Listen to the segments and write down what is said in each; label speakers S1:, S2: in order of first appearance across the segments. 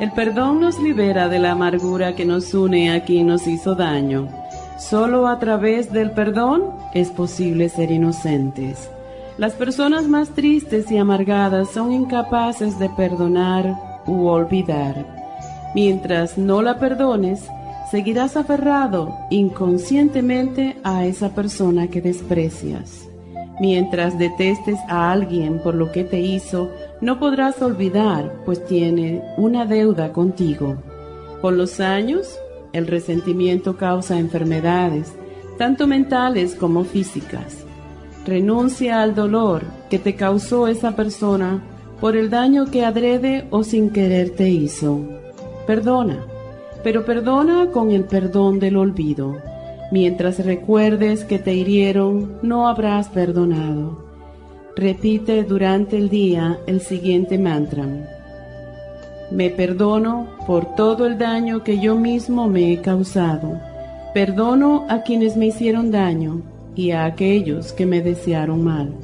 S1: El perdón nos libera de la amargura que nos une a quien nos hizo daño. Solo a través del perdón es posible ser inocentes. Las personas más tristes y amargadas son incapaces de perdonar u olvidar. Mientras no la perdones, seguirás aferrado inconscientemente a esa persona que desprecias. Mientras detestes a alguien por lo que te hizo, no podrás olvidar, pues tiene una deuda contigo. Con los años, el resentimiento causa enfermedades, tanto mentales como físicas. Renuncia al dolor que te causó esa persona por el daño que adrede o sin querer te hizo. Perdona, pero perdona con el perdón del olvido. Mientras recuerdes que te hirieron, no habrás perdonado. Repite durante el día el siguiente mantra. Me perdono por todo el daño que yo mismo me he causado. Perdono a quienes me hicieron daño y a aquellos que me desearon mal.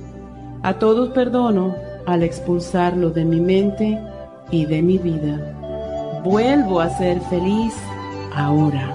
S1: A todos perdono al expulsarlo de mi mente y de mi vida. Vuelvo a ser feliz ahora.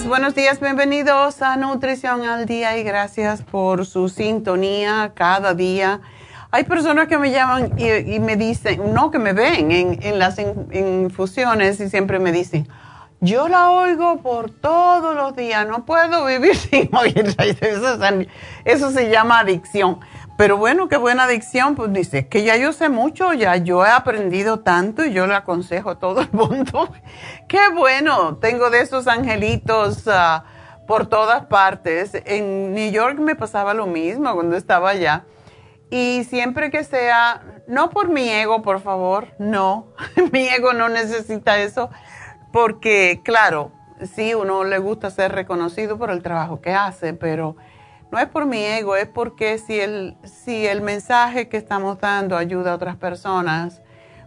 S2: Buenos días, bienvenidos a Nutrición al Día y gracias por su sintonía cada día. Hay personas que me llaman y, me dicen, no, que me ven en, las infusiones y siempre me dicen, yo la oigo por todos los días, no puedo vivir sin oírla. Eso se llama adicción. Pero bueno, qué buena adicción, pues dice, que ya yo sé mucho, ya yo he aprendido tanto y yo le aconsejo a todo el mundo. qué bueno, tengo de esos angelitos ah, por todas partes. En New York me pasaba lo mismo cuando estaba allá. Y siempre que sea, no por mi ego, por favor, no, mi ego no necesita eso, porque claro, sí, uno le gusta ser reconocido por el trabajo que hace, pero no es por mi ego, es porque si el, si el mensaje que estamos dando ayuda a otras personas,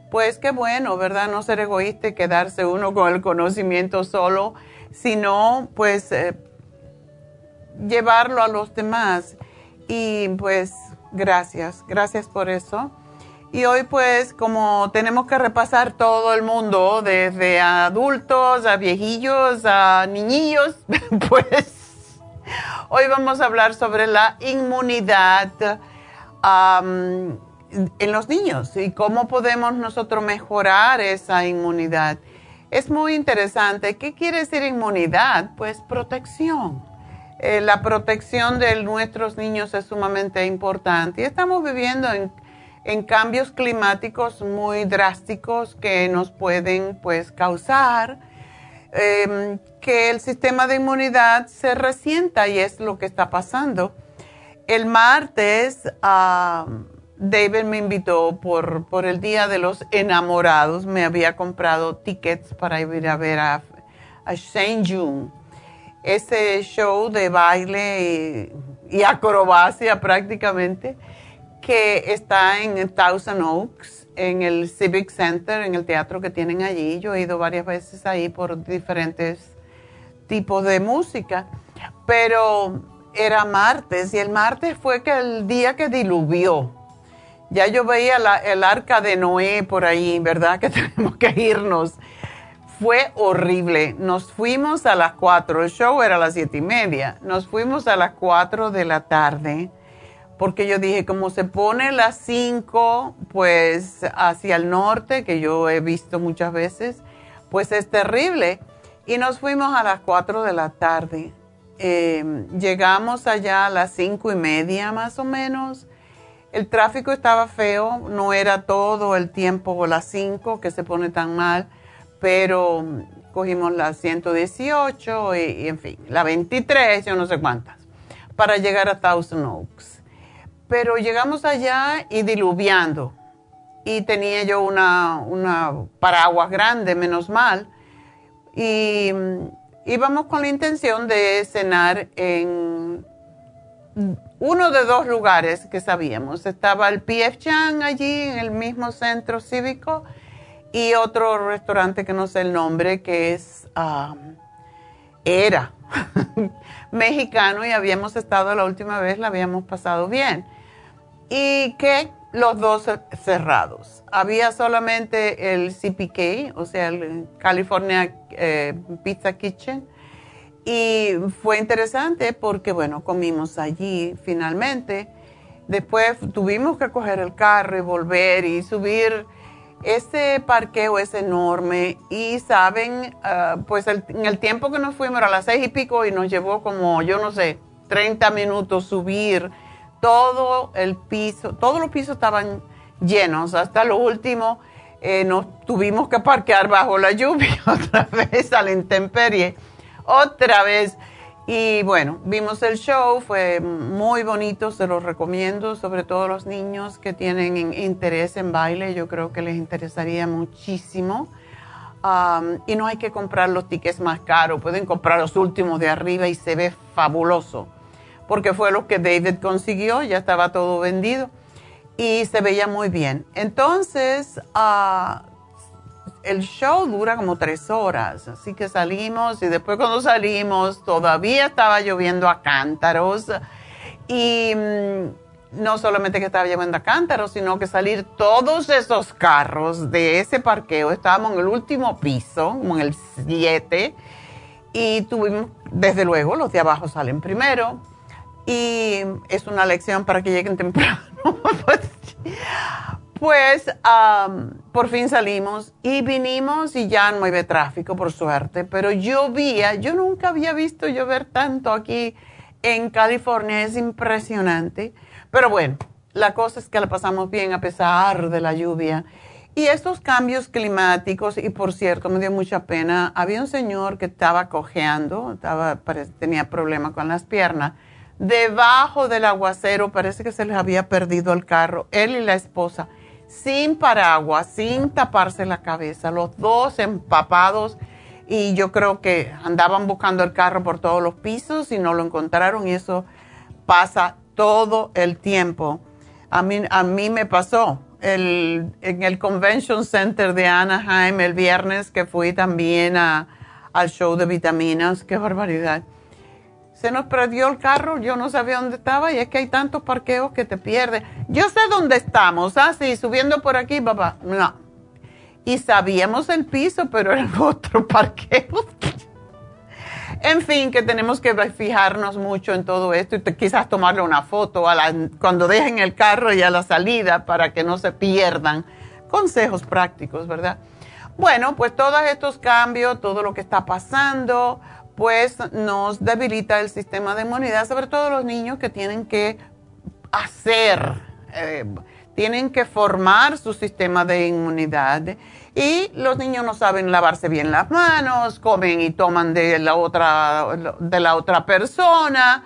S2: pues qué bueno, ¿verdad? No ser egoísta y quedarse uno con el conocimiento solo, sino pues eh, llevarlo a los demás. Y pues gracias, gracias por eso. Y hoy pues como tenemos que repasar todo el mundo, desde adultos a viejillos a niñillos, pues hoy vamos a hablar sobre la inmunidad en los niños y cómo podemos nosotros mejorar esa inmunidad. Es muy interesante. ¿Qué quiere decir inmunidad? Pues protección. Eh, la protección de nuestros niños es sumamente importante. Y estamos viviendo en, cambios climáticos muy drásticos que nos pueden pues causar em, que el sistema de inmunidad se resienta y es lo que está pasando. El martes David me invitó por, por el Día de los Enamorados. Me había comprado tickets para ir a ver a, a Shane June. Ese show de baile y, acrobacia prácticamente que está en Thousand Oaks, en el Civic Center, en el teatro que tienen allí. Yo he ido varias veces ahí por diferentes tipos de música, pero era martes y el martes fue que el día que diluvió ya yo veía el arca de Noé por ahí, ¿verdad? Que tenemos que irnos. Fue horrible. Nos fuimos a las cuatro. el show era a las siete y media. Nos fuimos a las cuatro de la tarde porque yo dije, como se pone las cinco, pues hacia el norte, que yo he visto muchas veces, pues es terrible. Y nos fuimos a las cuatro de la tarde. Eh, llegamos allá a las cinco y media más o menos el tráfico estaba feo, no era todo el tiempo las 5 que se pone tan mal, pero cogimos la 118 y, en fin, la 23, yo no sé cuántas, para llegar a Thousand Oaks. Pero llegamos allá y diluviando. Y tenía yo una, una paraguas grande, menos mal. Y íbamos con la intención de cenar en uno de dos lugares que sabíamos. Estaba el PF Chang allí en el mismo centro cívico y otro restaurante que no sé el nombre que es um, era mexicano y habíamos estado la última vez, la habíamos pasado bien. Y que los dos cerrados. Había solamente el CPK, o sea, el California eh, Pizza Kitchen y fue interesante porque, bueno, comimos allí finalmente. Después tuvimos que coger el carro y volver y subir. Ese parqueo es enorme y saben, ah, pues en el tiempo que nos fuimos era a las seis y pico y nos llevó como, yo no sé, 30 minutos subir todo el piso, todos los pisos estaban llenos hasta lo último. Eh, nos tuvimos que parquear bajo la lluvia otra vez a la intemperie otra vez. Y bueno, vimos el show, fue muy bonito, se los recomiendo, sobre todo los niños que tienen interés en baile, yo creo que les interesaría muchísimo. y no hay que comprar los tickets más caros, pueden comprar los últimos de arriba y se ve fabuloso, porque fue lo que David consiguió, ya estaba todo vendido y se veía muy bien. Entonces, uh, el show dura como tres horas, así que salimos y después cuando salimos todavía estaba lloviendo a cántaros y mm, no solamente que estaba lloviendo a cántaros, sino que salir todos esos carros de ese parqueo, estábamos en el último piso, como en el 7, y tuvimos, desde luego, los de abajo salen primero y es una lección para que lleguen temprano. Pues por fin salimos y vinimos y ya no había tráfico, por suerte, pero llovía, yo nunca había visto llover tanto aquí en California, es impresionante. Pero bueno, la cosa es que la pasamos bien a pesar de la lluvia. Y estos cambios climáticos, y por cierto, me dio mucha pena, había un señor que estaba cojeando, tenía problemas con las piernas, debajo del aguacero, parece que se les había perdido el carro, él y la esposa sin paraguas, sin taparse la cabeza, los dos empapados y yo creo que andaban buscando el carro por todos los pisos y no lo encontraron y eso pasa todo el tiempo. A mí, a mí me pasó en el Convention Center de Anaheim el viernes que fui también al show de vitaminas, qué barbaridad. Se nos perdió el carro, yo no sabía dónde estaba y es que hay tantos parqueos que te pierdes. Yo sé dónde estamos, así, ¿ah? subiendo por aquí, papá. No. Y sabíamos el piso, pero era otro parqueo. en fin, que tenemos que fijarnos mucho en todo esto y quizás tomarle una foto a cuando dejen el carro y a la salida para que no se pierdan. Consejos prácticos, ¿verdad? Bueno, pues todos estos cambios, todo lo que está pasando, pues nos debilita el sistema de inmunidad, sobre todo los niños que tienen que hacer, eh, tienen que formar su sistema de inmunidad. Y los niños no saben lavarse bien las manos, comen y toman de la otra, de la otra persona.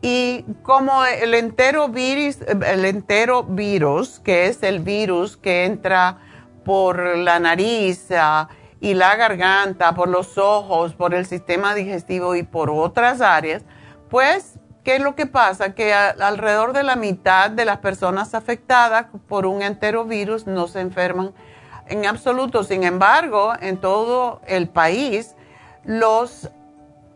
S2: Y como el entero virus, el entero virus, que es el virus que entra por la nariz, ah, y la garganta, por los ojos, por el sistema digestivo y por otras áreas, pues, ¿qué es lo que pasa? Que alrededor de la mitad de las personas afectadas por un enterovirus no se enferman en absoluto. Sin embargo, en todo el país, los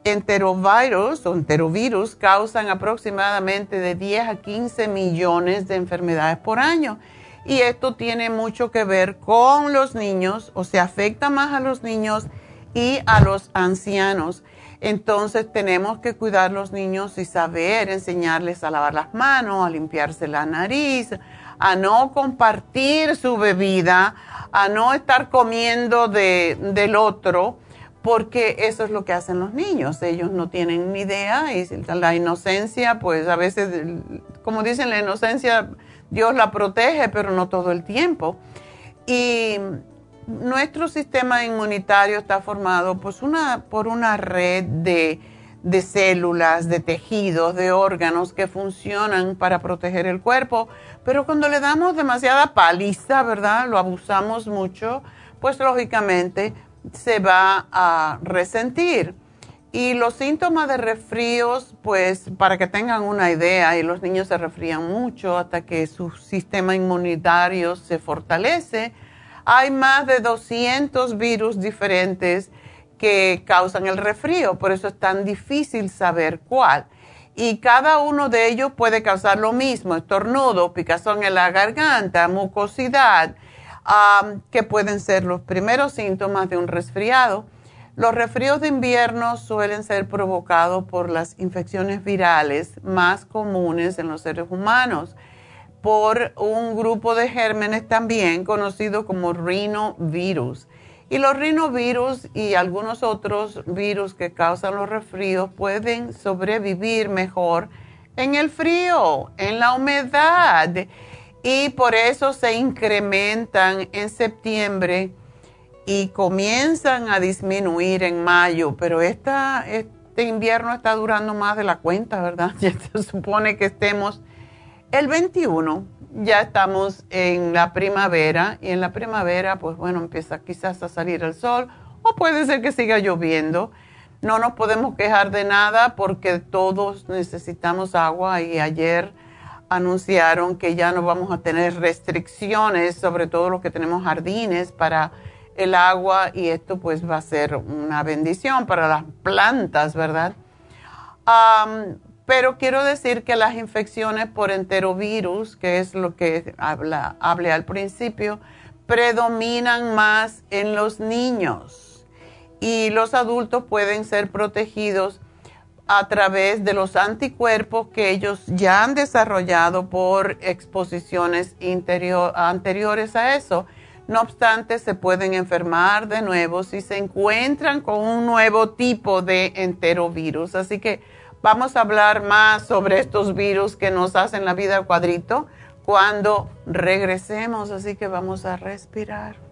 S2: enterovirus o enterovirus causan aproximadamente de 10 a 15 millones de enfermedades por año y esto tiene mucho que ver con los niños, o se afecta más a los niños y a los ancianos. Entonces tenemos que cuidar a los niños y saber enseñarles a lavar las manos, a limpiarse la nariz, a no compartir su bebida, a no estar comiendo de, del otro, porque eso es lo que hacen los niños. Ellos no tienen ni idea y la inocencia, pues a veces, como dicen, la inocencia Dios la protege, pero no todo el tiempo. Y nuestro sistema inmunitario está formado pues una, por una red de, de células, de tejidos, de órganos que funcionan para proteger el cuerpo, pero cuando le damos demasiada paliza, ¿verdad? Lo abusamos mucho, pues lógicamente se va a resentir. Y los síntomas de resfríos, pues para que tengan una idea, y los niños se resfrían mucho hasta que su sistema inmunitario se fortalece, hay más de 200 virus diferentes que causan el resfrío, por eso es tan difícil saber cuál. Y cada uno de ellos puede causar lo mismo, estornudo, picazón en la garganta, mucosidad, que pueden ser los primeros síntomas de un resfriado los resfríos de invierno suelen ser provocados por las infecciones virales más comunes en los seres humanos, por un grupo de gérmenes también conocido como rinovirus. Y los rinovirus y algunos otros virus que causan los resfríos pueden sobrevivir mejor en el frío, en la humedad. Y por eso se incrementan en septiembre y comienzan a disminuir en mayo, pero esta, este invierno está durando más de la cuenta, ¿verdad? Ya se supone que estemos el 21, ya estamos en la primavera y en la primavera, pues bueno, empieza quizás a salir el sol o puede ser que siga lloviendo. No nos podemos quejar de nada porque todos necesitamos agua y ayer anunciaron que ya no vamos a tener restricciones, sobre todo los que tenemos jardines, para el agua y esto pues va a ser una bendición para las plantas, ¿verdad? pero quiero decir que las infecciones por enterovirus, que es lo que habla, hablé al principio, predominan más en los niños y los adultos pueden ser protegidos a través de los anticuerpos que ellos ya han desarrollado por exposiciones anteriores a eso no obstante, se pueden enfermar de nuevo si se encuentran con un nuevo tipo de enterovirus. Así que vamos a hablar más sobre estos virus que nos hacen la vida al cuadrito cuando regresemos. Así que vamos a respirar.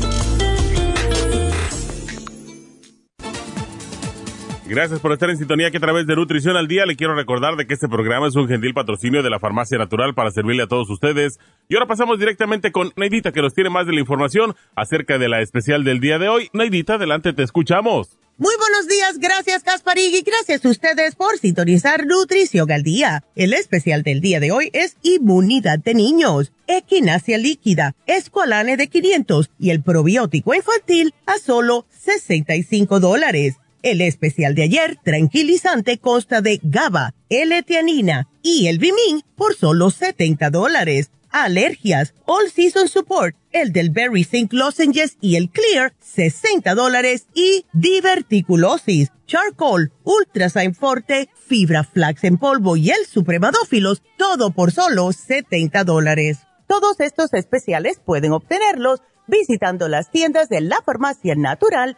S3: Gracias por estar en sintonía que a través de Nutrición al Día le quiero recordar de que este programa es un gentil patrocinio de la Farmacia Natural para servirle a todos ustedes. Y ahora pasamos directamente con Neidita que nos tiene más de la información acerca de la especial del día de hoy. Neidita, adelante, te escuchamos.
S4: Muy buenos días, gracias Casparig y gracias a ustedes por sintonizar Nutrición al Día. El especial del día de hoy es Inmunidad de Niños, Equinacia Líquida, Escualane de 500 y el probiótico infantil a solo 65 dólares. El especial de ayer, tranquilizante, consta de GABA, L-Tianina y el Bimin por solo 70 dólares. Alergias, All Season Support, el del Berry Zinc Lozenges y el Clear, 60 dólares. Y diverticulosis, Charcoal, Ultrasign Forte, Fibra Flax en polvo y el Supremadófilos, todo por solo 70 dólares. Todos estos especiales pueden obtenerlos visitando las tiendas de la farmacia natural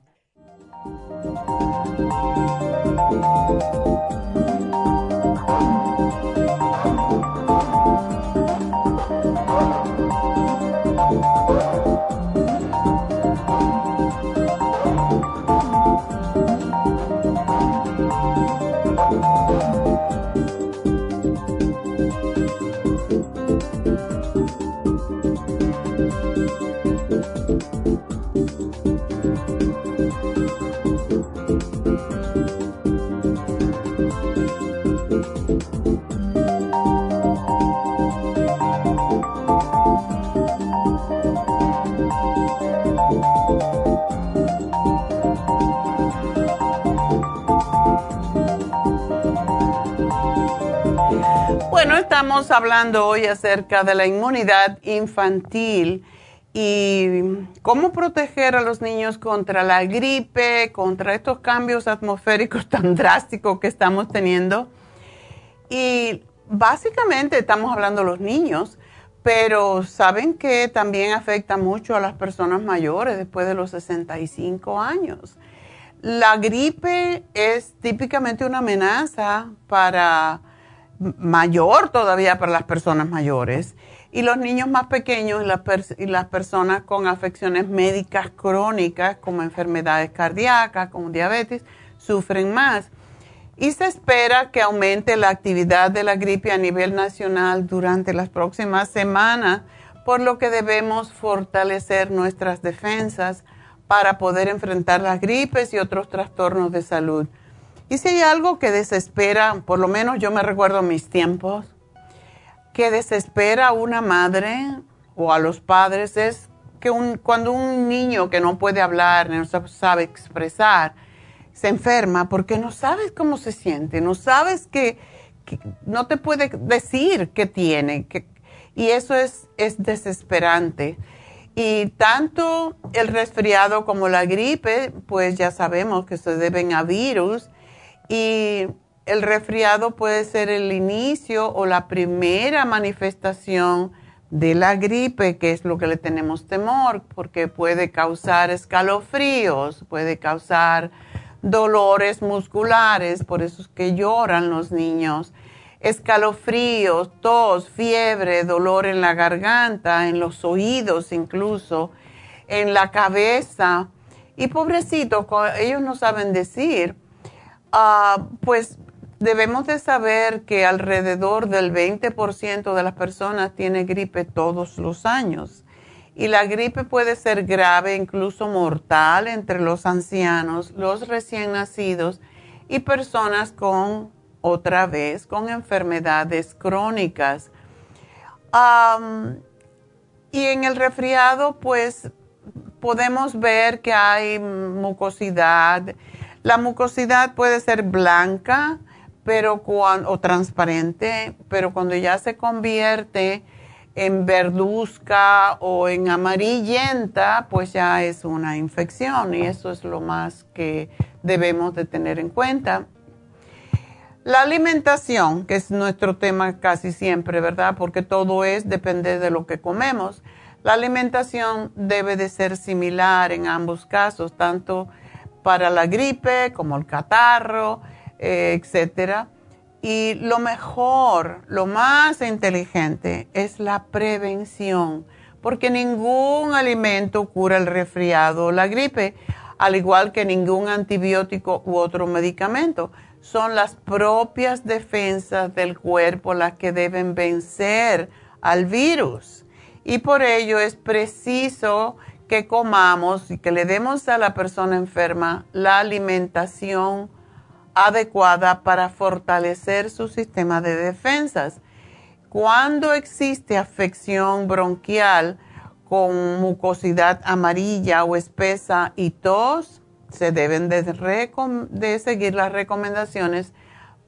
S2: Thank you. Estamos hablando hoy acerca de la inmunidad infantil y cómo proteger a los niños contra la gripe, contra estos cambios atmosféricos tan drásticos que estamos teniendo. Y básicamente estamos hablando de los niños, pero saben que también afecta mucho a las personas mayores después de los 65 años. La gripe es típicamente una amenaza para mayor todavía para las personas mayores. Y los niños más pequeños y las, y las personas con afecciones médicas crónicas, como enfermedades cardíacas, como diabetes, sufren más. Y se espera que aumente la actividad de la gripe a nivel nacional durante las próximas semanas, por lo que debemos fortalecer nuestras defensas para poder enfrentar las gripes y otros trastornos de salud. Y si hay algo que desespera, por lo menos yo me recuerdo mis tiempos, que desespera a una madre o a los padres es que cuando un niño que no puede hablar, no sabe expresar, se enferma porque no sabes cómo se siente, no sabes que, no te puede decir qué tiene. y eso es, es desesperante. Y tanto el resfriado como la gripe, pues ya sabemos que se deben a virus y el resfriado puede ser el inicio o la primera manifestación de la gripe, que es lo que le tenemos temor, porque puede causar escalofríos, puede causar dolores musculares, por eso es que lloran los niños. escalofríos, tos, fiebre, dolor en la garganta, en los oídos incluso, en la cabeza. Y pobrecitos, ellos no saben decir, ah, pues debemos de saber que alrededor del 20% de las personas tiene gripe todos los años. Y la gripe puede ser grave, incluso mortal, entre los ancianos, los recién nacidos y personas con otra vez con enfermedades crónicas. y en el resfriado, pues podemos ver que hay mucosidad. La mucosidad puede ser blanca pero o transparente, pero cuando ya se convierte en verduzca o en amarillenta, pues ya es una infección y eso es lo más que debemos de tener en cuenta. La alimentación, que es nuestro tema casi siempre, ¿verdad? Porque todo es, depende de lo que comemos. La alimentación debe de ser similar en ambos casos, tanto para la gripe como el catarro, eh, etcétera. Y lo mejor, lo más inteligente es la prevención, porque ningún alimento cura el resfriado o la gripe, al igual que ningún antibiótico u otro medicamento son las propias defensas del cuerpo las que deben vencer al virus. Y por ello es preciso que comamos y que le demos a la persona enferma la alimentación adecuada para fortalecer su sistema de defensas. Cuando existe afección bronquial con mucosidad amarilla o espesa y tos, se deben de, seguir las recomendaciones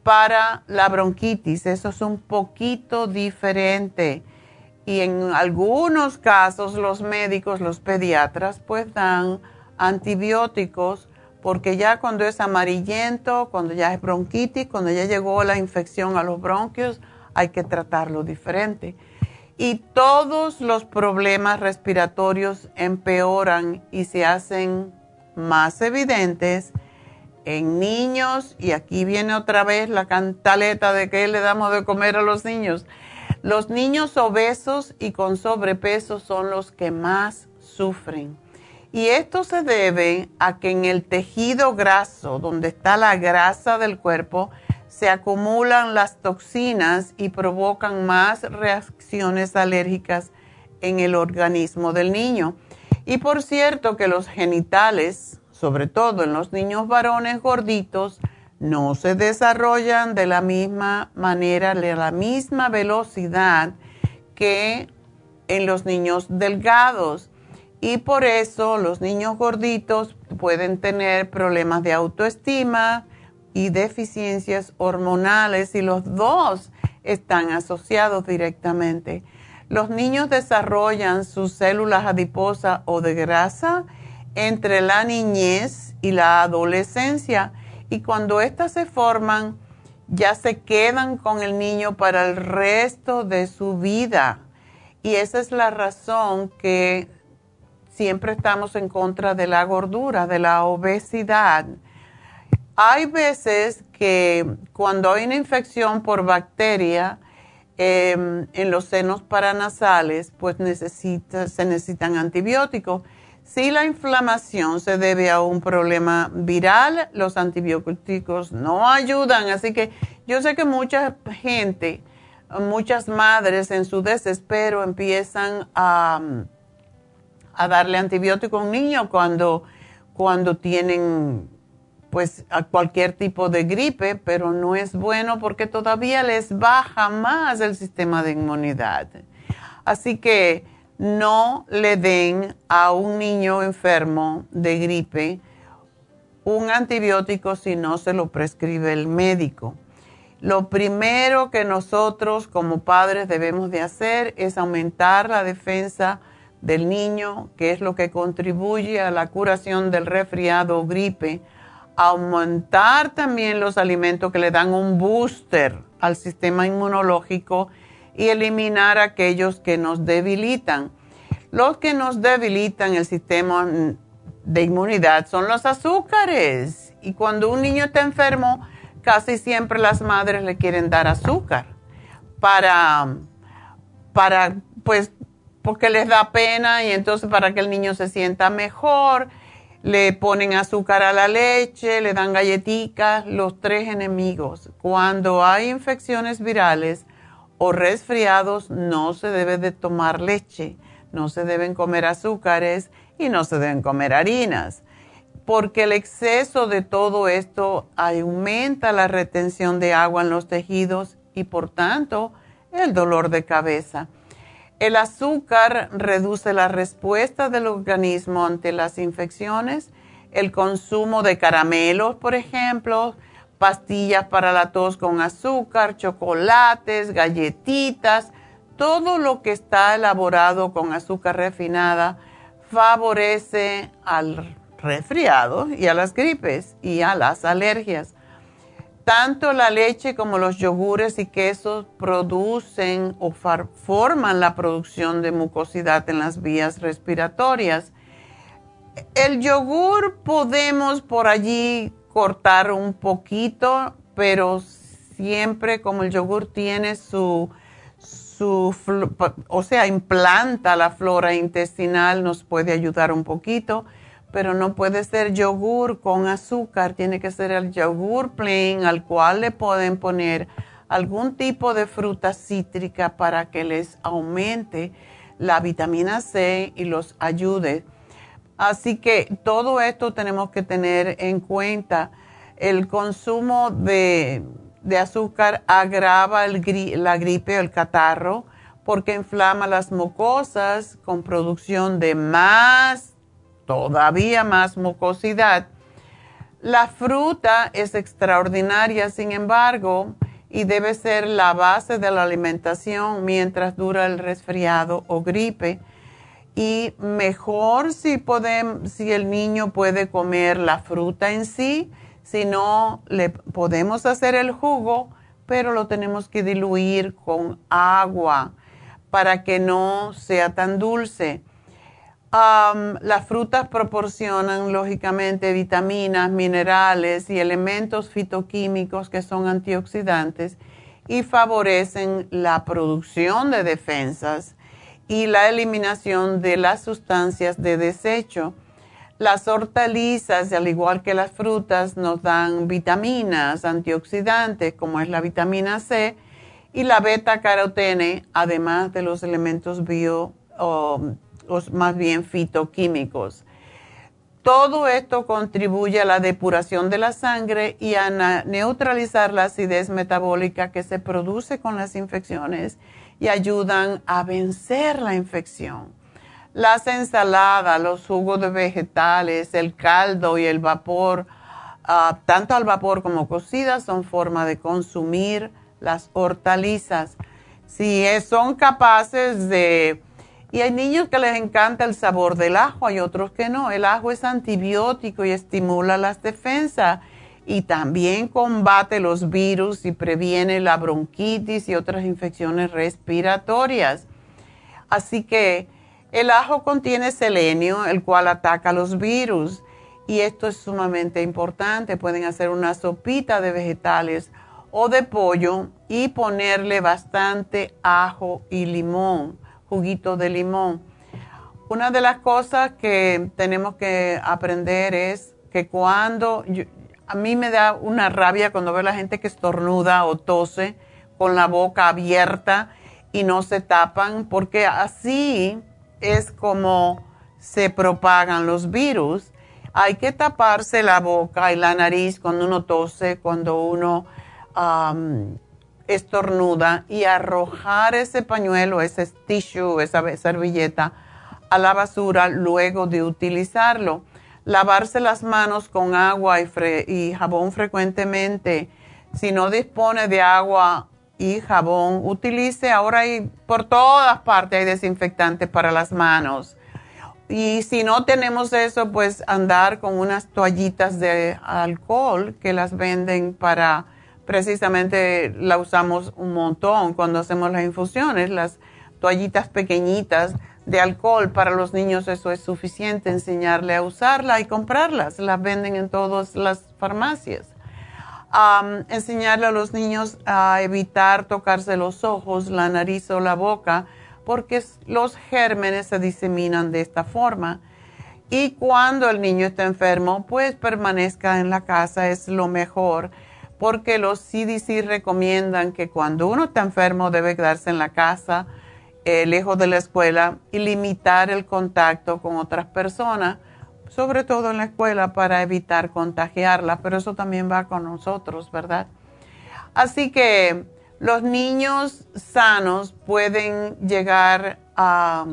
S2: para la bronquitis. Eso es un poquito diferente. Y en algunos casos los médicos, los pediatras, pues dan antibióticos porque ya cuando es amarillento, cuando ya es bronquitis, cuando ya llegó la infección a los bronquios, hay que tratarlo diferente. Y todos los problemas respiratorios empeoran y se hacen más evidentes en niños, y aquí viene otra vez la cantaleta de que le damos de comer a los niños. Los niños obesos y con sobrepeso son los que más sufren. Y esto se debe a que en el tejido graso, donde está la grasa del cuerpo, se acumulan las toxinas y provocan más reacciones alérgicas en el organismo del niño. Y por cierto que los genitales, sobre todo en los niños varones gorditos, no se desarrollan de la misma manera, de la misma velocidad que en los niños delgados. Y por eso los niños gorditos pueden tener problemas de autoestima y deficiencias hormonales y los dos están asociados directamente. Los niños desarrollan sus células adiposas o de grasa entre la niñez y la adolescencia y cuando éstas se forman ya se quedan con el niño para el resto de su vida. Y esa es la razón que siempre estamos en contra de la gordura, de la obesidad. Hay veces que cuando hay una infección por bacteria, Em, en los senos paranasales, pues necesita, se necesitan antibióticos. Si la inflamación se debe a un problema viral, los antibióticos no ayudan. Así que yo sé que mucha gente, muchas madres en su desespero empiezan a, darle antibiótico a un niño cuando, cuando tienen pues cualquier tipo de gripe, pero no es bueno porque todavía les baja más el sistema de inmunidad. Así que no le den a un niño enfermo de gripe un antibiótico si no se lo prescribe el médico. Lo primero que nosotros como padres debemos de hacer es aumentar la defensa del niño, que es lo que contribuye a la curación del resfriado o gripe aumentar también los alimentos que le dan un booster al sistema inmunológico y eliminar aquellos que nos debilitan. Los que nos debilitan el sistema de inmunidad son los azúcares. Y cuando un niño está enfermo, casi siempre las madres le quieren dar azúcar para, para, pues, porque les da pena y entonces para que el niño se sienta mejor, le ponen azúcar a la leche, le dan galletitas, los tres enemigos. Cuando hay infecciones virales o resfriados, no se debe de tomar leche, no se deben comer azúcares y no se deben comer harinas porque el exceso de todo esto aumenta la retención de agua en los tejidos y por tanto el dolor de cabeza. El azúcar reduce la respuesta del organismo ante las infecciones, el consumo de caramelos, por ejemplo, pastillas para la tos con azúcar, chocolates, galletitas, todo lo que está elaborado con azúcar refinada favorece al resfriados y a las gripes y a las alergias. Tanto la leche como los yogures y quesos producen o forman la producción de mucosidad en las vías respiratorias. El yogur podemos por allí cortar un poquito, pero siempre como el yogur tiene su, su, o sea, implanta la flora intestinal, nos puede ayudar un poquito pero no puede ser yogur con azúcar, tiene que ser el yogur plain al cual le pueden poner algún tipo de fruta cítrica para que les aumente la vitamina C y los ayude. Así que todo esto tenemos que tener en cuenta. El consumo de, azúcar agrava la gripe o el catarro porque inflama las mucosas con producción de más todavía más mucosidad. La fruta es extraordinaria, sin embargo, y debe ser la base de la alimentación mientras dura el resfriado o gripe. Y mejor si, podemos, si el niño puede comer la fruta en sí, si no, le podemos hacer el jugo, pero lo tenemos que diluir con agua para que no sea tan dulce. Las frutas proporcionan lógicamente vitaminas, minerales y elementos fitoquímicos que son antioxidantes y favorecen la producción de defensas y la eliminación de las sustancias de desecho. Las hortalizas, al igual que las frutas, nos dan vitaminas, antioxidantes, como es la vitamina C y la beta carotene, además de los elementos bio más bien fitoquímicos. Todo esto contribuye a la depuración de la sangre y a neutralizar la acidez metabólica que se produce con las infecciones y ayudan a vencer la infección. Las ensaladas, los jugos de vegetales, el caldo y el vapor, ah, tanto al vapor como cocidas, son forma de consumir las hortalizas. Si son capaces de y hay niños que les encanta el sabor del ajo, hay otros que no. El ajo es antibiótico y estimula las defensas y también combate los virus y previene la bronquitis y otras infecciones respiratorias. Así que el ajo contiene selenio, el cual ataca los virus y esto es sumamente importante. Pueden hacer una sopita de vegetales o de pollo y ponerle bastante ajo y limón juguito de limón. Una de las cosas que tenemos que aprender es que cuando a mí me da una rabia cuando veo a la gente que estornuda o tose con la boca abierta y no se tapan, porque así es como se propagan los virus. Hay que taparse la boca y la nariz cuando uno tose, cuando uno estornuda y arrojar ese pañuelo, ese tissue, esa servilleta a la basura luego de utilizarlo. Lavarse las manos con agua y, jabón frecuentemente. Si no dispone de agua y jabón, utilice, ahora hay por todas partes hay desinfectantes para las manos. Y si no tenemos eso, pues andar con unas toallitas de alcohol que las venden para precisamente la usamos un montón cuando hacemos las infusiones, las toallitas pequeñitas de alcohol para los niños, eso es suficiente, enseñarle a usarla y comprarlas, las venden en todas las farmacias. enseñarle a los niños a evitar tocarse los ojos, la nariz o la boca, porque los gérmenes se diseminan de esta forma. Y cuando el niño está enfermo, pues permanezca en la casa, es lo mejor, porque los CDC recomiendan que cuando uno está enfermo debe quedarse en la casa, eh, lejos de la escuela, y limitar el contacto con otras personas sobre todo en la escuela para evitar contagiarla, pero eso también va con nosotros, ¿verdad? Así que los niños sanos pueden llegar a,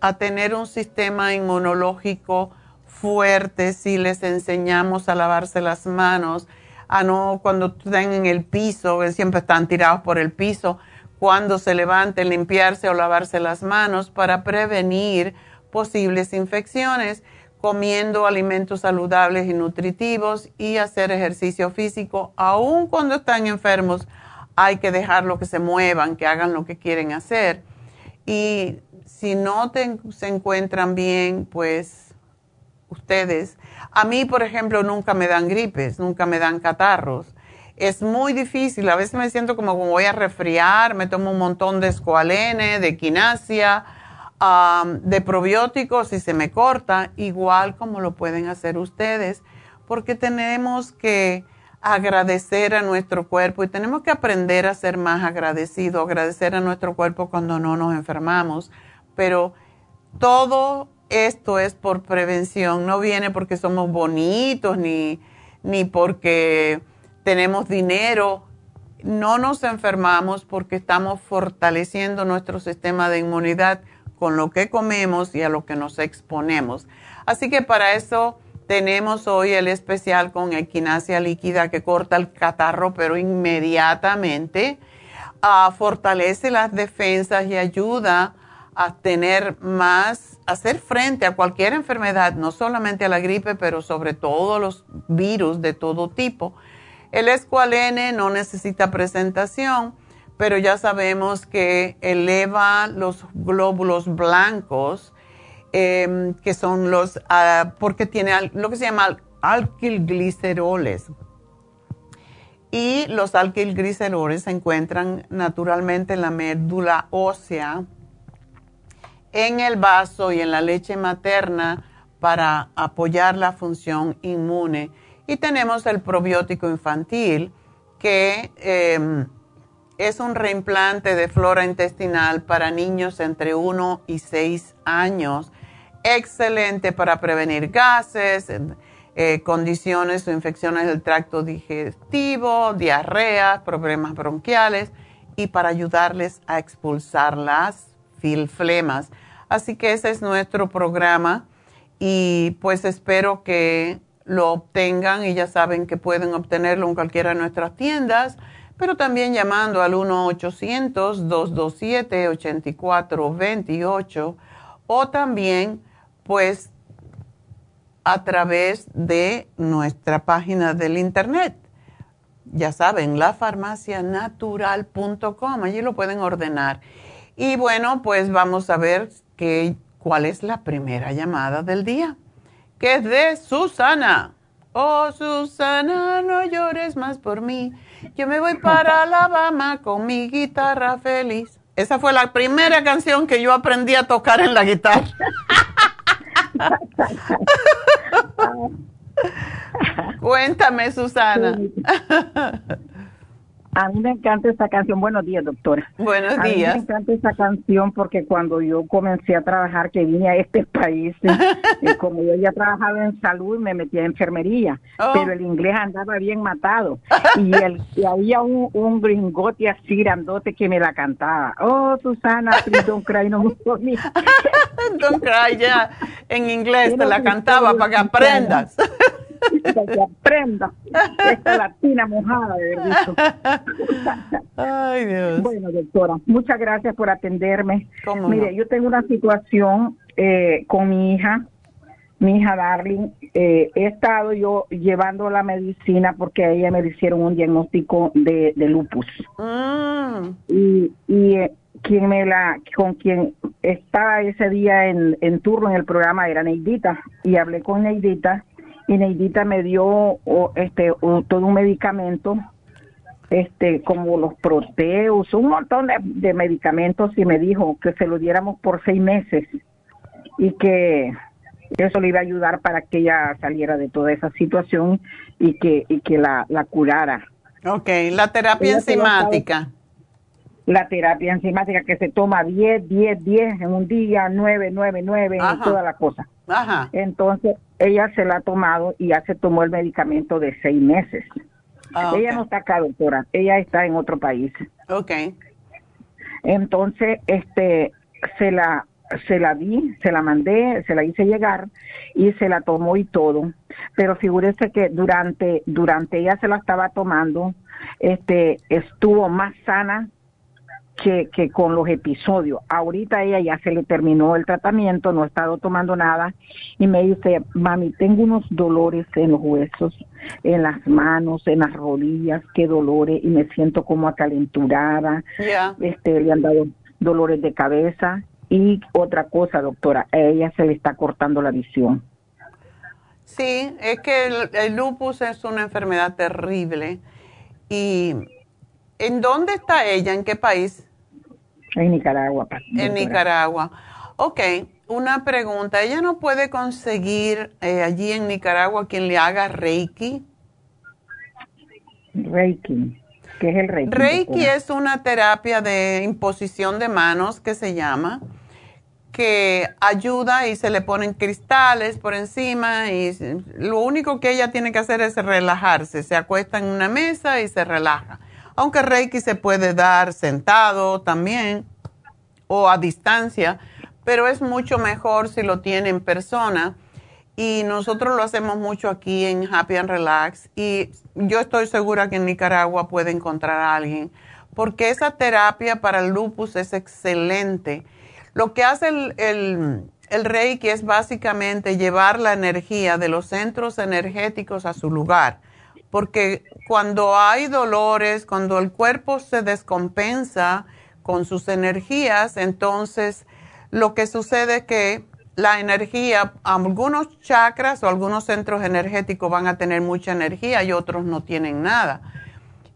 S2: a tener un sistema inmunológico fuerte si les enseñamos a lavarse las manos, a no cuando estén en el piso, siempre están tirados por el piso, cuando se levanten, limpiarse o lavarse las manos para prevenir posibles infecciones, comiendo alimentos saludables y nutritivos y hacer ejercicio físico. Aun cuando están enfermos, hay que dejarlo que se muevan, que hagan lo que quieren hacer. Y si no se encuentran bien, pues ustedes, a mí, por ejemplo, nunca me dan gripes, nunca me dan catarros. Es muy difícil, a veces me siento como, voy a resfriar, me tomo un montón de escualene, de quinasia, de probióticos y se me corta, igual como lo pueden hacer ustedes, porque tenemos que agradecer a nuestro cuerpo y tenemos que aprender a ser más agradecidos, agradecer a nuestro cuerpo cuando no nos enfermamos, pero todo esto es por prevención, no viene porque somos bonitos ni, ni porque tenemos dinero, no nos enfermamos porque estamos fortaleciendo nuestro sistema de inmunidad con lo que comemos y a lo que nos exponemos. Así que para eso tenemos hoy el especial con equinacia líquida que corta el catarro, pero inmediatamente uh, fortalece las defensas y ayuda a tener más, a hacer frente a cualquier enfermedad, no solamente a la gripe, pero sobre todo los virus de todo tipo. El escualene no necesita presentación pero ya sabemos que eleva los glóbulos blancos, em, que son los, ah, porque tiene lo que se llama alquilgliceroles. Y los alquilgliceroles se encuentran naturalmente en la médula ósea, en el vaso y en la leche materna para apoyar la función inmune. Y tenemos el probiótico infantil que em, es un reimplante de flora intestinal para niños entre 1 y 6 años. Excelente para prevenir gases, eh, condiciones o infecciones del tracto digestivo, diarrea, problemas bronquiales y para ayudarles a expulsar las filflemas. Así que ese es nuestro programa y pues espero que lo obtengan y ya saben que pueden obtenerlo en cualquiera de nuestras tiendas pero también llamando al 1-800-227-8428 o también pues a través de nuestra página del internet. Ya saben, lafarmacianatural.com, allí lo pueden ordenar. Y bueno, pues vamos a ver que, cuál es la primera llamada del día, que es de Susana. Oh, Susana, no llores más por mí. Yo me voy para Alabama con mi guitarra feliz. Esa fue la primera canción que yo aprendí a tocar en la guitarra. Cuéntame, Susana.
S5: A mí me encanta esta canción. Buenos días, doctora.
S2: Buenos días.
S5: A mí me encanta esta canción porque cuando yo comencé a trabajar, que vine a este país, eh, como yo ya trabajaba en salud, me metí a enfermería, oh. pero el inglés andaba bien matado. Y, el, y había un, un, gringote así grandote que me la cantaba. Oh, Susana, don't cry no more
S2: don't cry, ya. En inglés te la cantaba para que aprendas
S5: para que aprenda esta latina mojada de.
S2: Ay, Dios.
S5: Bueno, doctora, muchas gracias por atenderme. Mire, yo tengo una situación eh, con mi hija, mi hija Darling. Eh, he estado yo llevando la medicina porque a ella me hicieron un diagnóstico de, lupus. Mm. Y, y eh, quien me la, con quien estaba ese día en, en turno en el programa era Neidita y hablé con Neidita y Neidita me dio este todo un medicamento este como los proteus un montón de, medicamentos y me dijo que se lo diéramos por seis meses y que eso le iba a ayudar para que ella saliera de toda esa situación y que y que la, la curara.
S2: Ok, la terapia enzimática
S5: la terapia enzimática que se toma 10, 10, 10 en un día, 9, 9, 9, y toda la cosa. Ajá. Entonces, ella se la ha tomado y ya se tomó el medicamento de seis meses. Ah, ella no está acá, doctora, ella está en otro país.
S2: Ok.
S5: Entonces, este, se la, se la di, se la mandé, se la hice llegar y se la tomó y todo. Pero figúrese que durante, durante ella se la estaba tomando, este, estuvo más sana que, que, con los episodios. Ahorita ella ya se le terminó el tratamiento, no ha estado tomando nada y me dice, mami, tengo unos dolores en los huesos, en las manos, en las rodillas, qué dolores y me siento como acalenturada. Este, le han dado dolores de cabeza y otra cosa, doctora, a ella se le está cortando la visión.
S2: Sí, es que el, el lupus es una enfermedad terrible. ¿Y en dónde está ella? ¿En qué país?
S5: En Nicaragua.
S2: En Nicaragua. Ok, una pregunta. ¿Ella no puede conseguir eh, allí en Nicaragua quien le haga Reiki?
S5: Reiki. ¿Qué es el Reiki?
S2: Reiki es una terapia de imposición de manos que se llama, que ayuda y se le ponen cristales por encima y lo único que ella tiene que hacer es relajarse. Se acuesta en una mesa y se relaja aunque Reiki se puede dar sentado también o a distancia, pero es mucho mejor si lo tiene en persona. Y nosotros lo hacemos mucho aquí en Happy and Relax. Y yo estoy segura que en Nicaragua puede encontrar a alguien, porque esa terapia para el lupus es excelente. Lo que hace el, el, el Reiki es básicamente llevar la energía de los centros energéticos a su lugar porque cuando hay dolores, cuando el cuerpo se descompensa con sus energías, entonces lo que sucede es que la energía, algunos chakras o algunos centros energéticos van a tener mucha energía y otros no tienen nada.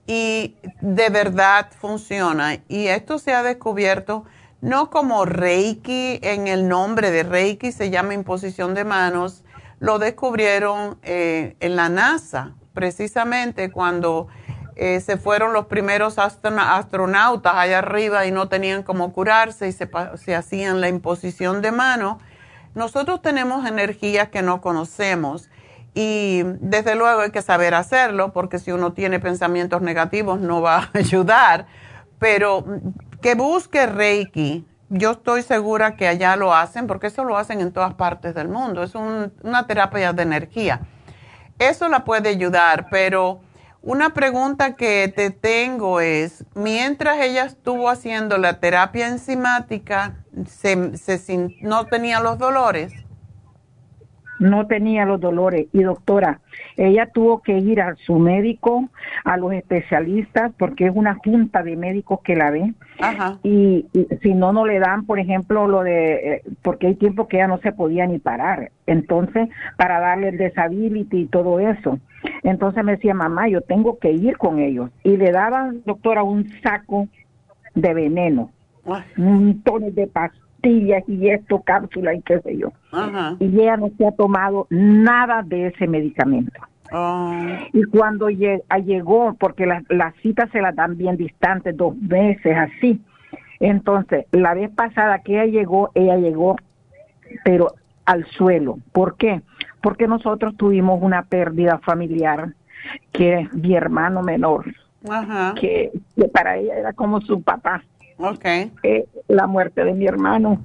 S2: Y de verdad funciona. Y esto se ha descubierto no como Reiki, en el nombre de Reiki se llama imposición de manos, lo descubrieron eh, en la NASA precisamente cuando eh, se fueron los primeros astronautas allá arriba y no tenían cómo curarse y se, se hacían la imposición de mano, nosotros tenemos energías que no conocemos y desde luego hay que saber hacerlo porque si uno tiene pensamientos negativos no va a ayudar, pero que busque Reiki. Yo estoy segura que allá lo hacen porque eso lo hacen en todas partes del mundo. Es una terapia de energía eso la puede ayudar, pero una pregunta que te tengo es, mientras ella estuvo haciendo la terapia enzimática, ¿se, se, ¿no tenía los dolores?
S5: No tenía los dolores. Y doctora, ella tuvo que ir a su médico, a los especialistas, porque es una junta de médicos que la ven. Y, si no, no le dan, por ejemplo, lo de, eh, porque hay tiempo que ella no se podía ni parar. Entonces, para darle el disability y todo eso. Entonces me decía, mamá, yo tengo que ir con ellos. Y le daban, doctora, un saco de veneno, un tono de y esto, cápsula y qué sé yo. Y ella no se ha tomado nada de ese medicamento. Ah. Y cuando llegó, porque las citas se las dan bien distantes, dos veces así. Entonces, la vez pasada que ella llegó, ella llegó, pero al suelo. ¿Por qué? Porque nosotros tuvimos una pérdida familiar que es mi hermano menor, que para ella era como su papá.
S2: Okay.
S5: Eh, la muerte de mi hermano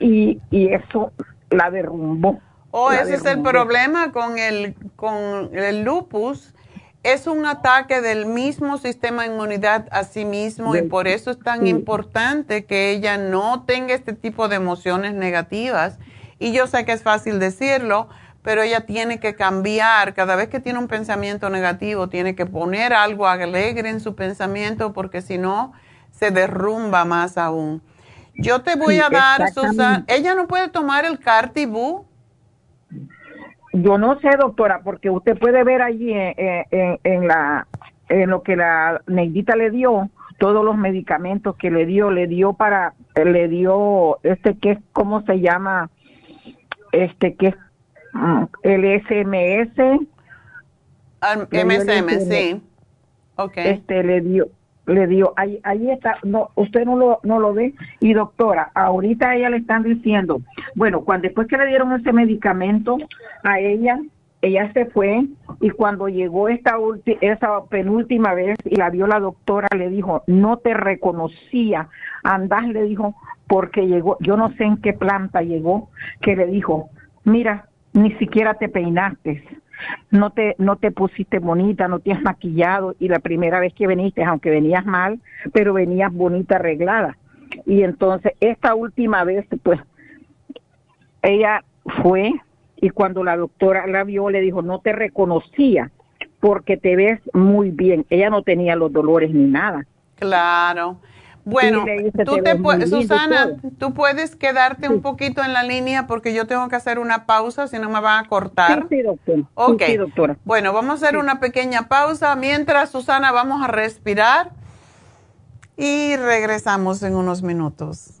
S5: y, y eso la derrumbó.
S2: Oh, ese es el problema con el, con el lupus. Es un ataque del mismo sistema de inmunidad a sí mismo y por eso es tan importante que ella no tenga este tipo de emociones negativas. Y yo sé que es fácil decirlo, pero ella tiene que cambiar. Cada vez que tiene un pensamiento negativo, tiene que poner algo alegre en su pensamiento porque si no, se derrumba más aún. Yo te voy a dar, Susana, ella no puede tomar el Cartibú.
S5: yo no sé, doctora, porque usted puede ver allí en, en, la en lo que la Neidita le dio, todos los medicamentos que le dio, le dio para, le dio este que es, ¿cómo se llama? Este que es mm, el SMS.
S2: MSM, sí.
S5: Okay. Este le dio, le dio, ahí, ahí está, no, usted no lo, no lo ve. Y doctora, ahorita ella le están diciendo, bueno, cuando después que le dieron ese medicamento a ella, ella se fue y cuando llegó esta esa penúltima vez y la vio la doctora, le dijo, no te reconocía, andás, le dijo, porque llegó, yo no sé en qué planta llegó, que le dijo, mira, ni siquiera te peinaste, no te, no te pusiste bonita, no te has maquillado y la primera vez que viniste, aunque venías mal, pero venías bonita, arreglada. Y entonces esta última vez, pues, ella fue y cuando la doctora la vio le dijo, no te reconocía porque te ves muy bien. Ella no tenía los dolores ni nada.
S2: Claro. Bueno, tú te Susana, tú puedes quedarte un poquito en la línea porque yo tengo que hacer una pausa, si no me van a cortar.
S5: Sí, doctora.
S2: Ok. doctora. Bueno, vamos a hacer una pequeña pausa. Mientras, Susana, vamos a respirar y regresamos en unos minutos.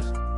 S6: días.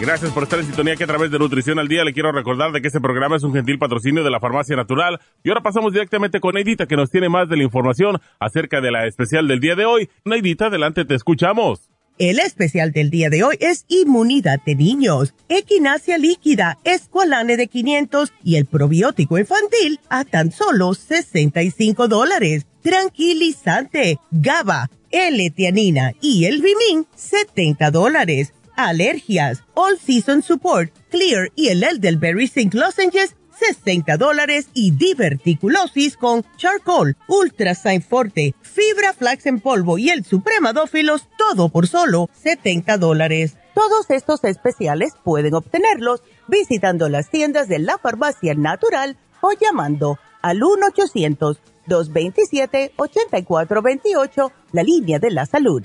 S3: Gracias por estar en sintonía que a través de Nutrición al Día le quiero recordar de que este programa es un gentil patrocinio de la Farmacia Natural. Y ahora pasamos directamente con Neidita que nos tiene más de la información acerca de la especial del día de hoy. Neidita, adelante, te escuchamos.
S4: El especial del día de hoy es Inmunidad de Niños, Equinacia Líquida, Esqualane de 500 y el probiótico infantil a tan solo 65 dólares. Tranquilizante, GABA, L-Tianina y el Vimin, 70 dólares alergias, All Season Support, Clear y el Elderberry Zinc Lozenges, 60 dólares. Y diverticulosis con charcoal, ultra forte, fibra flax en polvo y el supremadófilos, todo por solo 70 dólares. Todos estos especiales pueden obtenerlos visitando las tiendas de la farmacia natural o llamando al 1-800-227-8428, la línea de la salud.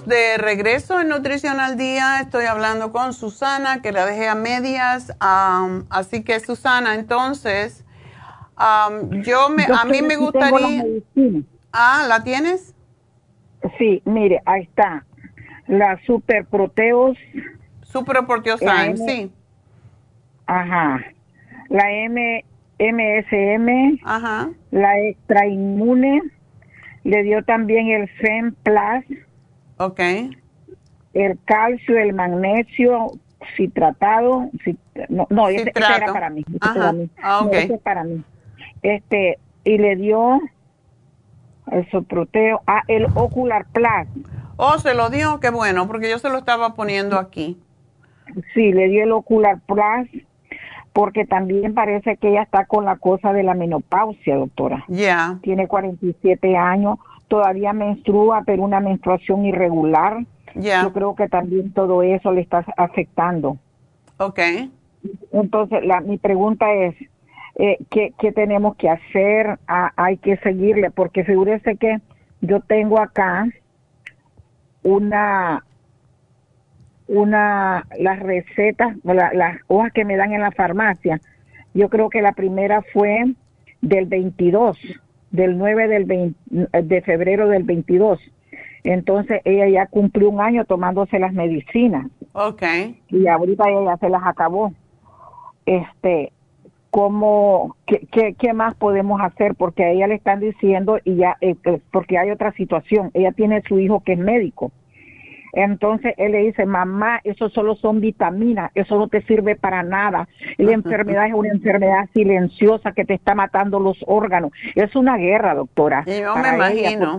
S2: De regreso en Nutrición al Día. Estoy hablando con Susana, que la dejé a medias. así que, Susana, entonces, yo me, a mí me gustaría... ah, ¿la tienes?
S5: Sí, mire, ahí está. La Super Proteos.
S2: Super Proteos sí.
S5: Ajá. La M, MSM. Ajá. La Extra Inmune. Le dio también el FEM Plus
S2: Ok.
S5: El calcio, el magnesio citratado, no, no ese, era para mí. Ese, para mí. Ah, ese para mí. Este, y le dio el soproteo, ah, el ocular plus.
S2: Oh, se lo dio, qué bueno, porque yo se lo estaba poniendo aquí.
S5: Sí, le dio el ocular plus, porque también parece que ella está con la cosa de la menopausia, doctora.
S2: Ya.
S5: Tiene 47 años todavía menstrua, pero una menstruación irregular. Yo creo que también todo eso le está afectando.
S2: Ok.
S5: Entonces, la, mi pregunta es, eh, ¿qué, ¿qué, tenemos que hacer? Ah, hay que seguirle, porque figúrese que yo tengo acá una, una, las recetas, las hojas que me dan en la farmacia. Yo creo que la primera fue del 22 del 9 del de febrero del 22. Entonces ella ya cumplió un año tomándose las medicinas.
S2: Ok.
S5: Y ahorita ella se las acabó. Este, ¿cómo, qué, qué, más podemos hacer? Porque a ella le están diciendo, y ya, eh, porque hay otra situación. Ella tiene su hijo que es médico. Entonces él le dice, mamá, eso solo son vitaminas, eso no te sirve para nada. La enfermedad es una enfermedad silenciosa que te está matando los órganos. Es una guerra, doctora.
S2: yo me imagino.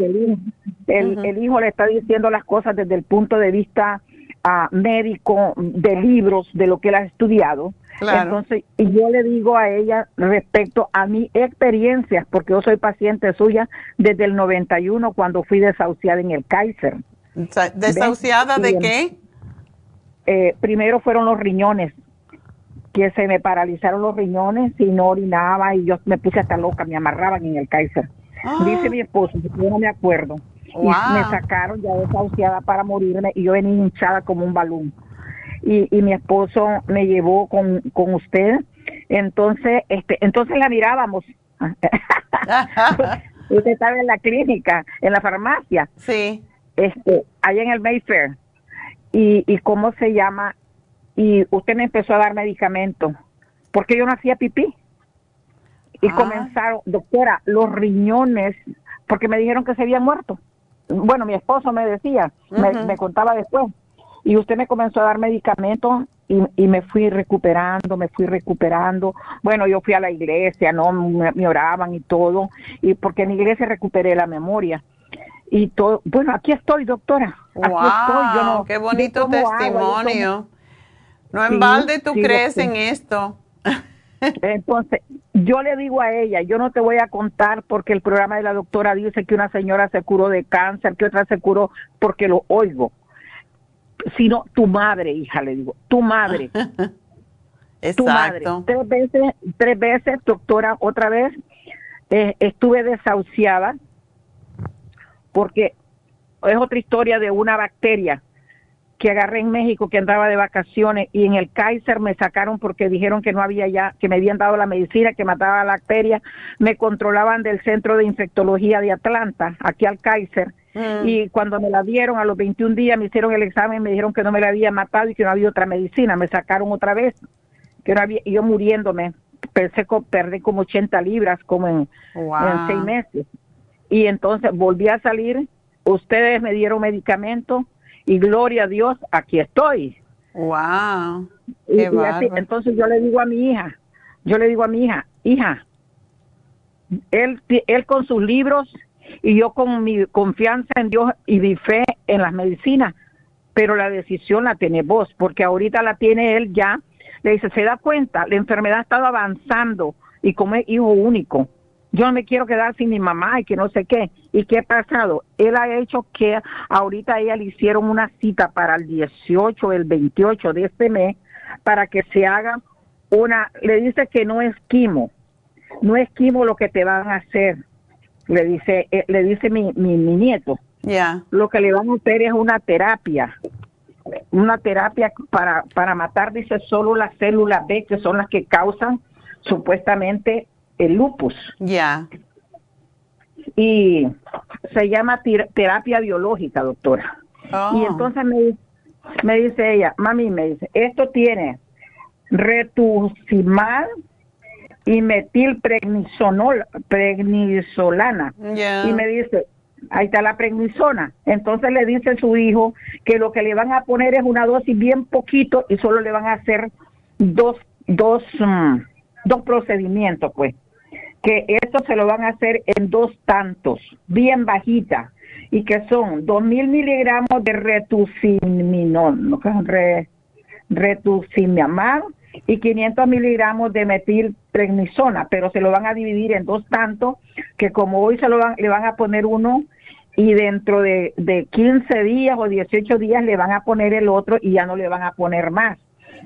S5: el, hijo, le está diciendo las cosas desde el punto de vista ah, médico, de libros, de lo que él ha estudiado. Entonces, y yo le digo a ella respecto a mi experiencia, porque yo soy paciente suya desde el 91 cuando fui desahuciada en el Kaiser.
S2: ¿Desahuciada de qué?
S5: Eh, primero fueron los riñones, que se me paralizaron los riñones y no orinaba y yo me puse hasta loca, me amarraban en el Kaiser. Ah. Dice mi esposo, yo no me acuerdo. Y me sacaron ya desahuciada para morirme y yo venía hinchada como un balón. Y, y mi esposo me llevó con, con usted. Entonces, este, entonces la mirábamos. usted estaba en la clínica, en la farmacia.
S2: Sí
S5: este, allá en el Mayfair. Y, y cómo se llama, y usted me empezó a dar medicamentos, porque yo no hacía pipí. Y ah. comenzaron, doctora, los riñones, porque me dijeron que se habían muerto. Bueno, mi esposo me decía, me, contaba después. Y usted me comenzó a dar medicamentos y, y, me fui recuperando, me fui recuperando. Bueno, yo fui a la iglesia, ¿no? Me, me, oraban y todo, y porque en la iglesia recuperé la memoria y todo. Bueno, aquí estoy, doctora.
S2: Aquí estoy. Yo no, qué bonito testimonio. no en balde tú crees en esto.
S5: Entonces, yo le digo a ella, yo no te voy a contar porque el programa de la doctora dice que una señora se curó de cáncer, que otra se curó porque lo oigo. Sino tu madre, hija, le digo, tu madre.
S2: Exacto. Tu madre.
S5: Tres veces, tres veces, doctora, otra vez, eh, estuve desahuciada porque es otra historia de una bacteria que agarré en México que andaba de vacaciones y en el Kaiser me sacaron porque dijeron que no había ya, que me habían dado la medicina que mataba la bacteria, me controlaban del centro de infectología de Atlanta, aquí al Kaiser, mm. y cuando me la dieron a los 21 días me hicieron el examen, me dijeron que no me la había matado y que no había otra medicina, me sacaron otra vez, que no había, y yo muriéndome, pensé que perdí como 80 libras como en, en seis meses y entonces volví a salir, ustedes me dieron medicamento y gloria a Dios, aquí estoy.
S2: Wow.
S5: entonces yo le digo a mi hija, yo le digo a mi hija, hija, él, él con sus libros y yo con mi confianza en Dios y mi fe en las medicinas, pero la decisión la tiene vos, porque ahorita la tiene él ya. Le dice, se da cuenta, la enfermedad ha estado avanzando y como es hijo único, yo no me quiero quedar sin mi mamá y que no sé qué. ¿Y qué ha pasado? Él ha hecho que ahorita a ella le hicieron una cita para el 18, el 28 de este mes, para que se haga una, le dice que no es quimo, no es quimo lo que te van a hacer, le dice, eh, le dice mi, mi, nieto, Ya. Lo que le van a hacer es una terapia. Una terapia para, para matar, dice, solo las células B, que son las que causan supuestamente el lupus.
S2: Ya.
S5: Y se llama terapia biológica, doctora. Y oh. entonces me, me dice ella, mami, me dice, esto tiene retucimab y metilprednisolana. Y me dice, ahí está la prednisona. Entonces le dice a su hijo que lo que le van a poner es una dosis bien poquito y solo le van a hacer dos, dos, mm, dos procedimientos, pues. Que esto se lo van a hacer en dos tantos, bien bajita, y que son dos mil miligramos de retuciminol, re, retucimab y 500 miligramos de metilprednisona, pero se lo van a dividir en dos tantos, que como hoy se lo van, le van a poner uno y dentro de, de 15 días o 18 días le van a poner el otro y ya no le van a poner más.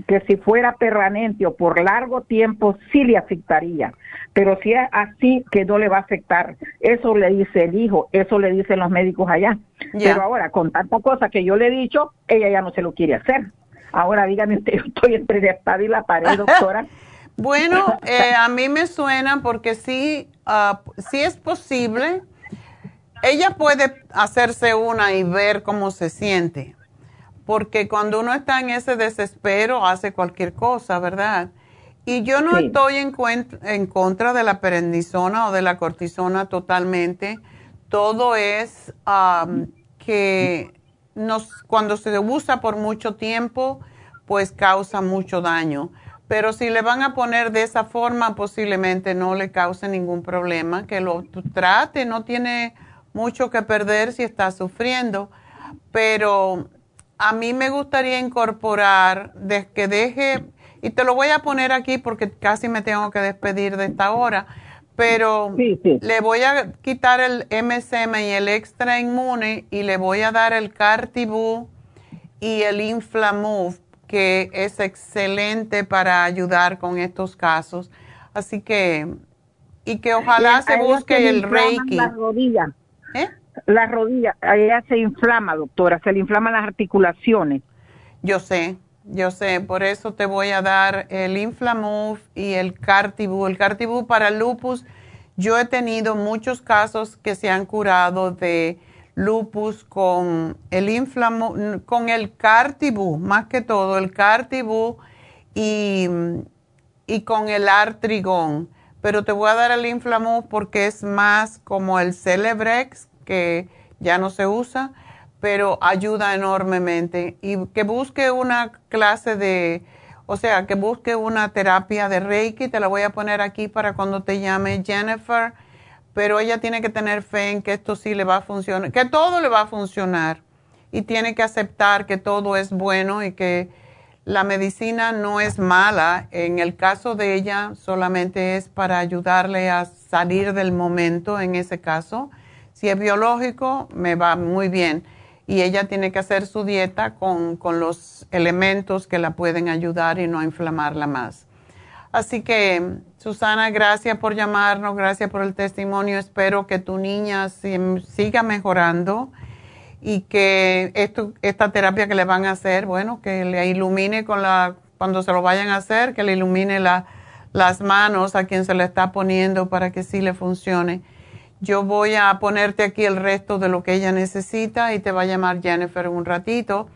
S5: Que si fuera permanente o por largo tiempo sí le afectaría, pero si es así que no le va a afectar. Eso le dice el hijo, eso le dicen los médicos allá. Pero ahora, con tanta cosa que yo le he dicho, ella ya no se lo quiere hacer. Ahora dígame usted, yo estoy entre la espada y la pared, doctora.
S2: bueno, eh, a mí me suena porque sí, uh, sí es posible. Ella puede hacerse una y ver cómo se siente, porque cuando uno está en ese desespero hace cualquier cosa, ¿verdad? Y yo no estoy en, en, contra de la perendizona o de la cortisona totalmente. Todo es um, que nos, cuando se usa por mucho tiempo, pues causa mucho daño. Pero si le van a poner de esa forma, posiblemente no le cause ningún problema, que lo trate, no tiene mucho que perder si está sufriendo. Pero a mí me gustaría incorporar, de que deje, y te lo voy a poner aquí porque casi me tengo que despedir de esta hora, pero le voy a quitar el MSM y el extra inmune y le voy a dar el Cartibú y el Inflamove, que es excelente para ayudar con estos casos. Así que, y que ojalá se busque el Reiki.
S5: La rodilla. La rodilla, ella se inflama, doctora, se le inflaman las articulaciones.
S2: Yo sé, yo sé, por eso te voy a dar el Inflamove y el Cartibú. El Cartibú para lupus, yo he tenido muchos casos que se han curado de lupus con el Inflamove, con el Cartibú, más que todo, el Cartibú y, y con el Artrigón. Pero te voy a dar el Inflamove porque es más como el Celebrex, que ya no se usa pero ayuda enormemente. Y que busque una clase de, o sea, que busque una terapia de Reiki, te la voy a poner aquí para cuando te llame Jennifer, pero ella tiene que tener fe en que esto sí le va a funcionar, que todo le va a funcionar y tiene que aceptar que todo es bueno y que la medicina no es mala. En el caso de ella solamente es para ayudarle a salir del momento en ese caso. Si es biológico, me va muy bien y ella tiene que hacer su dieta con, los elementos que la pueden ayudar y no inflamarla más. Así que, Susana, gracias por llamarnos, gracias por el testimonio. Espero que tu niña siga mejorando y que esta terapia que le van a hacer, bueno, que le ilumine con la, cuando se lo vayan a hacer, que le ilumine las manos a quien se le está poniendo para que sí le funcione yo voy a ponerte aquí el resto de lo que ella necesita y te va a llamar Jennifer un ratito.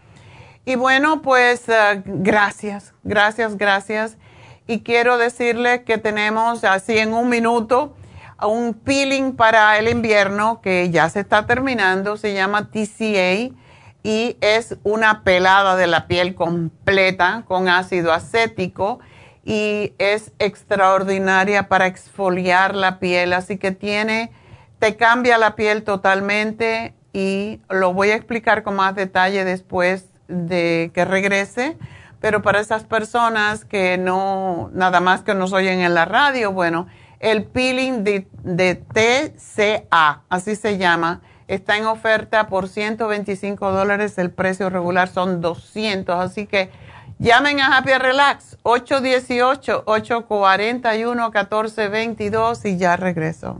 S2: Y bueno, pues eh, gracias, gracias, gracias. Y quiero decirle que tenemos así en un minuto un peeling para el invierno que ya se está terminando, se llama TCA y es una pelada de la piel completa con ácido acético y es extraordinaria para exfoliar la piel, así que tiene te cambia la piel totalmente y lo voy a explicar con más detalle después de que regrese. Pero para esas personas que no, nada más que nos oyen en la radio, bueno, el peeling de, TCA, así se llama, está en oferta por 125 dólares, el precio regular son 200, así que llamen a Happy Relax 818-841-1422 y ya regreso.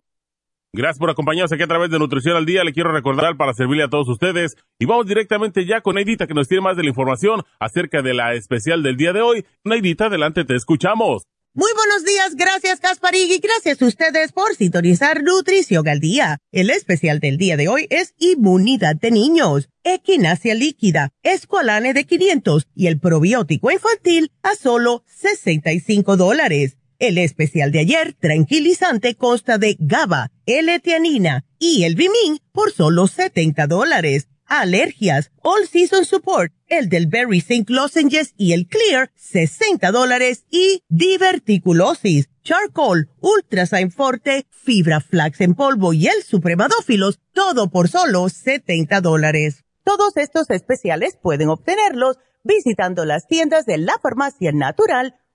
S3: Gracias por acompañarnos aquí a través de Nutrición al Día. Le quiero recordar para servirle a todos ustedes. Y vamos directamente ya con Neidita que nos tiene más de la información acerca de la especial del día de hoy. Neidita, adelante, te escuchamos.
S4: Muy buenos días, gracias y gracias a ustedes por sintonizar Nutrición al Día. El especial del día de hoy es Inmunidad de Niños, Equinacia Líquida, Escualane de 500 y el probiótico infantil a solo 65 dólares. El especial de ayer, tranquilizante, consta de GABA, L-Tianina y el Bimin por solo 70 dólares. Alergias, All Season Support, el del Berry Zinc Lozenges y el Clear, 60 dólares. Y diverticulosis, Charcoal, Ultrasign Forte, Fibra Flax en polvo y el Supremadófilos, todo por solo 70 dólares. Todos estos especiales pueden obtenerlos visitando las tiendas de la Farmacia Natural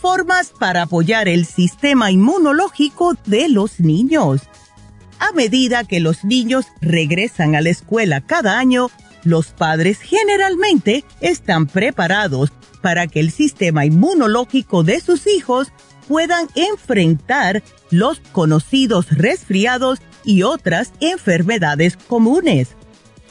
S4: Formas para apoyar el sistema inmunológico de los niños. A medida que los niños regresan a la escuela cada año, los padres generalmente están preparados para que el sistema inmunológico de sus hijos puedan enfrentar los conocidos resfriados y otras enfermedades comunes.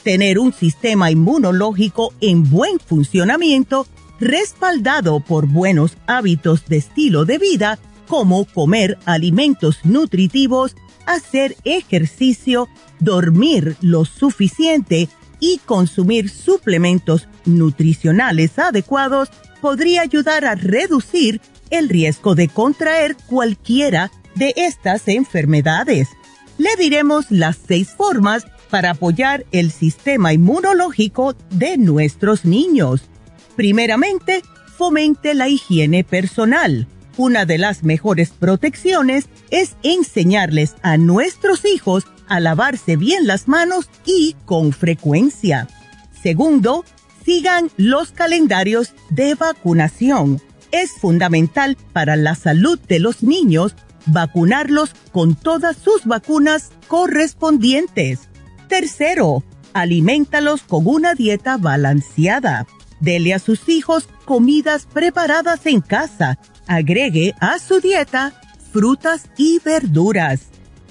S4: Tener un sistema inmunológico en buen funcionamiento respaldado por buenos hábitos de estilo de vida como comer alimentos nutritivos, hacer ejercicio, dormir lo suficiente y consumir suplementos nutricionales adecuados podría ayudar a reducir el riesgo de contraer cualquiera de estas enfermedades. Le diremos las seis formas para apoyar el sistema inmunológico de nuestros niños. Primeramente, fomente la higiene personal. Una de las mejores protecciones es enseñarles a nuestros hijos a lavarse bien las manos y con frecuencia. Segundo, sigan los calendarios de vacunación. Es fundamental para la salud de los niños vacunarlos con todas sus vacunas correspondientes. Tercero, alimentalos con una dieta balanceada. Dele a sus hijos comidas preparadas en casa. Agregue a su dieta frutas y verduras.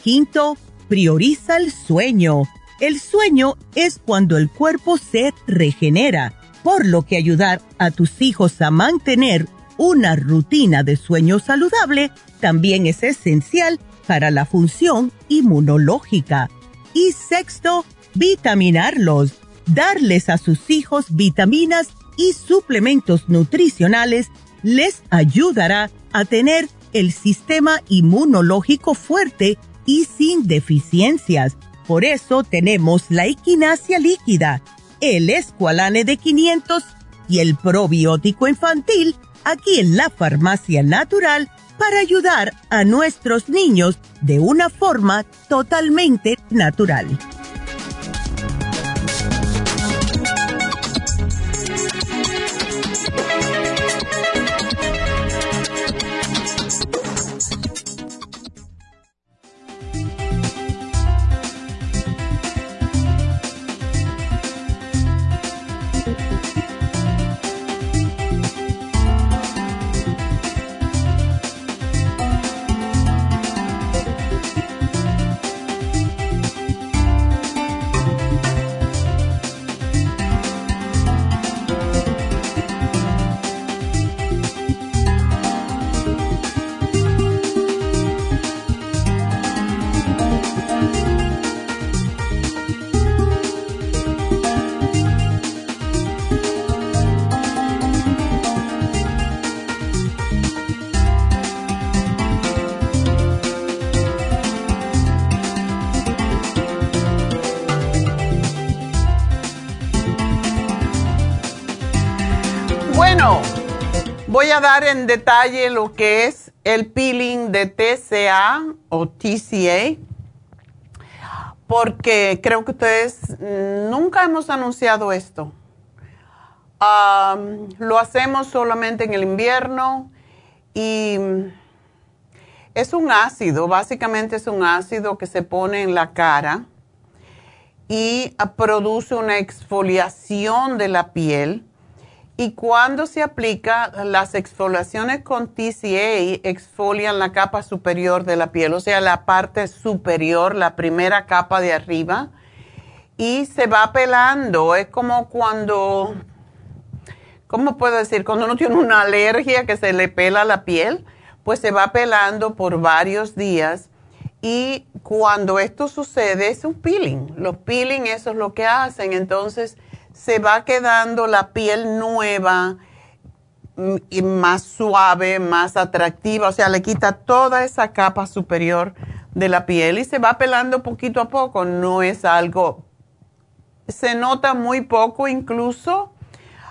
S4: Quinto, prioriza el sueño. El sueño es cuando el cuerpo se regenera, por lo que ayudar a tus hijos a mantener una rutina de sueño saludable también es esencial para la función inmunológica. Y sexto, vitaminarlos. Darles a sus hijos vitaminas y suplementos nutricionales les ayudará a tener el sistema inmunológico fuerte y sin deficiencias. Por eso tenemos la equinacia líquida, el escualane de 500 y el probiótico infantil aquí en la farmacia natural para ayudar a nuestros niños de una forma totalmente natural.
S2: Voy a dar en detalle lo que es el peeling de TCA o TCA, porque creo que ustedes nunca hemos anunciado esto. lo hacemos solamente en el invierno y es un ácido, básicamente es un ácido que se pone en la cara y produce una exfoliación de la piel. Y cuando se aplica, las exfoliaciones con TCA exfolian la capa superior de la piel, o sea, la parte superior, la primera capa de arriba, y se va pelando. Es como cuando, ¿cómo puedo decir? Cuando uno tiene una alergia que se le pela la piel pues se va pelando por varios días y cuando esto sucede es un peeling. Los peeling eso es lo que hacen, entonces se va quedando la piel nueva y más suave, más atractiva, o sea, le quita toda esa capa superior de la piel y se va pelando poquito a poco, no es algo, se nota muy poco incluso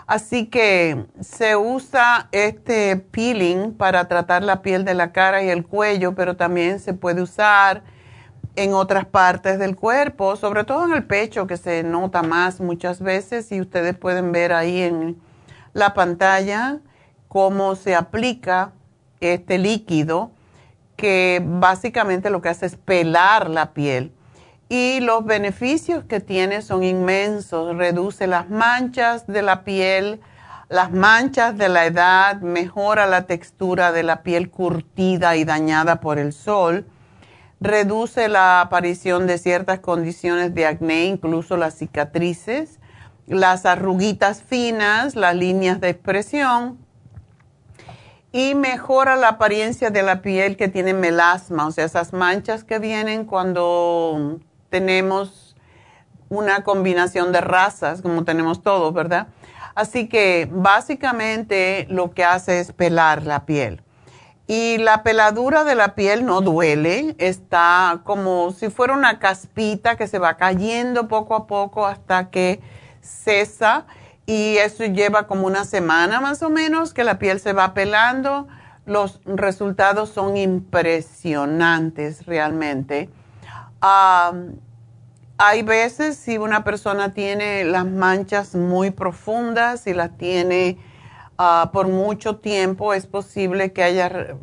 S2: Así que se usa este peeling para tratar la piel de la cara y el cuello, pero también se puede usar en otras partes del cuerpo, sobre todo en el pecho que se nota más muchas veces y ustedes pueden ver ahí en la pantalla cómo se aplica este líquido que básicamente lo que hace es pelar la piel y los beneficios que tiene son inmensos. Reduce las manchas de la piel, las manchas de la edad, mejora la textura de la piel curtida y dañada por el sol, reduce la aparición de ciertas condiciones de acné, incluso las cicatrices, las arruguitas finas, las líneas de expresión y mejora la apariencia de la piel que tiene melasma, o sea, esas manchas que vienen cuando tenemos una combinación de razas, como tenemos todos, ¿verdad? Así que básicamente lo que hace es pelar la piel. Y la peladura de la piel no duele, está como si fuera una caspita que se va cayendo poco a poco hasta que cesa y eso lleva como una semana más o menos que la piel se va pelando. Los resultados son impresionantes realmente hay veces si una persona tiene las manchas muy profundas y las tiene ah, por mucho tiempo, es posible que, haya,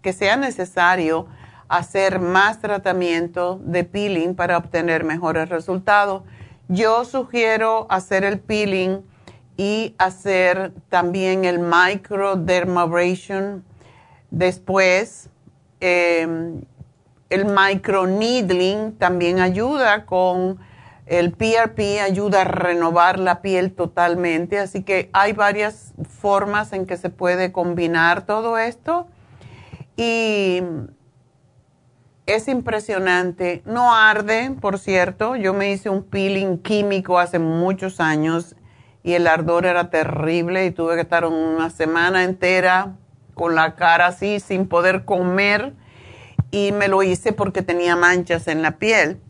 S2: que sea necesario hacer más tratamiento de peeling para obtener mejores resultados. Yo sugiero hacer el peeling y hacer también el microdermabrasion después. Eh, el microneedling también ayuda con el PRP, ayuda a renovar la piel totalmente. Así que hay varias formas en que se puede combinar todo esto. Y es impresionante. No arde, por cierto. Yo me hice un peeling químico hace muchos años y el ardor era terrible y tuve que estar una semana entera con la cara así sin poder comer y me lo hice porque tenía manchas en la piel.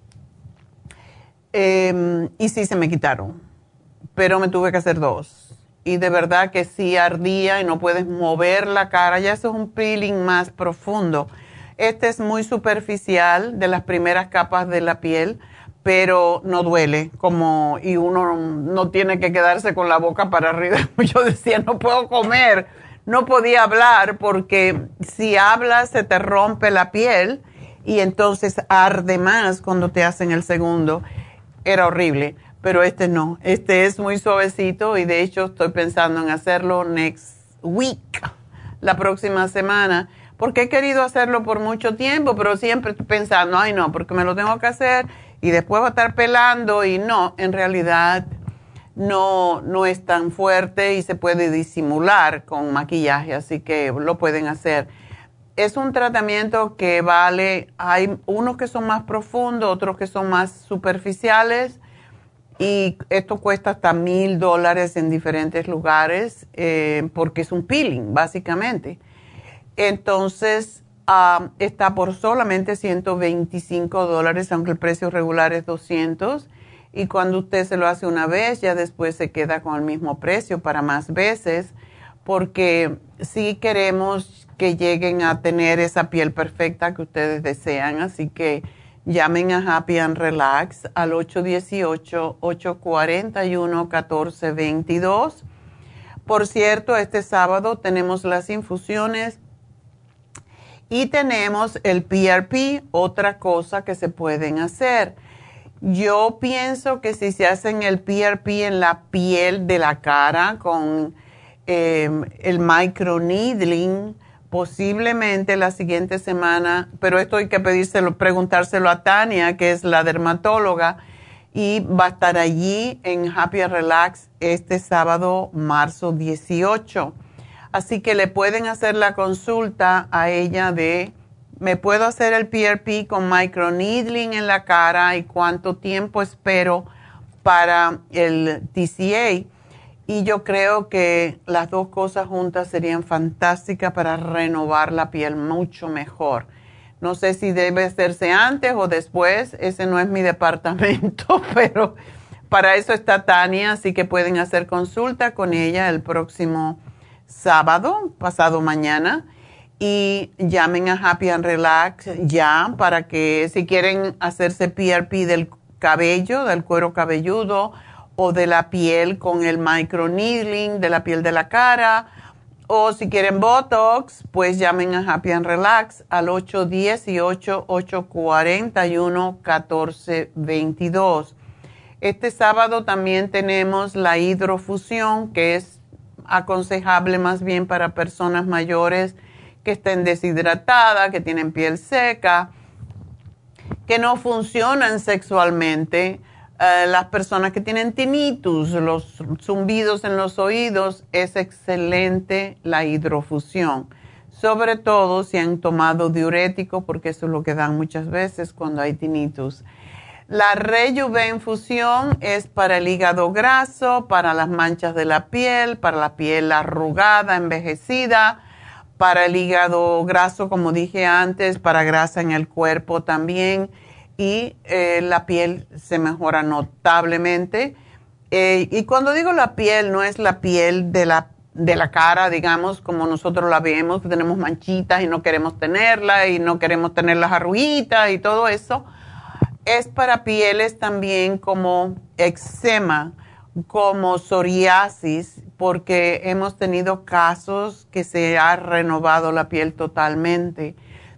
S2: Em, y sí se me quitaron, pero me tuve que hacer dos. Y de verdad que sí ardía y no puedes mover la cara, ya eso es un peeling más profundo. Este es muy superficial de las primeras capas de la piel, pero no duele, como, y uno no tiene que quedarse con la boca para arriba. Yo decía, no puedo comer no podía hablar porque si hablas se te rompe la piel y entonces arde más cuando te hacen el segundo. Era horrible, pero este no. Este es muy suavecito y de hecho estoy pensando en hacerlo next week, la próxima semana, porque he querido hacerlo por mucho tiempo, pero siempre estoy pensando, ay no, porque me lo tengo que hacer y después va a estar pelando y no, en realidad no, no es tan fuerte y se puede disimular con maquillaje, así que lo pueden hacer. Es un tratamiento que vale, hay unos que son más profundos, otros que son más superficiales y esto cuesta hasta mil dólares en diferentes lugares eh, porque es un peeling, básicamente. Entonces, ah, está por solamente 125 dólares, aunque el precio regular es 200 y cuando usted se lo hace una vez, ya después se queda con el mismo precio para más veces. porque sí queremos que lleguen a tener esa piel perfecta que ustedes desean, así que llamen a Happy and Relax al 818-841-1422. Por cierto, este sábado tenemos las infusiones y tenemos el PRP, otra cosa que se pueden hacer. Yo pienso que si se hacen el PRP en la piel de la cara con em, el microneedling, posiblemente la siguiente semana, pero esto hay que preguntárselo a Tania, que es la dermatóloga, y va a estar allí en Happy Relax este sábado, marzo 18. Así que le pueden hacer la consulta a ella de, ¿me puedo hacer el PRP con microneedling en la cara y cuánto tiempo espero para el TCA? Y yo creo que las dos cosas juntas serían fantásticas para renovar la piel mucho mejor. No sé si debe hacerse antes o después, ese no es mi departamento, pero para eso está Tania, así que pueden hacer consulta con ella el próximo sábado, pasado mañana, y llamen a Happy and Relax ya para que si quieren hacerse PRP del cabello, del cuero cabelludo o de la piel con el microneedling, de la piel de la cara, o si quieren Botox, pues llamen a Happy and Relax al 818-841-1422. Este sábado también tenemos la hidrofusión, que es aconsejable más bien para personas mayores que estén deshidratadas, que tienen piel seca, que no funcionan sexualmente. Eh, las personas que tienen tinnitus, los zumbidos en los oídos, es excelente la hidrofusión. Sobre todo si han tomado diurético, porque eso es lo que dan muchas veces cuando hay tinnitus. La Rejuvenfusión es para el hígado graso, para las manchas de la piel, para la piel arrugada, envejecida, para el hígado graso, como dije antes, para grasa en el cuerpo también y eh, la piel se mejora notablemente. Eh, y cuando digo la piel, no es la piel de la, de la cara, digamos, como nosotros la vemos, que tenemos manchitas y no queremos tenerla y no queremos tener las arruguitas y todo eso es para pieles también como eczema, como psoriasis, porque hemos tenido casos que se ha renovado la piel totalmente.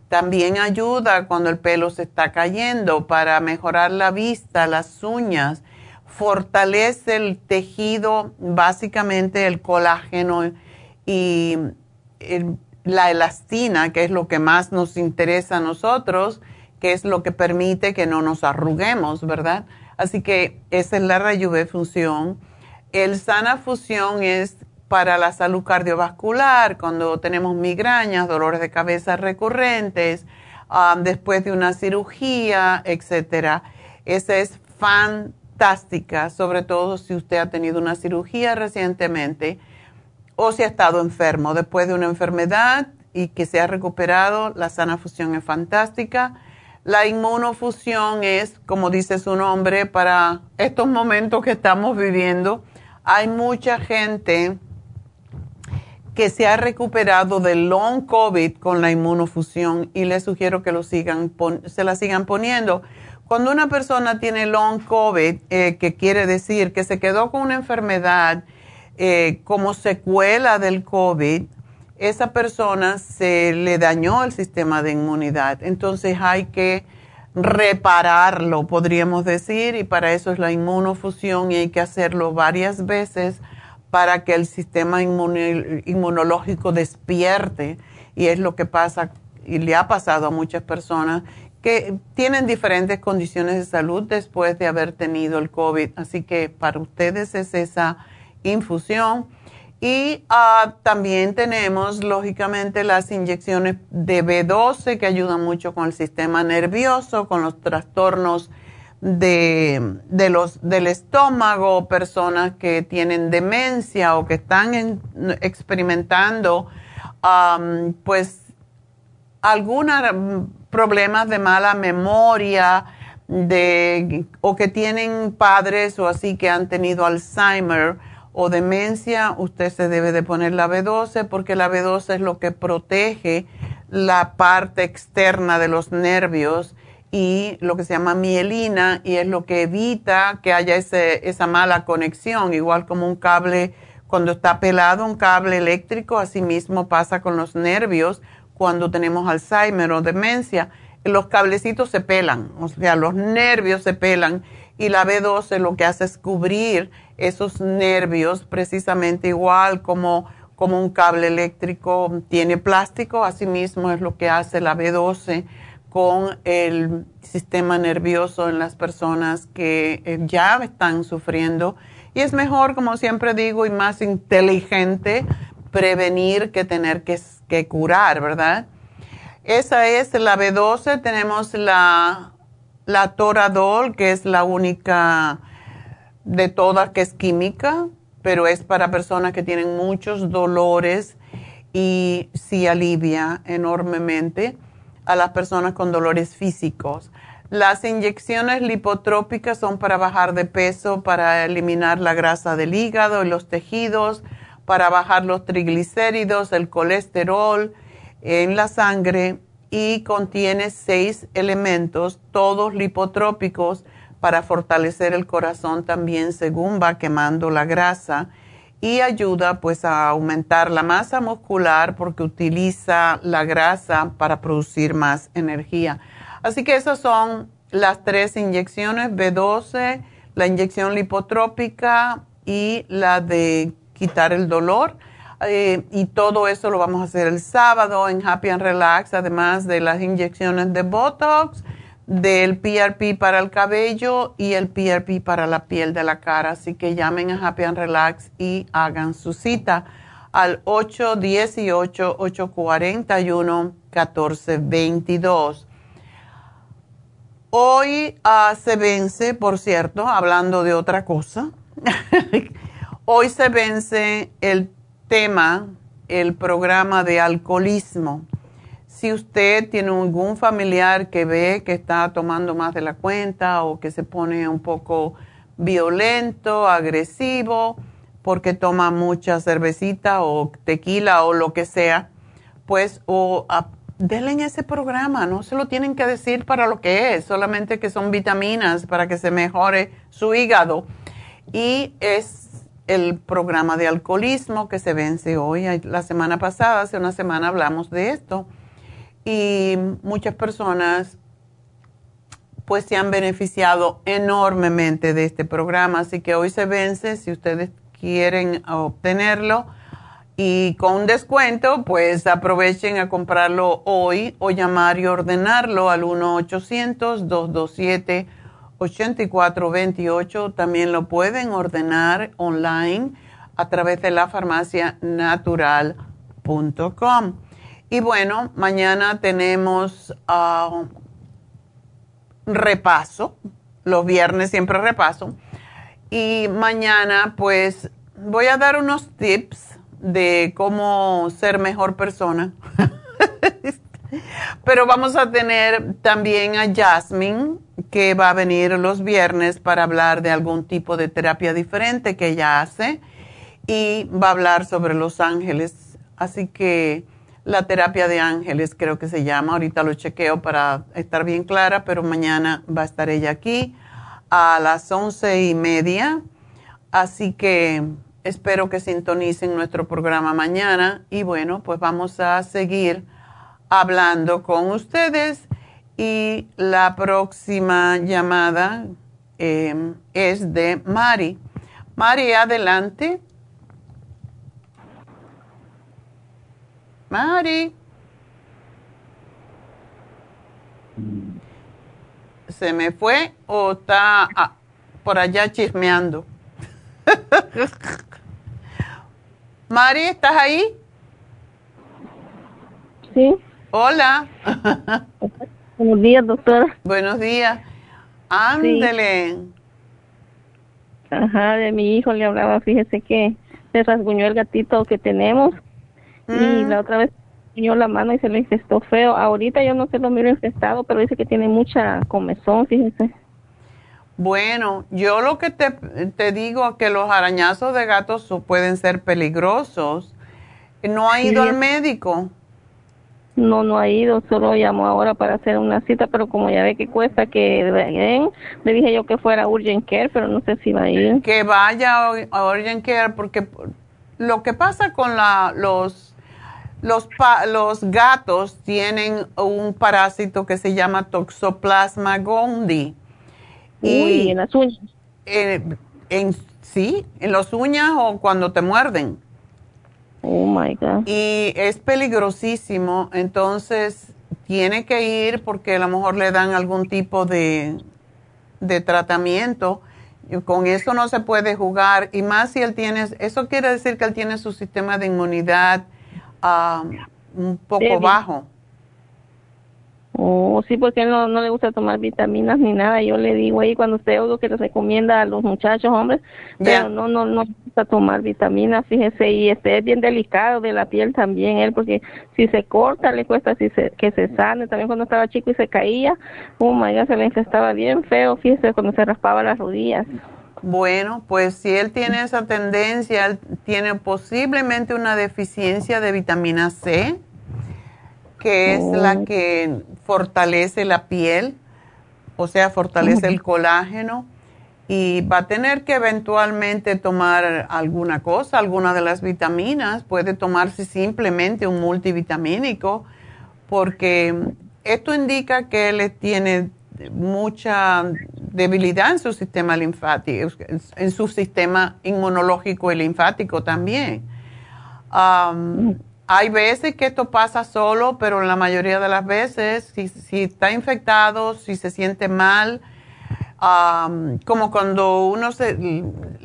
S2: También ayuda cuando el pelo se está cayendo para mejorar la vista, las uñas, fortalece el tejido, básicamente el colágeno y la elastina, que es lo que más nos interesa a nosotros que es lo que permite que no nos arruguemos, ¿verdad? Así que esa es la función. El sana fusión es para la salud cardiovascular, cuando tenemos migrañas, dolores de cabeza recurrentes, um, después de una cirugía, etcétera. Esa es fantástica, sobre todo si usted ha tenido una cirugía recientemente o si ha estado enfermo después de una enfermedad y que se ha recuperado, la sana fusión es fantástica la inmunofusión es, como dice su nombre, para estos momentos que estamos viviendo. Hay mucha gente que se ha recuperado del long COVID con la inmunofusión y les sugiero que lo sigan, se la sigan poniendo. Cuando una persona tiene long COVID, eh, que quiere decir que se quedó con una enfermedad eh, como secuela del COVID, esa persona se le dañó el sistema de inmunidad. Entonces hay que repararlo, podríamos decir, y para eso es la inmunofusión y hay que hacerlo varias veces para que el sistema inmunológico despierte. Y es lo que pasa y le ha pasado a muchas personas que tienen diferentes condiciones de salud después de haber tenido el COVID. Así que para ustedes es esa infusión y ah, también tenemos, lógicamente, las inyecciones de B12 que ayudan mucho con el sistema nervioso, con los trastornos de, los, del estómago, personas que tienen demencia o que están experimentando, pues, algunos problemas de mala memoria, de, o que tienen padres o así que han tenido Alzheimer o demencia, usted se debe de poner la B12 porque la B12 es lo que protege la parte externa de los nervios y lo que se llama mielina y es lo que evita que haya ese, esa mala conexión, igual como un cable cuando está pelado, un cable eléctrico, así mismo pasa con los nervios cuando tenemos Alzheimer o demencia, los cablecitos se pelan, o sea, los nervios se pelan y la B12 lo que hace es cubrir esos nervios precisamente igual como, como un cable eléctrico tiene plástico, asimismo es lo que hace la B12 con el sistema nervioso en las personas que eh, ya están sufriendo. Y es mejor, como siempre digo, y más inteligente prevenir que tener que, que curar, ¿verdad? Esa es la B12. Tenemos la, la Toradol, que es la única de todas que es química, pero es para personas que tienen muchos dolores y sí alivia enormemente a las personas con dolores físicos. Las inyecciones lipotrópicas son para bajar de peso, para eliminar la grasa del hígado y los tejidos, para bajar los triglicéridos, el colesterol en la sangre y contiene seis elementos, todos lipotrópicos para fortalecer el corazón también según va quemando la grasa y ayuda pues a aumentar la masa muscular porque utiliza la grasa para producir más energía. Así que esas son las tres inyecciones, B12, la inyección lipotrópica y la de quitar el dolor. Eh, y todo eso lo vamos a hacer el sábado en Happy and Relax, además de las inyecciones de Botox del PRP para el cabello y el PRP para la piel de la cara. Así que llamen a Happy and Relax y hagan su cita al 818-841-1422. Hoy uh, se vence, por cierto, hablando de otra cosa, hoy se vence el tema, el programa de alcoholismo si usted tiene algún familiar que ve que está tomando más de la cuenta o que se pone un poco violento, agresivo, porque toma mucha cervecita o tequila o lo que sea, pues o denle en ese programa, no se lo tienen que decir para lo que es, solamente que son vitaminas para que se mejore su hígado. Y es el programa de alcoholismo que se vence hoy. La semana pasada, hace una semana hablamos de esto y muchas personas pues se han beneficiado enormemente de este programa, así que hoy se vence si ustedes quieren obtenerlo y con descuento pues aprovechen a comprarlo hoy o llamar y ordenarlo al 1-800-227-8428. También lo pueden ordenar online a través de la farmacianatural.com. Y bueno, mañana tenemos ah, repaso, los viernes siempre repaso. Y mañana pues voy a dar unos tips de cómo ser mejor persona. Pero vamos a tener también a Jasmine, que va a venir los viernes para hablar de algún tipo de terapia diferente que ella hace. Y va a hablar sobre los ángeles. Así que la terapia de ángeles, creo que se llama. Ahorita lo chequeo para estar bien clara, pero mañana va a estar ella aquí a las once y media. Así que espero que sintonicen nuestro programa mañana y bueno, pues vamos a seguir hablando con ustedes y la próxima llamada eh, es de Mari. Mari, adelante. Mari. ¿Se me fue o está ah, por allá chismeando? Mari, ¿estás ahí?
S7: Sí.
S2: Hola.
S7: Buenos días, doctora.
S2: Buenos días. Ándele.
S7: Ajá, de mi hijo le hablaba, fíjese que se rasguñó el gatito que tenemos y mm. la otra vez puñó la mano y se le infestó feo. Ahorita yo no sé lo miro infestado, pero dice que tiene mucha comezón, fíjense.
S2: Bueno, yo lo que te, te digo es que los arañazos de gatos pueden ser peligrosos. ¿No ha ido al médico?
S7: No, no ha ido, solo llamó ahora para hacer una cita, pero como ya ve que cuesta que le dije yo que fuera a Urgent Care, pero no sé si va a ir.
S2: Que vaya a Urgent Care, porque lo que pasa con la, los, los, los gatos tienen un parásito que se llama Toxoplasma gondii.
S7: y en las uñas.
S2: en, sí, en las uñas o cuando te muerden.
S7: Oh my God.
S2: Y es peligrosísimo, entonces tiene que ir porque a lo mejor le dan algún tipo de, de tratamiento. con eso no se puede jugar, y más si él tiene, eso quiere decir que él tiene su sistema de inmunidad ah, un poco bajo.
S7: Oh, sí, porque no, no le gusta tomar vitaminas ni nada. Yo le digo ahí cuando usted oigo que les recomienda a los muchachos, hombres, pero no, no, no gusta tomar vitaminas, fíjese, y este es bien delicado de la piel también él, porque si se corta le cuesta si se, que se sane. También cuando estaba chico y se caía, oh my God, se le infestaba bien feo, fíjese, cuando se raspaba las rodillas.
S2: Bueno, pues si él tiene esa tendencia, él tiene posiblemente una deficiencia de vitamina C que es la oh. que fortalece la piel, o sea, fortalece el colágeno y va a tener que eventualmente tomar alguna cosa, alguna de las vitaminas, puede tomarse simplemente un multivitamínico, porque esto indica que él tiene mucha debilidad en su sistema linfático, en su sistema inmunológico y linfático también. Hay veces que esto pasa solo, pero la mayoría de las veces, si, está infectado, si se siente mal, como cuando uno se,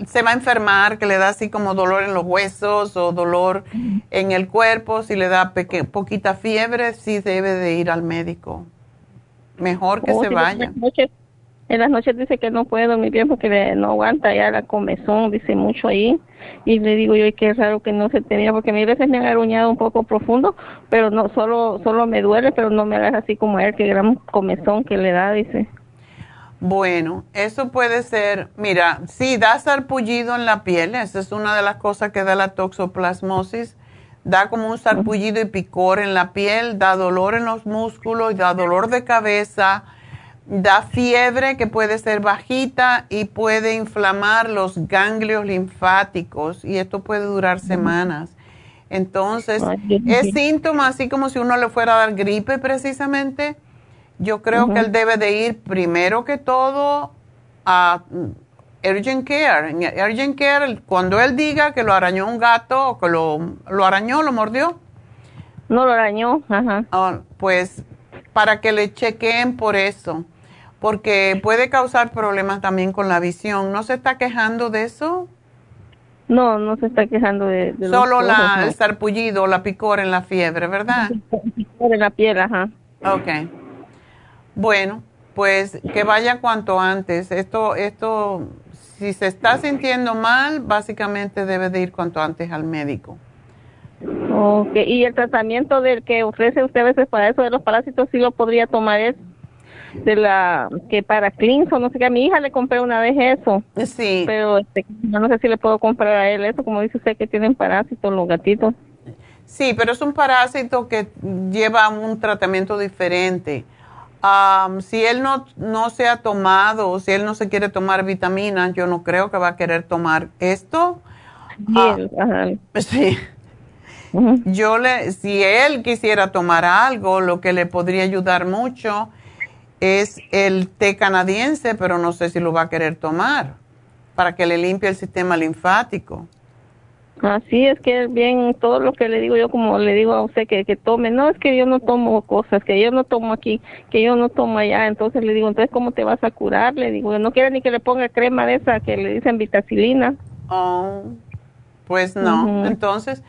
S2: se, va a enfermar, que le da así como dolor en los huesos o dolor en el cuerpo, si le da poquita fiebre, sí debe de ir al médico. Mejor que oh, se vaya
S7: en las noches dice que no puede dormir bien porque no aguanta ya la comezón, dice mucho ahí. Y le digo yo, que es raro que no se tenía, porque a mí a veces me ha aruñado un poco profundo, pero no solo solo me duele, pero no me agarra así como él, que gran comezón que le da, dice.
S2: Bueno, eso puede ser, mira, sí, da sarpullido en la piel, esa es una de las cosas que da la toxoplasmosis, da como un sarpullido y picor en la piel, da dolor en los músculos, da dolor de cabeza, da fiebre que puede ser bajita y puede inflamar los ganglios linfáticos y esto puede durar semanas. Entonces, es síntoma así como si uno le fuera a dar gripe precisamente. Yo creo que él debe de ir primero que todo a Urgent Care. Urgent Care, cuando él diga que lo arañó un gato o que lo, lo arañó, lo mordió.
S7: No lo arañó, ajá.
S2: Ah, pues para que le chequeen por eso porque puede causar problemas también con la visión. ¿No se está quejando de eso?
S7: No, no se está quejando de,
S2: de Solo la, el sarpullido, la picor en la fiebre, ¿verdad?
S7: Picor en la piel, ajá.
S2: Ok. Bueno, pues que vaya cuanto antes. Esto, esto, si se está sintiendo mal, básicamente debe de ir cuanto antes al médico.
S7: Ok, y el tratamiento del que ofrece usted a veces para eso de los parásitos, ¿sí lo podría tomar él? de la que para Clinton, no sé qué, a mi hija le compré una vez eso.
S2: Sí.
S7: Pero este, no sé si le puedo comprar a él eso, como dice usted que tienen parásitos los gatitos.
S2: Sí, pero es un parásito que lleva un tratamiento diferente. Si él no, no se ha tomado si él no se quiere tomar vitaminas, yo no creo que va a querer tomar esto.
S7: Ah,
S2: sí. Yo le, si él quisiera tomar algo, lo que le podría ayudar mucho es el té canadiense, pero no sé si lo va a querer tomar para que le limpie el sistema linfático.
S7: Así es que bien todo lo que le digo yo como le digo a usted que, que tome, no es que yo no tomo cosas, que yo no tomo aquí, que yo no tomo allá, entonces le digo, entonces ¿cómo te vas a curar? Le digo, no quiere ni que le ponga crema de esa que le dicen vitacilina.
S2: Oh, pues no, entonces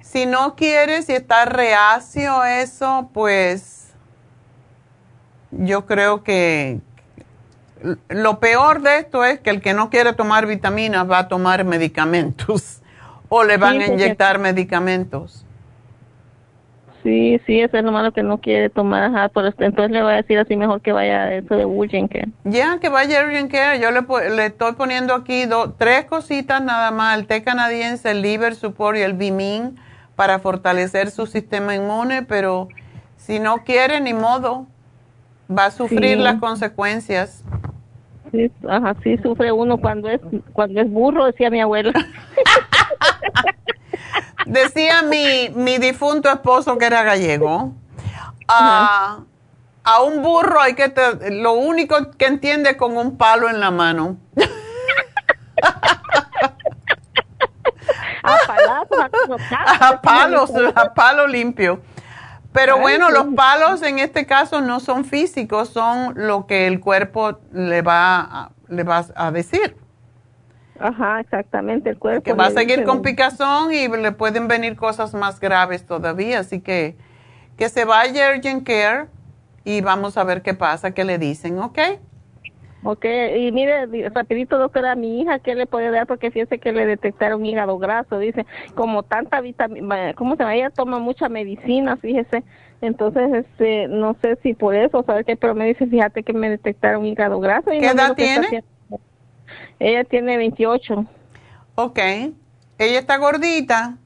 S2: si no quieres y está reacio eso, pues yo creo que lo peor de esto es que el que no quiere tomar vitaminas va a tomar medicamentos o le van a inyectar medicamentos.
S7: Sí, sí, eso es lo malo que no quiere tomar, ajá, por entonces le voy a decir así mejor que vaya a eso de Urgent Care.
S2: Ya, que vaya a Urgent Care, yo le, le estoy poniendo aquí tres cositas nada más, el té canadiense, el liver support y el bimin para fortalecer su sistema inmune, pero si no quiere, ni modo, va a sufrir las consecuencias.
S7: Sí, ajá, sí sufre uno cuando es, cuando es burro, decía mi abuela.
S2: Decía mi, mi difunto esposo que era gallego. a un burro hay que lo único que entiende es con un palo en la mano. a, palos, a palo limpio. Pero bueno, los palos en este caso no son físicos, son lo que el cuerpo le va le va a decir.
S7: Ajá, exactamente, el cuerpo.
S2: Que va a seguir con picazón y le pueden venir cosas más graves todavía, así que que se vaya a Urgent Care y vamos a ver qué pasa, qué le dicen, ¿ok?
S7: Ok, y mire, rapidito, doctora, a mi hija, ¿qué le puede dar? Porque fíjese que le detectaron hígado graso, dice, como tanta vitamina, ¿cómo se llama? Ella toma mucha medicina, fíjese, entonces, este, no sé si por eso, ¿sabe qué? Pero me dice, fíjate que me detectaron hígado graso.
S2: ¿Qué edad tiene?
S7: Ella tiene 28.
S2: Ok. ¿Ella está gordita?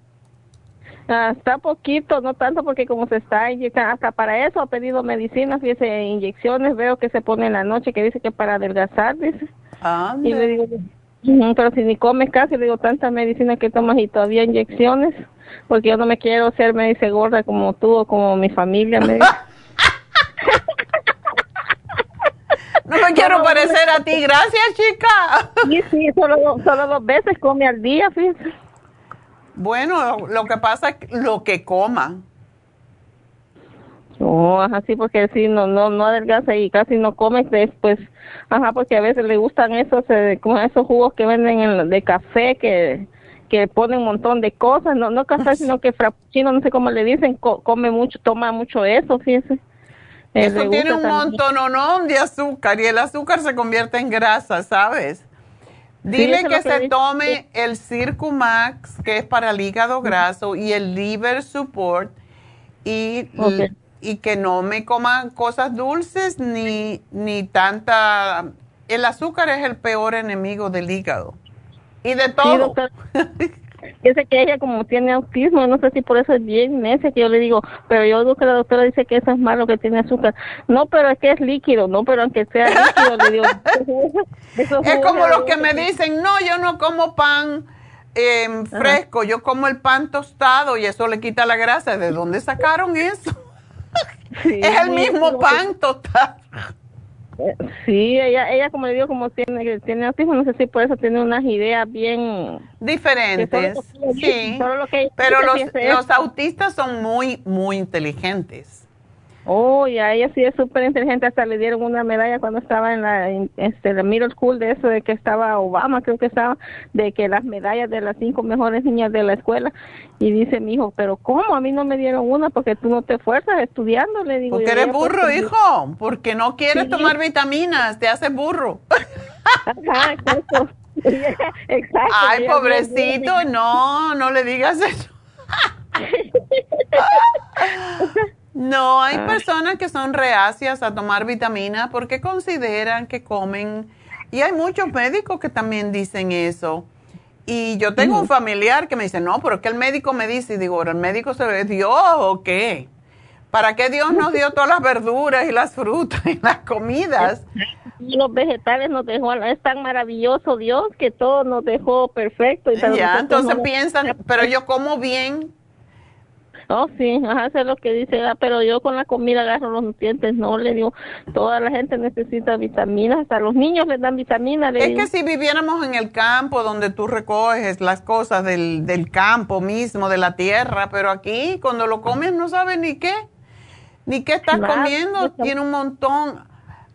S7: Ah, está poquito, no tanto porque como se está inyectando, hasta para eso ha pedido medicina, fíjese, inyecciones, veo que se pone en la noche, que dice que para adelgazar, dice. Ah, y le digo, pero si ni comes casi, le digo, tanta medicina que tomas y todavía inyecciones, porque yo no me quiero ser, me dice, gorda como tú o como mi familia, me dice.
S2: No me quiero parecer a ti, gracias, chica.
S7: Sí, sí, solo, solo dos veces come al día, fíjate.
S2: Bueno, lo que pasa es lo que coma.
S7: Oh, ajá, sí, porque si no, no, no adelgaza y casi no come, después, ajá, porque a veces le gustan esos, eh, como esos jugos que venden en, de café que, que ponen un montón de cosas, no, no café, sino que frappuccino, no sé cómo le dicen, come mucho, toma mucho eso, fíjese.
S2: Eso tiene un montón de azúcar y el azúcar se convierte en grasa, ¿sabes? Dile que, se tome el Circumax, que es para el hígado graso, y el Liver Support, y, y, que no me coma cosas dulces ni, ni tanta... El azúcar es el peor enemigo del hígado. Y de todo.
S7: sé que ella como tiene autismo, no sé si por eso es bien necia que yo le digo, pero yo digo que la doctora dice que eso es malo, que tiene azúcar. No, pero es que es líquido, no, pero aunque sea líquido, le digo.
S2: es como los que me dicen, no, yo no como pan em, fresco, yo como el pan tostado y eso le quita la grasa. ¿De dónde sacaron eso? es el mismo pan tostado.
S7: Sí, ella, ella como le digo, como tiene, tiene autismo, no sé si por eso tiene unas ideas bien
S2: diferentes. sí, pero los, los autistas son muy, muy inteligentes.
S7: Oh, ya ella sí es súper inteligente, hasta le dieron una medalla cuando estaba en la, este, la middle school de eso, de que estaba Obama, creo que estaba, de que las medallas de las cinco mejores niñas de la escuela. Y dice mi hijo, pero ¿cómo? A mí no me dieron una porque tú no te esfuerzas estudiando, le digo.
S2: Porque eres burro, hijo, porque no quieres tomar vitaminas, te haces burro.
S7: Ajá, exacto. exacto.
S2: Ay, pobrecito, no, no le digas eso. No, hay ah. personas que son reacias a tomar vitamina porque consideran que comen, y hay muchos médicos que también dicen eso. Y yo tengo un familiar que me dice, no, pero que el médico me dice, y digo, ¿el médico se ve Dios o qué? ¿Para qué Dios nos dio todas las verduras y las frutas y las comidas?
S7: los vegetales nos dejó, es tan maravilloso Dios que todo nos dejó perfecto. Y
S2: ya, entonces piensan, pero yo como bien,
S7: Oh, sí, ajá, es lo que dice, ah, pero yo con la comida agarro los nutrientes, no, le digo, toda la gente necesita vitaminas, hasta los niños les dan vitaminas.
S2: es que si viviéramos en el campo donde tú recoges las cosas del, del campo mismo, de la tierra, pero aquí cuando lo comes no sabes ni qué, ni qué estás comiendo, tiene un montón.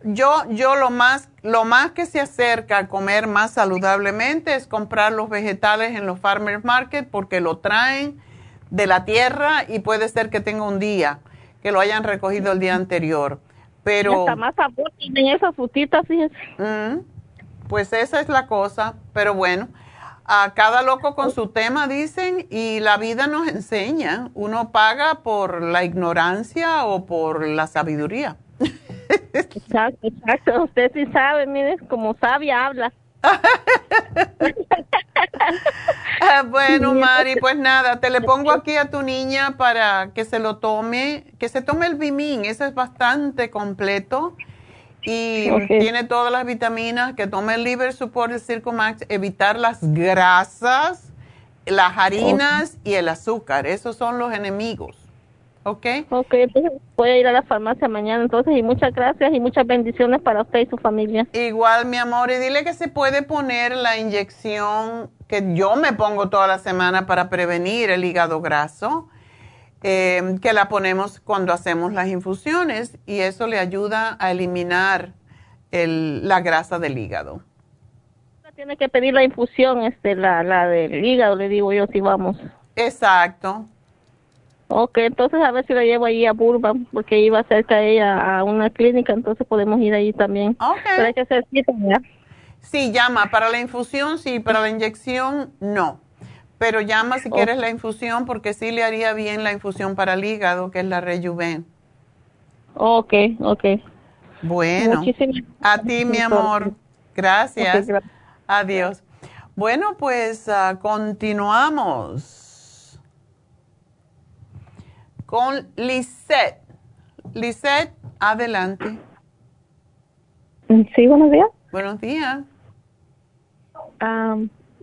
S2: Yo, yo lo más, lo más que se acerca a comer más saludablemente es comprar los vegetales en los farmers market porque lo traen de la tierra y puede ser que tenga un día que lo hayan recogido el día anterior. Pero...
S7: Más sabor en esas frutitas, fíjese.
S2: Mm, pues esa es la cosa, pero bueno. a cada loco con su tema, dicen, y la vida nos enseña. Uno paga por la ignorancia o por la sabiduría.
S7: Exacto, exacto. Usted sí sabe, mire, como sabia habla.
S2: Ah, bueno, Mari, pues nada, te le pongo aquí a tu niña para que se lo tome, que se tome el Bimin, eso es bastante completo y tiene todas las vitaminas, que tome el Liver Support, el Circo Max, evitar las grasas, las harinas y el azúcar, esos son los enemigos. ¿Ok?
S7: Ok, entonces voy a ir a la farmacia mañana entonces y muchas gracias y muchas bendiciones para usted y su familia.
S2: Igual, mi amor, y dile que se puede poner la inyección que yo me pongo toda la semana para prevenir el hígado graso, eh, que la ponemos cuando hacemos las infusiones y eso le ayuda a eliminar el, la grasa del hígado.
S7: Tiene que pedir la infusión, este, la, la del hígado, le digo yo, si vamos.
S2: Exacto.
S7: Ok, entonces a ver si la llevo ahí a Burbank, porque iba cerca de ella a una clínica, entonces podemos ir ahí también.
S2: Ok.
S7: Pero hay que hacer cita, ¿ya?
S2: Sí, llama. Para la infusión, sí. Para la inyección, no. Pero llama si quieres la infusión, porque sí le haría bien la infusión para el hígado, que es la Rejuven.
S7: Ok, ok.
S2: Bueno.
S7: Muchísimas
S2: A ti, mi amor. Gracias. Adiós. Bueno, pues ah, continuamos con Lisette. Lisette, adelante.
S8: Sí, buenos días.
S2: Buenos días.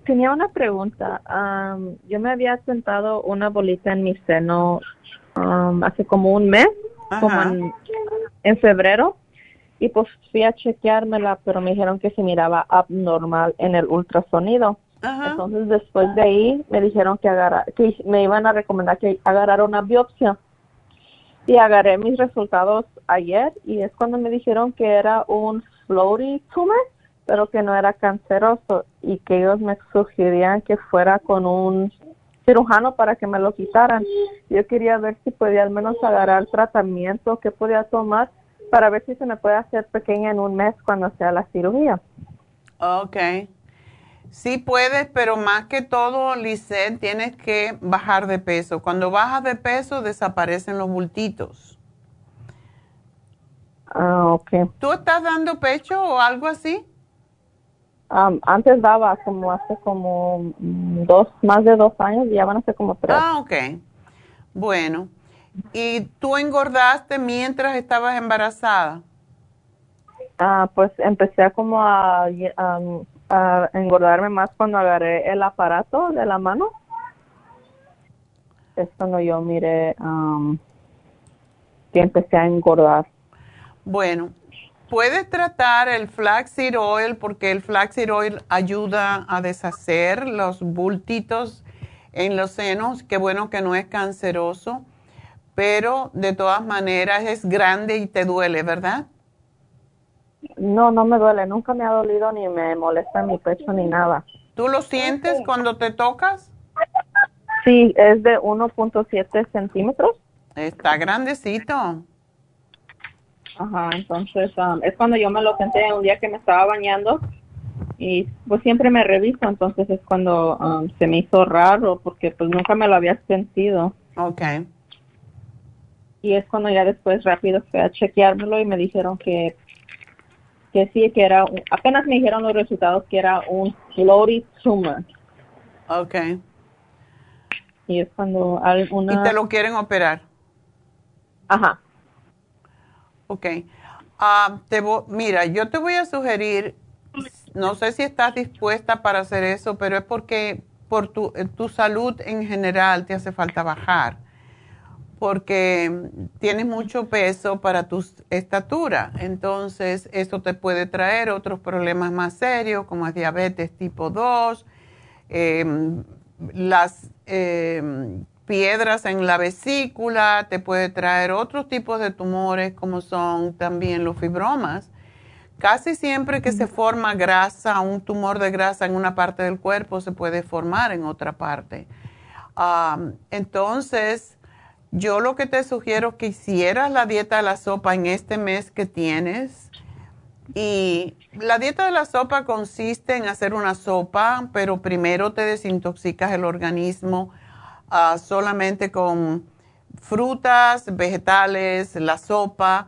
S8: Tenía una pregunta. Am, yo me había sentado una bolita en mi seno hace como un mes, como en, en febrero, y pues fui a chequeármela, pero me dijeron que se miraba abnormal en el ultrasonido.
S2: Ajá.
S8: Entonces después de ahí me dijeron que agarra, que me iban a recomendar que agarrara una biopsia. Y agarré mis resultados ayer y es cuando me dijeron que era un floaty tumor, pero que no era canceroso y que ellos me sugerían que fuera con un cirujano para que me lo quitaran. Yo quería ver si podía al menos agarrar tratamiento que podía tomar para ver si se me puede hacer pequeña en un mes cuando sea la cirugía.
S2: Ok. Sí puedes, pero más que todo, Lisette, tienes que bajar de peso. Cuando bajas de peso, desaparecen los bultitos.
S8: Ah, ok.
S2: ¿Tú estás dando pecho o algo así?
S8: Am, antes daba como hace como mm, dos, más de dos años, y ya van a ser como tres.
S2: Ah, ok. Bueno. ¿Y tú engordaste mientras estabas embarazada?
S8: Ah, pues empecé a como a, am, a engordarme más cuando agarré el aparato de la mano. Es cuando yo miré am, que empecé a engordar.
S2: Bueno, puedes tratar el flaxseed oil porque el flaxseed oil ayuda a deshacer los bultitos en los senos. Qué bueno que no es canceroso, pero de todas maneras es grande y te duele, ¿verdad?
S8: No, no me duele, nunca me ha dolido ni me molesta mi pecho ni nada.
S2: ¿Tú lo sientes cuando te tocas?
S8: Sí, es de 1.7 centímetros.
S2: Está grandecito.
S8: Ajá, entonces um, es cuando yo me lo senté un día que me estaba bañando y pues siempre me reviso, entonces es cuando um, se me hizo raro porque pues nunca me lo había sentido
S2: Ok.
S8: y es cuando ya después rápido fui a chequeármelo y me dijeron que que sí, que era, un- apenas me dijeron los resultados que era un floaty tumor
S2: Ok.
S8: y es cuando alguna...
S2: Y te lo quieren operar.
S8: Ajá,
S2: Ok. Ah, te mira, yo te voy a sugerir, no sé si estás dispuesta para hacer eso, pero es porque por tu, tu salud en general te hace falta bajar, porque tienes mucho peso para tu estatura, entonces eso te puede traer otros problemas más serios como es diabetes tipo 2, em, las em, piedras en la vesícula, te puede traer otros tipos de tumores como son también los fibromas. Casi siempre que se forma grasa, un tumor de grasa en una parte del cuerpo se puede formar en otra parte. Am, entonces, yo lo que te sugiero es que hicieras la dieta de la sopa en este mes que tienes, Y la dieta de la sopa consiste en hacer una sopa, pero primero te desintoxicas el organismo ah, solamente con frutas, vegetales, la sopa.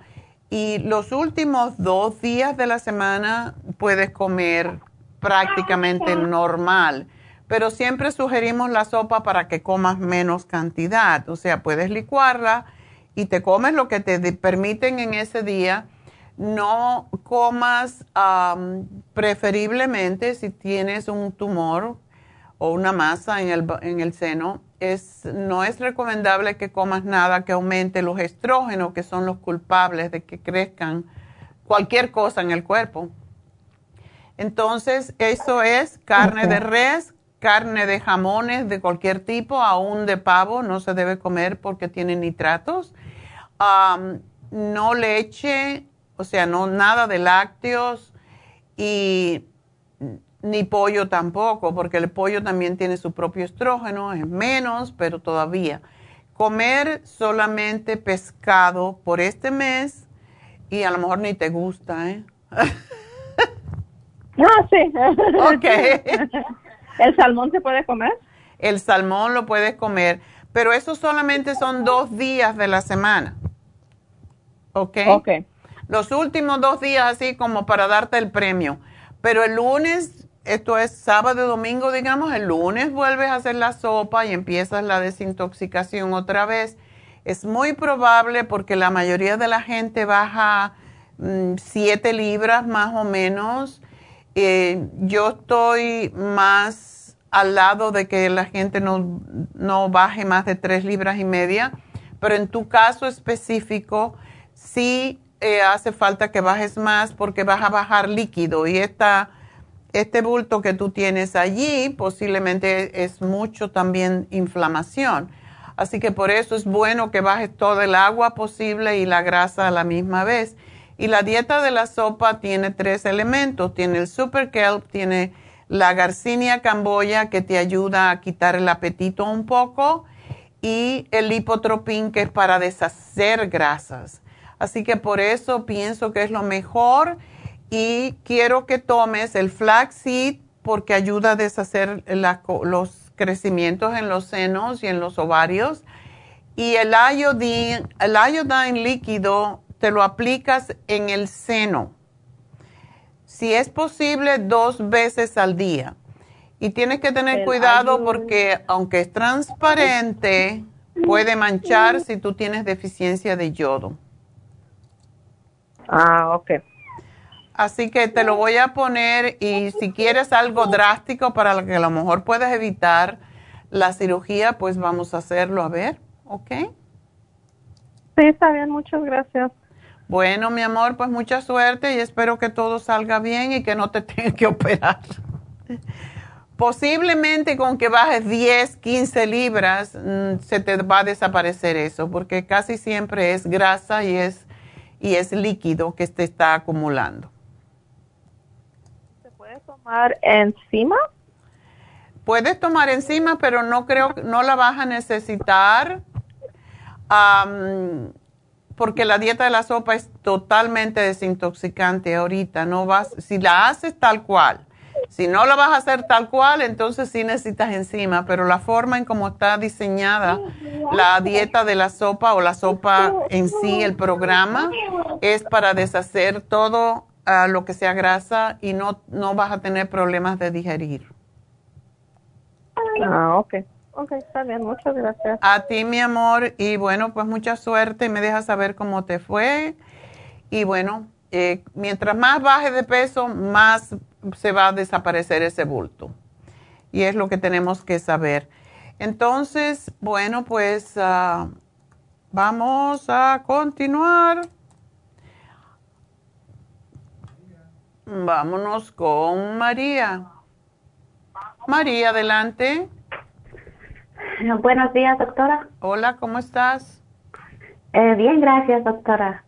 S2: Y los últimos dos días de la semana puedes comer prácticamente normal. Pero siempre sugerimos la sopa para que comas menos cantidad. O sea, puedes licuarla y te comes lo que te permiten en ese día no comas preferiblemente si tienes un tumor o una masa en el, en el seno, es, no es recomendable que comas nada que aumente los estrógenos, que son los culpables de que crezcan cualquier cosa en el cuerpo. Entonces, eso es carne de res, carne de jamones de cualquier tipo, aún de pavo, no se debe comer porque tiene nitratos. no leche, o sea, no nada de lácteos y ni pollo tampoco, porque el pollo también tiene su propio estrógeno, es menos, pero todavía. Comer solamente pescado por este mes y a lo mejor ni te gusta, ¿eh?
S8: Ah, sí. Ok. ¿El salmón se puede comer?
S2: El salmón lo puedes comer, pero eso solamente son dos días de la semana. ¿Ok? Ok los últimos dos días así como para darte el premio. Pero el lunes, esto es sábado y domingo, digamos, el lunes vuelves a hacer la sopa y empiezas la desintoxicación otra vez. Es muy probable porque la mayoría de la gente baja 7 mm, libras más o menos. Eh, yo estoy más al lado de que la gente no, no baje más de 3 libras y media, pero en tu caso específico, sí eh, hace falta que bajes más porque vas a bajar líquido y esta, este bulto que tú tienes allí posiblemente es mucho también inflamación. Así que por eso es bueno que bajes todo el agua posible y la grasa a la misma vez. Y la dieta de la sopa tiene tres elementos. Tiene el super kelp, tiene la garcinia camboya que te ayuda a quitar el apetito un poco y el lipotropín que es para deshacer grasas. Así que por eso pienso que es lo mejor y quiero que tomes el flaxseed porque ayuda a deshacer los crecimientos en los senos y en los ovarios. Y el iodine, el iodine líquido te lo aplicas en el seno. Si es posible, dos veces al día. Y tienes que tener cuidado porque aunque es transparente, puede manchar si tú tienes deficiencia de yodo.
S8: Ah, ok.
S2: Así que te lo voy a poner y si quieres algo drástico para que a lo mejor puedes evitar la cirugía, pues vamos a hacerlo a ver, ¿ok?
S8: Sí, está bien, muchas gracias.
S2: Bueno, mi amor, pues mucha suerte y espero que todo salga bien y que no te tengas que operar. Posiblemente con que bajes 10, 15 libras, mm, se te va a desaparecer eso, porque casi siempre es grasa y es y es líquido que se está acumulando.
S8: ¿Se puede tomar encima?
S2: Puedes tomar encima, pero no creo, no la vas a necesitar porque la dieta de la sopa es totalmente desintoxicante ahorita. No vas, si la haces tal cual, si no la vas a hacer tal cual, entonces sí necesitas enzima, pero la forma en cómo está diseñada la dieta de la sopa o la sopa en sí, el programa, es para deshacer todo ah, lo que sea grasa y no, no vas a tener problemas de digerir.
S8: Ah, ok. Ok, está bien, muchas gracias.
S2: A ti, mi amor, y bueno, pues mucha suerte, me dejas saber cómo te fue. Y bueno, eh, mientras más baje de peso, más se va a desaparecer ese bulto. Y es lo que tenemos que saber. Entonces, bueno, pues ah, vamos a continuar. Vámonos con María. María, adelante.
S9: Buenos días, doctora.
S2: Hola, ¿cómo estás?
S9: Eh, bien, gracias, doctora.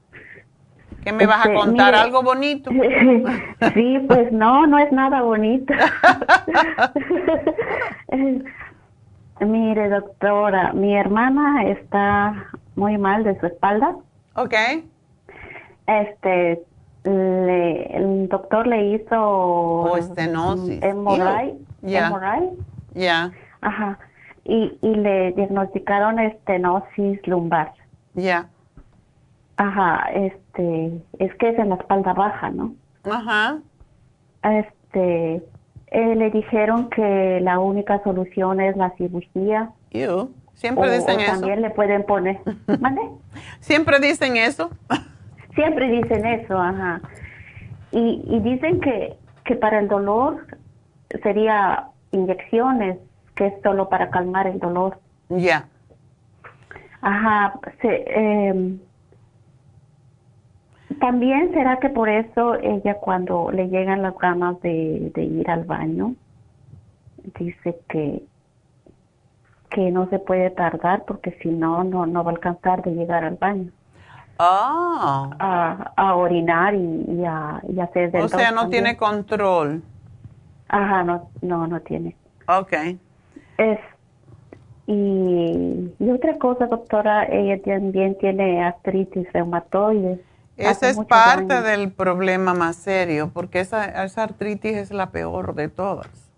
S2: ¿Qué me vas a este, contar? ¿Algo bonito?
S9: sí, pues no, no es nada bonito. Mire, doctora, mi hermana está muy mal de su espalda.
S2: Ok.
S9: Este, le, el doctor le hizo
S2: o estenosis
S9: ya
S2: ya
S9: ajá y, y le diagnosticaron estenosis lumbar.
S2: Ya.
S9: Ajá este es que es en la espalda baja no
S2: ajá.
S9: Este eh, le dijeron que la única solución es la cirugía.
S2: Siempre dicen eso.
S9: también le pueden poner ¿Mande?
S2: siempre dicen eso.
S9: Siempre dicen eso, ajá. Y, y dicen que, que para el dolor sería inyecciones, que es solo para calmar el dolor.
S2: Ya.
S9: Ajá. Em, también será que por eso ella cuando le llegan las ganas de, de ir al baño, dice que que no se puede tardar porque si no, no, no va a alcanzar de llegar al baño.
S2: Ah.
S9: A, orinar y, a, y hacer
S2: O sea, no tiene control.
S9: Ajá, no, no, no tiene.
S2: Ok.
S9: Es, y, y otra cosa, doctora, ella también tiene artritis reumatoide.
S2: Esa es parte del problema más serio, porque esa, esa artritis es la peor de todas.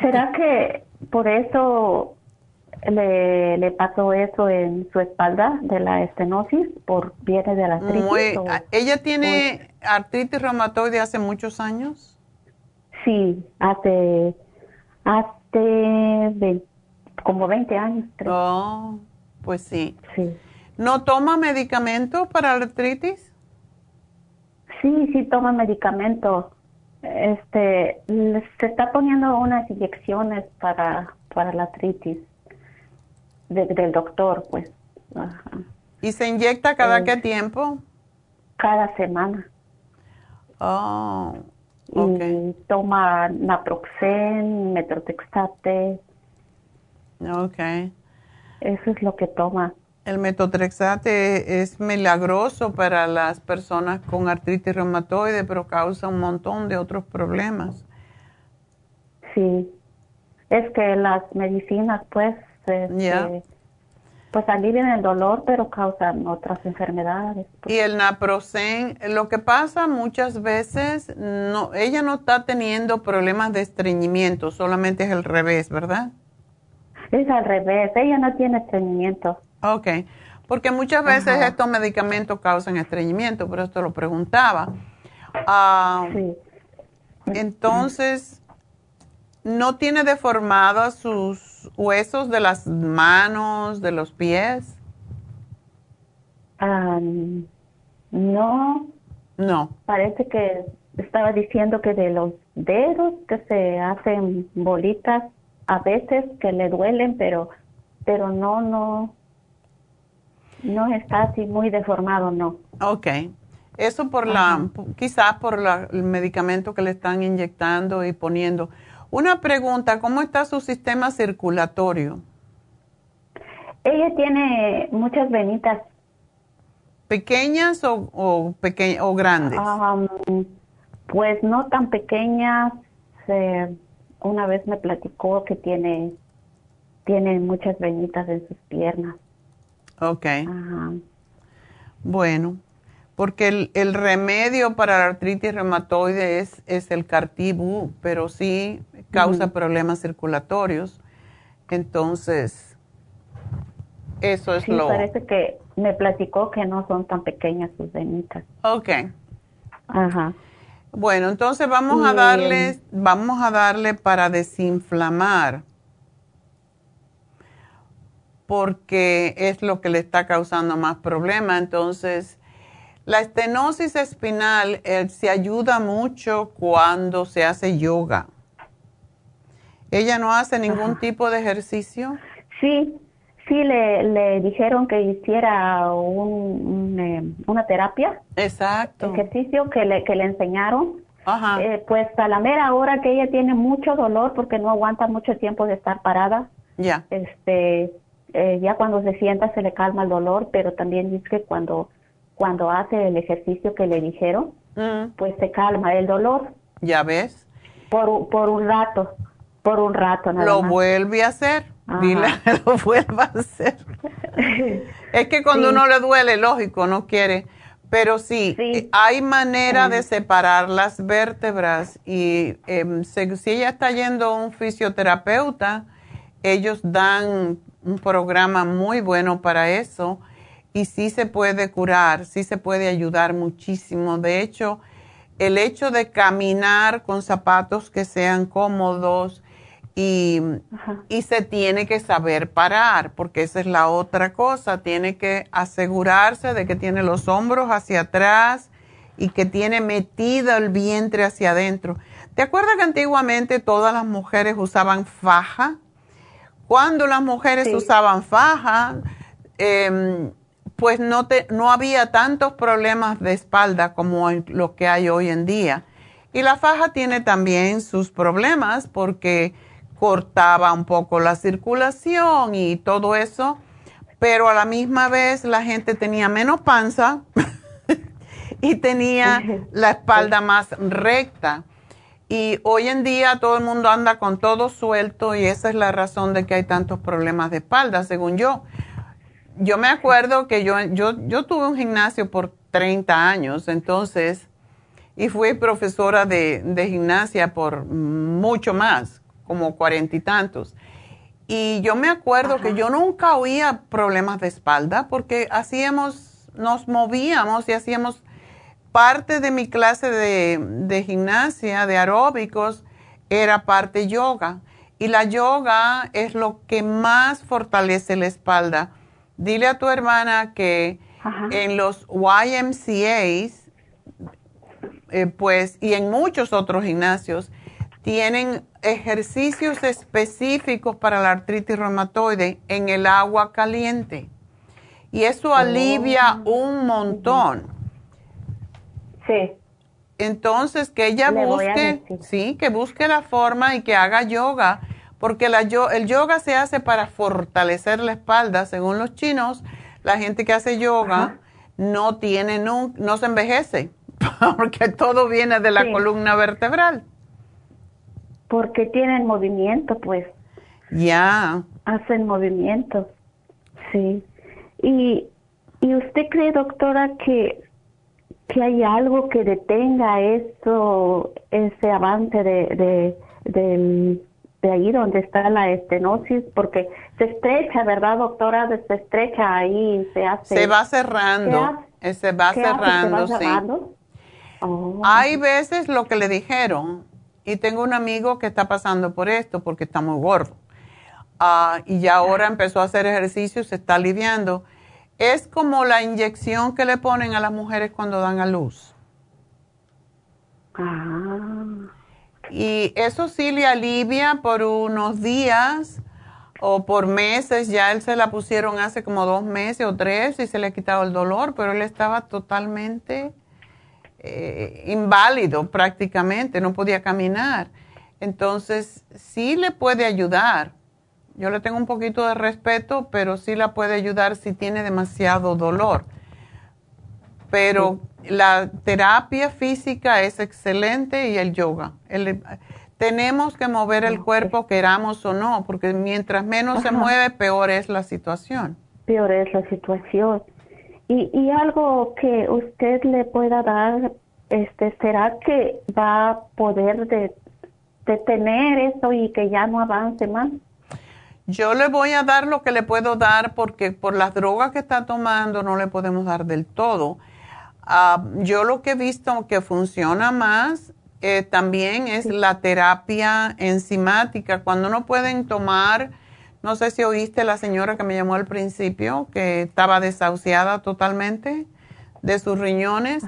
S9: ¿Será que por eso le, le pasó eso en su espalda de la estenosis por viene de la artritis.
S2: ¿Ella tiene artritis reumatoide hace muchos años?
S9: Sí, hace hace como 20 años.
S2: Oh, pues sí.
S9: Sí.
S2: ¿No toma medicamento para la artritis?
S9: Sí, sí toma medicamento. Este, se está poniendo unas inyecciones para para la artritis del doctor, pues.
S2: ¿Y se inyecta cada qué tiempo?
S9: Cada semana.
S2: Oh,
S9: Y toma naproxen, metrotexate.
S2: Ok.
S9: Eso es lo que toma.
S2: El metotrexate es milagroso para las personas con artritis reumatoide, pero causa un montón de otros problemas.
S9: Sí. Es que las medicinas, pues, este, pues alivian el dolor, pero causan otras enfermedades.
S2: Y el naproxen, lo que pasa muchas veces, no, ella no está teniendo problemas de estreñimiento, solamente es el revés, ¿verdad?
S9: Es al revés, ella no tiene estreñimiento.
S2: Ok, porque muchas veces estos medicamentos causan estreñimiento, pero esto lo preguntaba. Ah, entonces, ¿no tiene deformadas sus huesos de las manos, de los pies?
S9: no.
S2: No.
S9: Parece que estaba diciendo que de los dedos que se hacen bolitas a veces que le duelen, pero pero no no no está así muy deformado, no.
S2: Ok. Eso por la quizás por el medicamento que le están inyectando y poniendo. Una pregunta, ¿cómo está su sistema circulatorio?
S9: Ella tiene muchas venitas.
S2: ¿Pequeñas o, o, o grandes?
S9: pues no tan pequeñas. una vez me platicó que tiene, tiene muchas venitas en sus piernas.
S2: Ok. Bueno, porque el, remedio para la artritis reumatoide es, es el cartibú, pero sí causa problemas circulatorios. Entonces, eso es
S9: sí,
S2: lo...
S9: parece que me platicó que no son tan pequeñas sus venitas.
S2: Ok.
S9: Ajá.
S2: Bueno, entonces vamos a darle, vamos a darle para desinflamar, porque es lo que le está causando más problema. Entonces, la estenosis espinal eh, se ayuda mucho cuando se hace yoga. ¿Ella no hace ningún tipo de ejercicio?
S9: Sí, sí, le, dijeron que hiciera un, eh, una terapia.
S2: Exacto.
S9: Ejercicio que le, que le enseñaron.
S2: Ajá.
S9: Eh, pues a la mera hora que ella tiene mucho dolor porque no aguanta mucho tiempo de estar parada.
S2: Ya.
S9: Este, ya cuando se sienta se le calma el dolor, pero también dice que cuando cuando hace el ejercicio que le dijeron,
S2: mm.
S9: pues se calma el dolor.
S2: Ya ves.
S9: Por, por un rato, por un rato nada
S2: Lo vuelve a hacer. Dile, lo vuelva a hacer. es que cuando uno le duele, lógico, no quiere. Pero sí, hay manera de separar las vértebras y em, si ella está yendo a un fisioterapeuta, ellos dan un programa muy bueno para eso y sí se puede curar, sí se puede ayudar muchísimo. De hecho, el hecho de caminar con zapatos que sean cómodos y, y, se tiene que saber parar, porque esa es la otra cosa, tiene que asegurarse de que tiene los hombros hacia atrás y que tiene metido el vientre hacia adentro. ¿Te acuerdas que antiguamente todas las mujeres usaban faja? Cuando las mujeres usaban faja, em, pues no, te, no había tantos problemas de espalda como lo que hay hoy en día. Y la faja tiene también sus problemas porque cortaba un poco la circulación y todo eso, pero a la misma vez la gente tenía menos panza y tenía la espalda más recta. Y hoy en día todo el mundo anda con todo suelto y esa es la razón de que hay tantos problemas de espalda, según yo. Yo me acuerdo que yo, yo, yo tuve un gimnasio por 30 años, entonces, y fui profesora de, de gimnasia por mucho más, como cuarenta y tantos. Y yo me acuerdo que yo nunca oía problemas de espalda porque hacíamos, nos movíamos y hacíamos parte de mi clase de, de gimnasia, de aeróbicos, era parte yoga. Y la yoga es lo que más fortalece la espalda. Dile a tu hermana que en los YMCAs, eh, pues, y en muchos otros gimnasios, tienen ejercicios específicos para la artritis reumatoide en el agua caliente. Y eso alivia oh. un montón.
S9: Sí.
S2: Entonces, que ella busque, sí, que busque la forma y que haga yoga, porque la, el yoga se hace para fortalecer la espalda. Según los chinos, la gente que hace yoga no tiene, no, no se envejece, porque todo viene de la columna vertebral
S9: porque tienen movimiento, pues.
S2: Ya.
S9: Hacen movimiento, sí. Y, y usted cree, doctora, que, que hay algo que detenga eso, ese avance de, de, de, ahí donde está la estenosis, porque se estrecha, ¿verdad, doctora? Se estrecha ahí, se hace.
S2: Se va cerrando, se va cerrando, sí. Oh. Hay veces lo que le dijeron, y tengo un amigo que está pasando por esto porque está muy gordo. Ah, y ya ahora empezó a hacer ejercicio, se está aliviando. Es como la inyección que le ponen a las mujeres cuando dan a luz.
S9: Ah.
S2: Y eso sí le alivia por unos días o por meses. Ya él se la pusieron hace como dos meses o tres y se le ha quitado el dolor, pero él estaba totalmente eh, inválido prácticamente, no podía caminar. Entonces, sí le puede ayudar. Yo le tengo un poquito de respeto, pero sí la puede ayudar si tiene demasiado dolor. Pero la terapia física es excelente y el yoga. tenemos que mover el cuerpo, queramos o no, porque mientras menos se mueve, peor es la situación.
S9: Peor es la situación. Y, y algo que usted le pueda dar, este, ¿será que va a poder detener eso y que ya no avance más?
S2: Yo le voy a dar lo que le puedo dar porque por las drogas que está tomando no le podemos dar del todo. Ah, yo lo que he visto que funciona más eh, también es la terapia enzimática. Cuando no pueden tomar no sé si oíste la señora que me llamó al principio, que estaba desahuciada totalmente de sus riñones.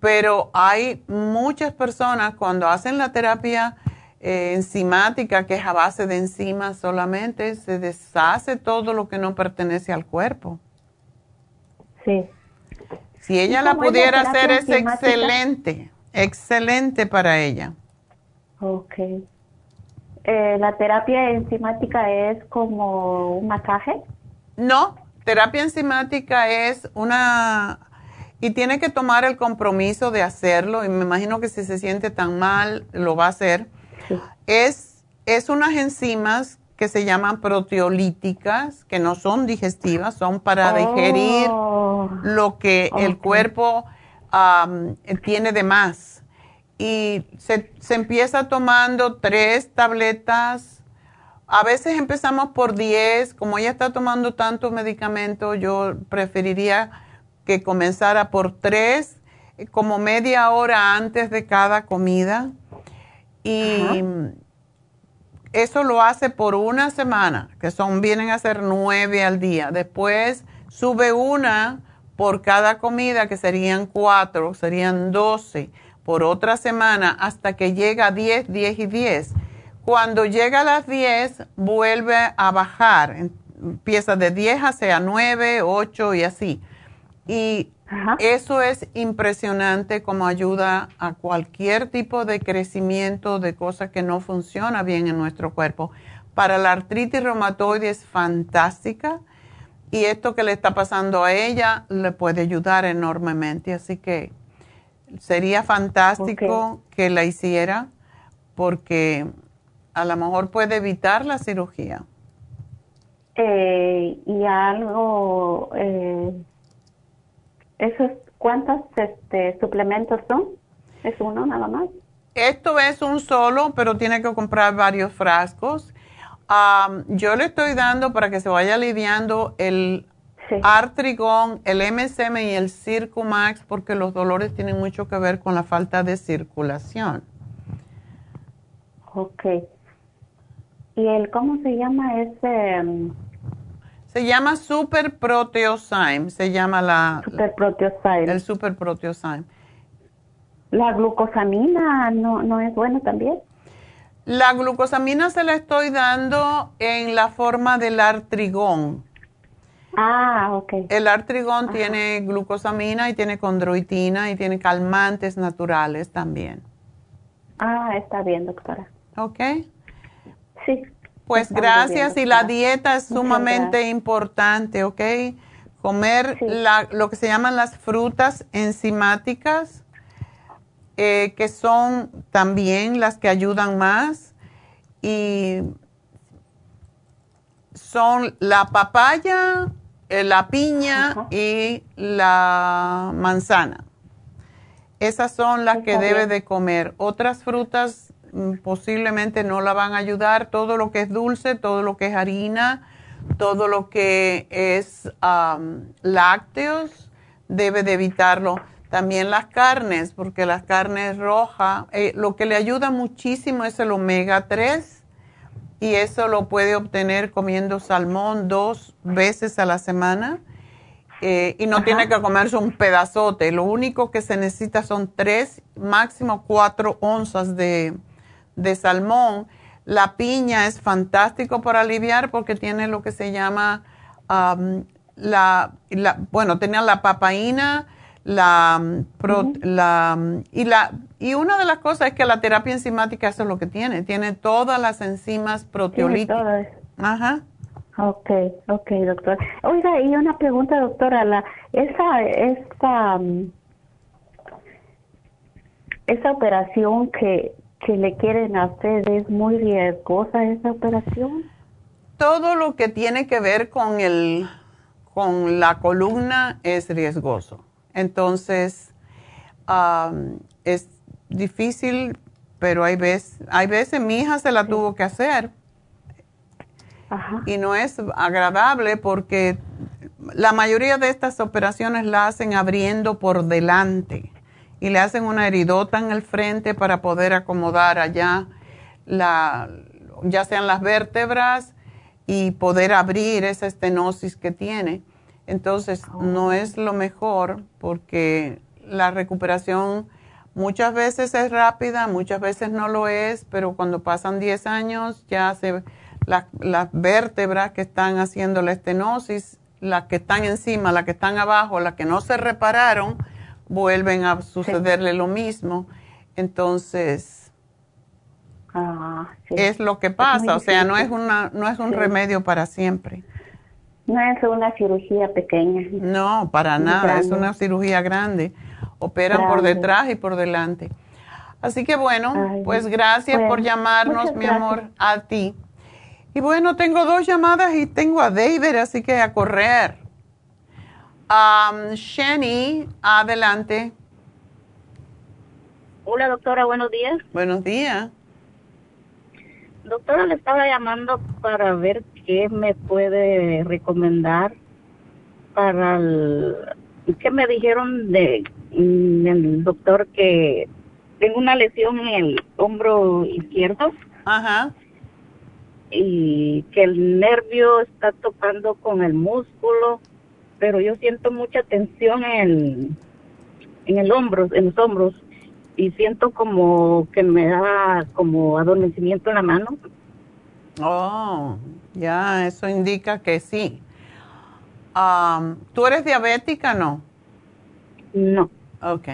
S2: Pero hay muchas personas cuando hacen la terapia eh, enzimática, que es a base de enzimas solamente, se deshace todo lo que no pertenece al cuerpo.
S9: Sí.
S2: Si ella la pudiera hacer es excelente, excelente para ella.
S9: Ok. Eh, la terapia enzimática es como un masaje?
S2: No, terapia enzimática es una... Y tiene que tomar el compromiso de hacerlo, y me imagino que si se siente tan mal, lo va a hacer. Es, es unas enzimas que se llaman proteolíticas, que no son digestivas, son para digerir, oh. lo que el cuerpo tiene de más. Y se, se empieza tomando tres tabletas. A veces empezamos por 10. Como ella está tomando tantos medicamentos, yo preferiría que comenzara por tres, como media hora antes de cada comida. Y eso lo hace por una semana, que son, vienen a ser nueve al día. Después sube una por cada comida, que serían cuatro, serían doce por otra semana, hasta que llega a diez, diez y diez. Cuando llega a las diez, vuelve a bajar. Empieza de diez hacia nueve, ocho y así. Y eso es impresionante como ayuda a cualquier tipo de crecimiento de cosas que no funciona bien en nuestro cuerpo. Para la artritis reumatoide es fantástica y esto que le está pasando a ella le puede ayudar enormemente. Así que sería fantástico que la hiciera porque a lo mejor puede evitar la cirugía.
S9: Eh, y algo, eh, ¿esos cuántos este, suplementos son? ¿Es uno nada más?
S2: Esto es un solo, pero tiene que comprar varios frascos yo le estoy dando para que se vaya aliviando el Artrigón, el MSM y el Circumax porque los dolores tienen mucho que ver con la falta de circulación.
S9: Ok. ¿Y el cómo se llama ese? Um,
S2: se llama Super Proteosyme, se llama la...
S9: Super Proteosyme.
S2: El Super Proteosyme.
S9: ¿La glucosamina no, no es bueno también?
S2: La glucosamina se la estoy dando en la forma del artrigón.
S9: Ah, ok.
S2: El artrigón tiene glucosamina y tiene condroitina y tiene calmantes naturales también.
S9: Ah, está bien, doctora.
S2: Ok.
S9: Sí.
S2: Pues gracias y la dieta es sumamente importante, ¿ok? Comer lo que se llaman las frutas enzimáticas eh, que son también las que ayudan más y son la papaya, eh, la piña y la manzana. Esas son las que debe de comer. Otras frutas mm, posiblemente no la van a ayudar. Todo lo que es dulce, todo lo que es harina, todo lo que es lácteos, debe de evitarlo también las carnes, porque las carnes rojas, eh, lo que le ayuda muchísimo es el omega 3 y eso lo puede obtener comiendo salmón dos veces a la semana eh, y no tiene que comerse un pedazote. Lo único que se necesita son tres, máximo cuatro onzas de, salmón. La piña es fantástico para aliviar porque tiene lo que se llama, la, bueno, tenía la papaína, la, la, y, la, y una de las cosas es que la terapia enzimática eso es lo que tiene, tiene todas las enzimas proteolíticas.
S9: Ajá. Ok, ok, doctor. Oiga, y una pregunta, doctora, la, esa, esa, mm, esa operación que, que le quieren hacer es muy riesgosa, esa operación.
S2: Todo lo que tiene que ver con el, con la columna es riesgoso. Entonces, es difícil, pero hay veces, hay veces mi hija se la tuvo que hacer. Y no es agradable porque la mayoría de estas operaciones la hacen abriendo por delante y le hacen una heridota en el frente para poder acomodar allá la, ya sean las vértebras y poder abrir esa estenosis que tiene. Entonces, no es lo mejor porque la recuperación muchas veces es rápida, muchas veces no lo es, pero cuando pasan 10 años ya se, las vértebras que están haciendo la estenosis, las que están encima, las que están abajo, las que no se repararon, vuelven a sucederle lo mismo. Entonces, ah, es lo que pasa, o sea, no es, una, no es un remedio para siempre.
S9: No es una cirugía pequeña.
S2: No, para nada, es una cirugía grande. Operan por detrás y por delante. Así que bueno, pues gracias por llamarnos, mi amor, a ti. Y bueno, tengo dos llamadas y tengo a David, así que a correr. Um, Shani, adelante.
S10: Hola, doctora, buenos días.
S2: Buenos días.
S10: Doctora, le estaba llamando para ver qué me puede recomendar para el... ¿Qué me dijeron de mm, el doctor que tengo una lesión en el hombro izquierdo?
S2: Ajá.
S10: Y que el nervio está tocando con el músculo, pero yo siento mucha tensión en en el hombro, en los hombros y siento como que me da como adormecimiento en la mano.
S2: Oh, ya, eso indica que sí. ¿Tú eres diabética no?
S10: No.
S2: Ok.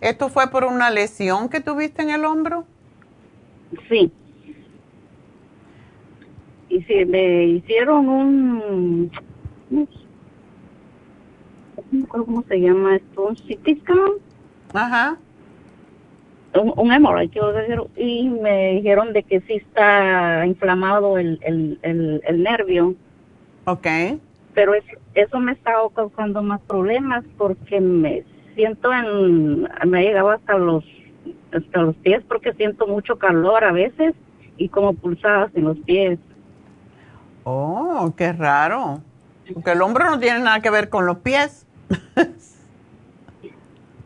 S2: ¿Esto fue por una lesión que tuviste en el hombro?
S10: Sí. Y si me hicieron un, ¿cómo se llama esto? Un
S2: Ajá
S10: un, un hemorroide, y me dijeron de que sí está inflamado el, el, el, nervio.
S2: Ok.
S10: Pero eso me está causando más problemas porque me siento en, me ha llegado hasta los, hasta los pies porque siento mucho calor a veces y como pulsadas en los pies.
S2: Oh, qué raro. Porque el hombro no tiene nada que ver con los pies.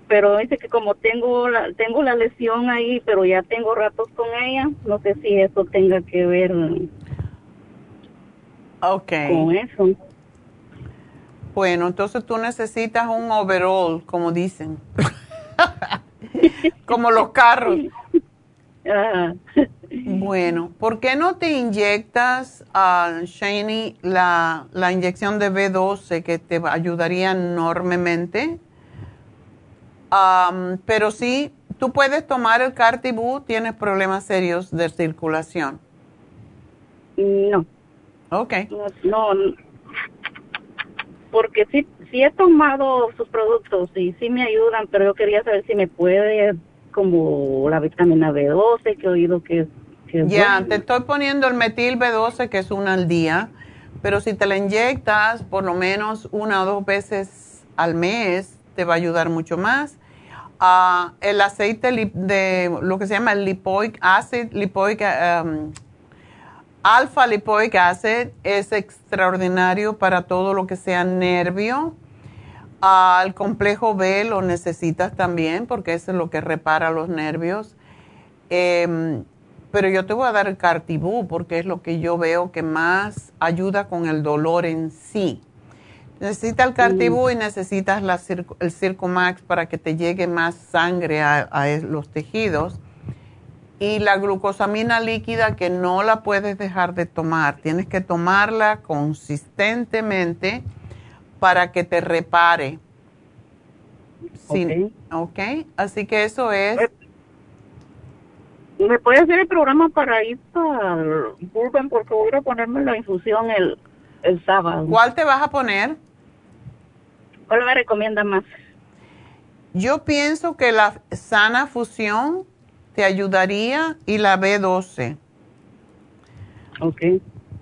S10: pero dice que como tengo la, tengo la lesión ahí, pero ya tengo ratos con ella, no sé si eso tenga que ver
S2: okay.
S10: con eso.
S2: Bueno, entonces tú necesitas un overall, como dicen. como los carros. Bueno, ¿por qué no te inyectas, uh, Shani, la, la inyección de B12 que te ayudaría enormemente? Pero sí, tú puedes tomar el Cartibú, tienes problemas serios de circulación.
S10: No.
S2: Ok.
S10: No, porque sí, sí he tomado sus productos y sí me ayudan, pero yo quería saber si me puede, como la vitamina B12, que he oído que,
S2: que Ya, te estoy poniendo el metil B12, que es una al día, pero si te la inyectas por lo menos una o dos veces al mes, te va a ayudar mucho más. Ah, el aceite de lo que se llama el lipoic acid, lipoic, um, alfa lipoic acid es extraordinario para todo lo que sea nervio. El complejo B lo necesitas también porque es lo que repara los nervios. Em, pero yo te voy a dar el cartibú porque es lo que yo veo que más ayuda con el dolor en sí. Necesitas el Cartibú y necesitas la, el Circumax para que te llegue más sangre a, los tejidos. Y la glucosamina líquida que no la puedes dejar de tomar. Tienes que tomarla consistentemente para que te repare. Sí, ok. Así que eso es.
S10: ¿Me puede hacer el programa para ir para Burbank? Porque voy a ponerme la infusión el, el sábado.
S2: ¿Cuál te vas a poner?
S10: ¿Cuál me recomienda más?
S2: Yo pienso que la sana fusión te ayudaría y la B12.
S10: Ok.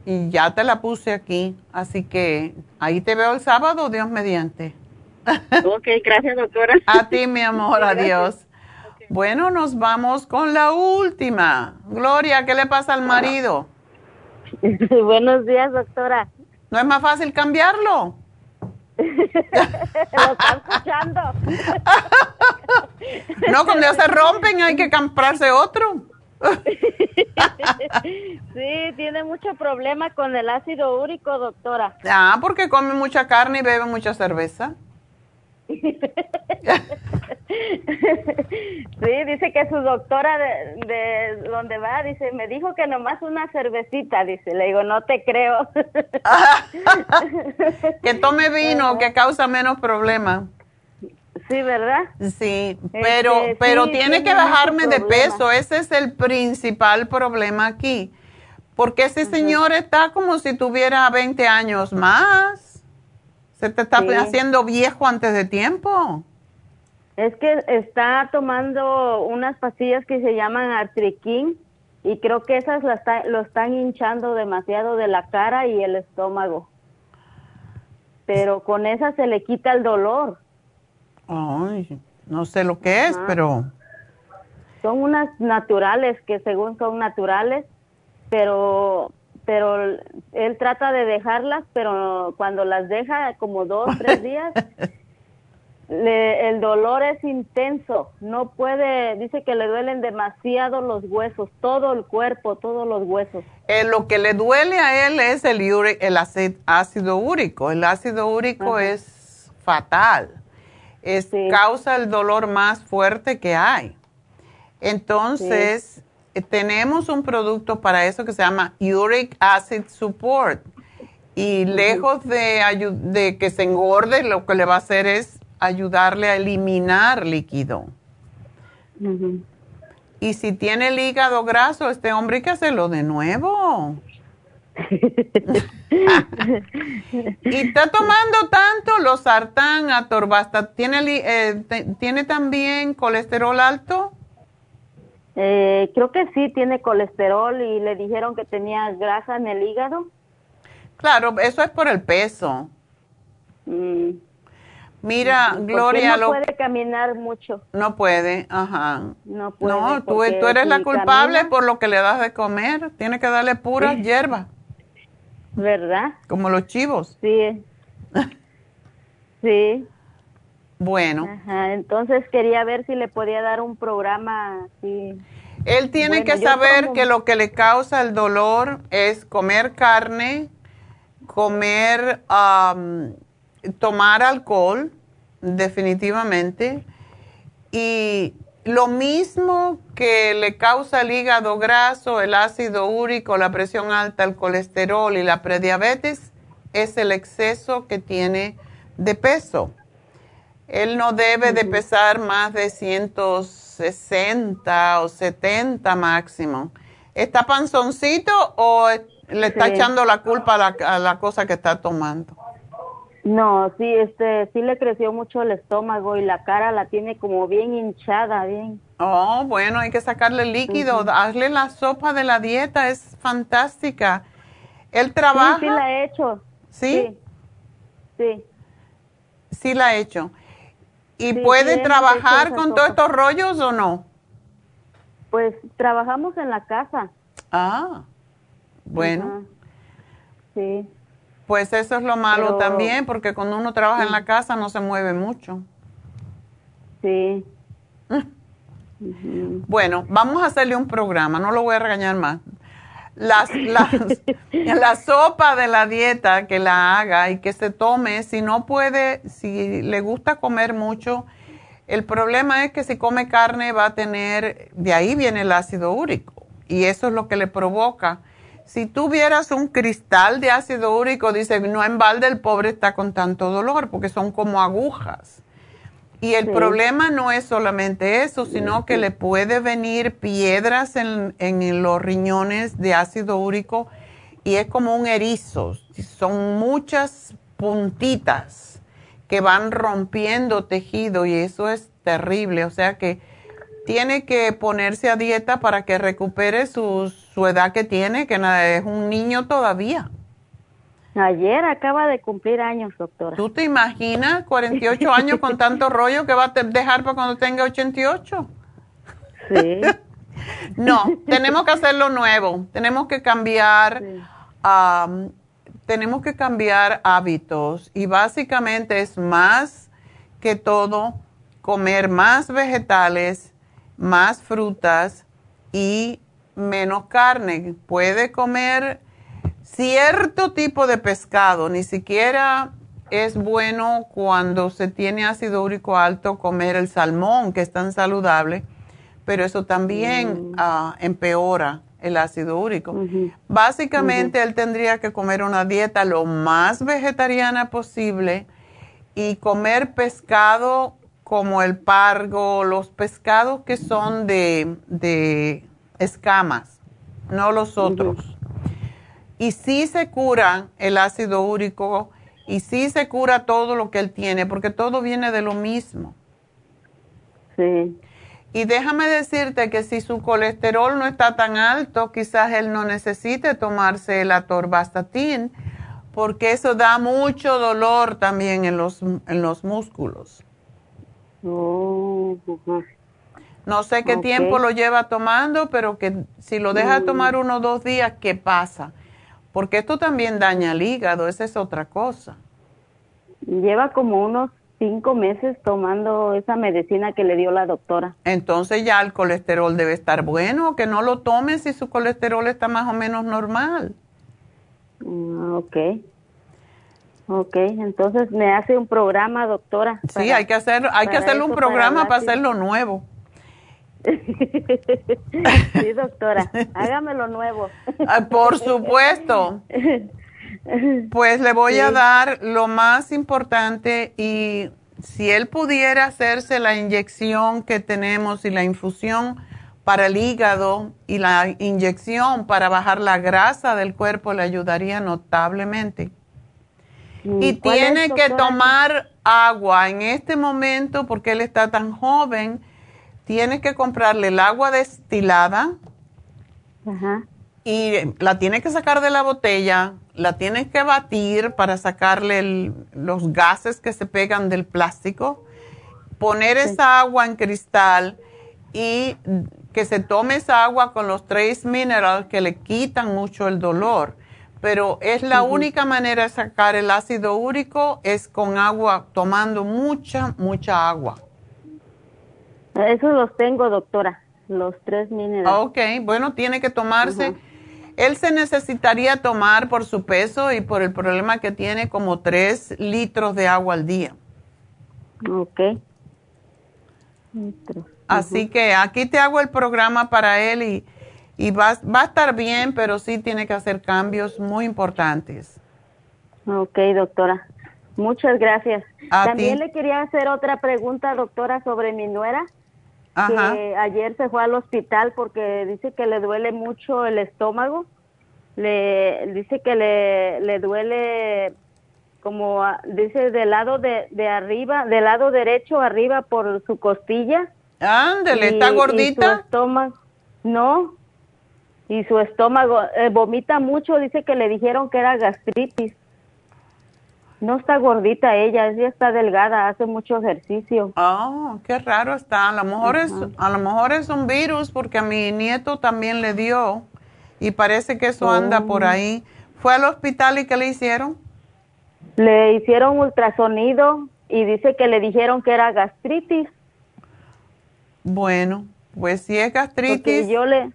S2: Y ya te la puse aquí, así que ahí te veo el sábado, Dios mediante.
S10: Ok, gracias doctora.
S2: A ti, mi amor, adiós. Bueno, nos vamos con la última. Gloria, ¿qué le pasa al marido?
S11: Buenos días, doctora.
S2: ¿No es más fácil cambiarlo?
S11: Lo está escuchando.
S2: no, cuando ya se rompen hay que comprarse otro.
S11: sí, tiene mucho problema con el ácido úrico, doctora.
S2: Ah, porque come mucha carne y bebe mucha cerveza.
S11: Sí, dice que su doctora de, de, donde va, dice, me dijo que nomás una cervecita, dice, le digo, no te creo.
S2: que tome vino, que causa menos problemas.
S11: Sí, ¿verdad?
S2: Sí, pero, este, pero tiene que bajarme de peso, ese es el principal problema aquí, porque ese señor está como si tuviera 20 años más. ¿Se te está haciendo viejo antes de tiempo?
S11: Es que está tomando unas pastillas que se llaman artriquín y creo que esas lo están hinchando demasiado de la cara y el estómago. pero con esa se le quita el dolor.
S2: Ay, no sé lo que es, pero...
S11: Son unas naturales que según son naturales, pero pero él trata de dejarlas, pero cuando las deja como dos, tres días, el dolor es intenso, no puede, dice que le duelen demasiado los huesos, todo el cuerpo, todos los huesos.
S2: Eh, lo que le duele a él es el, el ácido úrico, el ácido úrico es fatal, es, causa el dolor más fuerte que hay. Entonces, tenemos un producto para eso que se llama Uric Acid Support. Y lejos de, de que se engorde, lo que le va a hacer es ayudarle a eliminar líquido. Y si tiene el hígado graso, este hombre hay que hacerlo de nuevo. y está tomando tanto los sartán, atorbasta. ¿Tiene, eh, ¿Tiene también colesterol alto?
S11: Eh, creo que sí, tiene colesterol y le dijeron que tenía grasa en el hígado.
S2: Claro, eso es por el peso. Mm. Mira, Gloria.
S11: No puede caminar mucho.
S2: No puede, ajá. No puede. No, tú, eres la culpable por lo que le das de comer. Tiene que darle puras hierbas.
S11: ¿Verdad?
S2: Como los chivos.
S11: Sí. sí.
S2: Bueno.
S11: Ajá, entonces quería ver si le podía dar un programa así.
S2: Él tiene que saber que lo que le causa el dolor es comer carne, comer tomar alcohol, definitivamente, y lo mismo que le causa el hígado graso, el ácido úrico, la presión alta, el colesterol y la prediabetes, es el exceso que tiene de peso. Él no debe de pesar más de 160 o 70 máximo. ¿Está panzoncito o le está echando la culpa a la cosa que está tomando?
S11: No, sí, este, sí le creció mucho el estómago y la cara la tiene como bien hinchada, bien.
S2: Oh, bueno, hay que sacarle líquido, hazle la sopa de la dieta, es fantástica. ¿Él trabaja?
S11: Sí, sí la he hecho.
S2: ¿Sí?
S11: Sí.
S2: Sí, la he hecho. ¿Y puede trabajar con todos estos rollos o no?
S11: Pues trabajamos en la casa.
S2: Ah, bueno.
S11: Sí.
S2: Pues eso es lo malo también, porque cuando uno trabaja en la casa no se mueve mucho.
S11: Sí.
S2: Bueno, vamos a hacerle un programa, no lo voy a regañar más. Las, la sopa de la dieta que la haga y que se tome, si no puede, si le gusta comer mucho, el problema es que si come carne va a tener, de ahí viene el ácido úrico y eso es lo que le provoca si tuvieras un cristal de ácido úrico, dice, no en balde el pobre está con tanto dolor, porque son como agujas. Y el problema no es solamente eso, sino que le puede venir piedras en, en, los riñones de ácido úrico y es como un erizo. Son muchas puntitas que van rompiendo tejido y eso es terrible. O sea que tiene que ponerse a dieta para que recupere su, su edad que tiene, que es un niño todavía.
S11: Ayer acaba de cumplir años, doctora.
S2: ¿Tú te imaginas 48 años con tanto rollo que va a dejar para cuando tenga 88?
S11: Sí.
S2: no, tenemos que hacerlo nuevo. Tenemos que cambiar, tenemos que cambiar hábitos y básicamente es más que todo comer más vegetales más frutas y menos carne. Puede comer cierto tipo de pescado, ni siquiera es bueno cuando se tiene ácido úrico alto comer el salmón, que es tan saludable, pero eso también mm. ah, empeora el ácido úrico. Básicamente él tendría que comer una dieta lo más vegetariana posible y comer pescado como el pargo, los pescados que son de, escamas, no los otros. Y sí se cura el ácido úrico y sí se cura todo lo que él tiene, porque todo viene de lo mismo.
S11: Sí.
S2: Y déjame decirte que si su colesterol no está tan alto, quizás él no necesite tomarse el atorvastatin, porque eso da mucho dolor también en los, en los músculos.
S11: Oh,
S2: no sé qué tiempo lo lleva tomando, pero que si lo deja mm. tomar uno o dos días, ¿qué pasa? Porque esto también daña el hígado, esa es otra cosa.
S11: Lleva como unos cinco meses tomando esa medicina que le dio la doctora.
S2: Entonces ya el colesterol debe estar bueno, que no lo tome si su colesterol está más o menos normal.
S11: Mm, ok. Ok, entonces me hace un programa, doctora.
S2: sí, hay que hacer, hay que hacerle un programa para, hacerlo nuevo.
S11: sí, doctora, hágamelo nuevo.
S2: Ah, por supuesto. Pues le voy a dar lo más importante y si él pudiera hacerse la inyección que tenemos y la infusión para el hígado y la inyección para bajar la grasa del cuerpo le ayudaría notablemente. Y tiene que tomar agua en este momento porque él está tan joven. Tiene que comprarle el agua destilada y la tiene que sacar de la botella, la tienes que batir para sacarle los gases que se pegan del plástico, poner esa agua en cristal y que se tome esa agua con los tres minerales que le quitan mucho el dolor. Pero es la única manera de sacar el ácido úrico es con agua, tomando mucha, mucha agua.
S11: Eso los tengo, doctora, los tres minerales.
S2: Ok, bueno, tiene que tomarse. Él se necesitaría tomar por su peso y por el problema que tiene como tres litros de agua al día.
S11: Ok.
S2: Así que aquí te hago el programa para él y, y va, va, a estar bien, pero sí tiene que hacer cambios muy importantes.
S11: Ok, doctora. Muchas gracias. También le quería hacer otra pregunta, doctora, sobre mi nuera. Que ayer se fue al hospital porque dice que le duele mucho el estómago. Le dice que le, le duele como dice del lado de, de arriba, del lado derecho arriba por su costilla
S2: Ándele, ¿está gordita?
S11: Y su estómago, no. Y su estómago eh, vomita mucho, dice que le dijeron que era gastritis. No está gordita ella, ella está delgada, hace mucho ejercicio.
S2: Oh, qué raro está. A lo mejor es a lo mejor es un virus porque a mi nieto también le dio y parece que eso anda por oh. ahí. ¿Fue al hospital y qué le hicieron?
S11: Le hicieron ultrasonido y dice que le dijeron que era gastritis.
S2: Bueno, pues si es gastritis.
S11: yo le,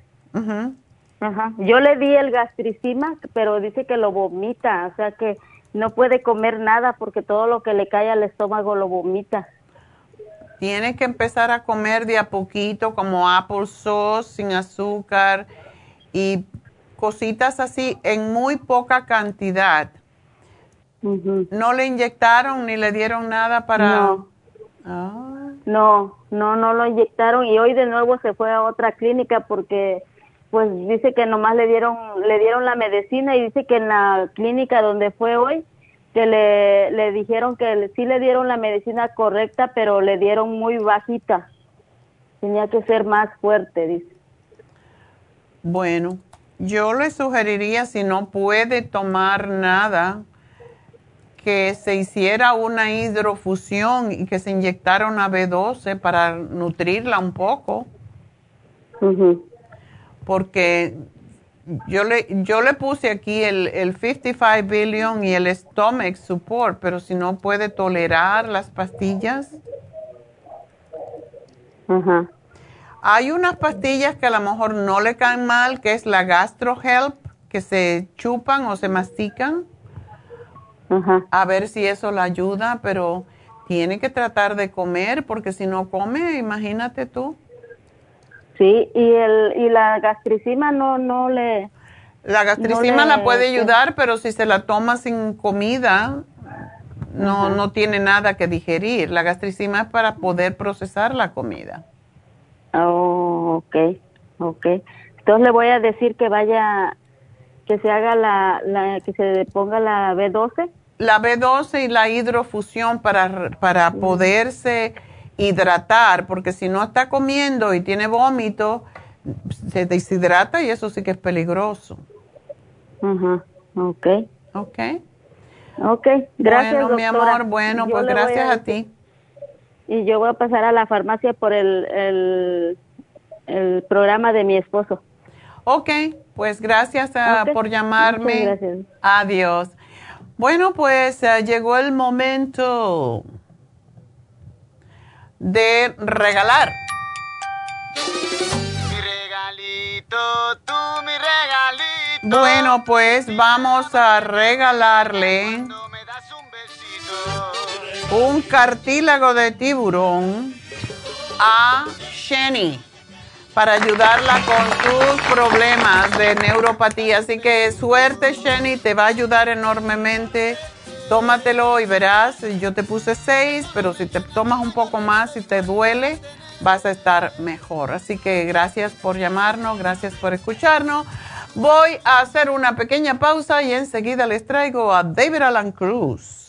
S11: ajá, yo le di el gastricima, pero dice que lo vomita, o sea que no puede comer nada porque todo lo que le cae al estómago lo vomita.
S2: Tiene que empezar a comer de a poquito, como apple sauce, sin azúcar y cositas así en muy poca cantidad. ¿No le inyectaron ni le dieron nada para...?
S11: No. Ah. No, no, no lo inyectaron y hoy de nuevo se fue a otra clínica porque pues dice que nomás le dieron le dieron la medicina y dice que en la clínica donde fue hoy que le, le dijeron que sí le dieron la medicina correcta pero le dieron muy bajita. Tenía que ser más fuerte dice.
S2: Bueno yo le sugeriría si no puede tomar nada que se hiciera una hidrofusión y que se inyectara una B12 para nutrirla un poco. Porque yo le, yo le puse aquí el, el 55 billion y el stomach support, pero si no puede tolerar las pastillas. Hay unas pastillas que a lo mejor no le caen mal, que es la Gastro Help, que se chupan o se mastican a ver si eso la ayuda, pero tiene que tratar de comer porque si no come, imagínate tú.
S11: Sí, y el y la gastricima no no le
S2: La gastricima la puede ayudar, pero si se la toma sin comida, no no tiene nada que digerir. La gastricima es para poder procesar la comida.
S11: Oh, okay. Okay. Entonces le voy a decir que vaya que se haga la, la que se ponga la B12
S2: la B12 y la hidrofusión para, para poderse hidratar, porque si no está comiendo y tiene vómito, se deshidrata y eso sí que es peligroso.
S11: Ajá, ok.
S2: Ok.
S11: Ok, gracias.
S2: Bueno, mi amor, bueno, pues gracias a, ti.
S11: Y yo voy a pasar a la farmacia por el, el, programa de mi esposo.
S2: Ok, pues gracias ah, por llamarme. Gracias. Adiós. Bueno, pues ah, llegó el momento de regalar. Mi regalito, tú mi regalito. Bueno, pues vamos a regalarle un cartílago de tiburón a Sheni para ayudarla con sus problemas de neuropatía. Así que suerte, Sheni, te va a ayudar enormemente tómatelo y verás, yo te puse seis, pero si te tomas un poco más y te duele, vas a estar mejor. Así que gracias por llamarnos, gracias por escucharnos. Voy a hacer una pequeña pausa y enseguida les traigo a David Alan Cruz.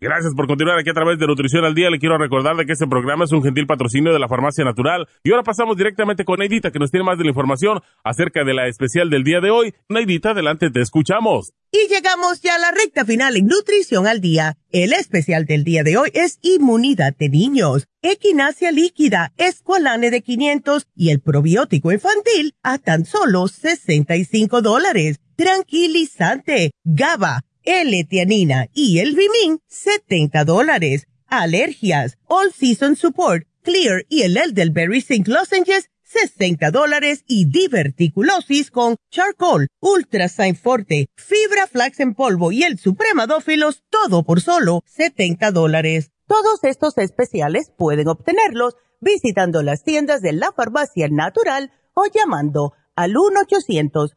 S3: Gracias por continuar aquí a través de Nutrición al Día. Le quiero recordar de que este programa es un gentil patrocinio de la Farmacia Natural. Y ahora pasamos directamente con Neidita, que nos tiene más de la información acerca de la especial del día de hoy. Neidita, adelante, te escuchamos.
S4: Y llegamos ya a la recta final en Nutrición al Día. El especial del día de hoy es Inmunidad de Niños, Equinacia Líquida, Escualane de 500 y el probiótico infantil a tan solo 65 dólares. Tranquilizante, GABA L-Tianina y el Vimin, 70 dólares. Alergias, All Season Support, Clear y el Elderberry Zinc Lozenges, 60 dólares y diverticulosis con charcoal, ultra forte, fibra flax en polvo y el supremadófilos, todo por solo 70 dólares. Todos estos especiales pueden obtenerlos visitando las tiendas de la farmacia natural o llamando al 1 800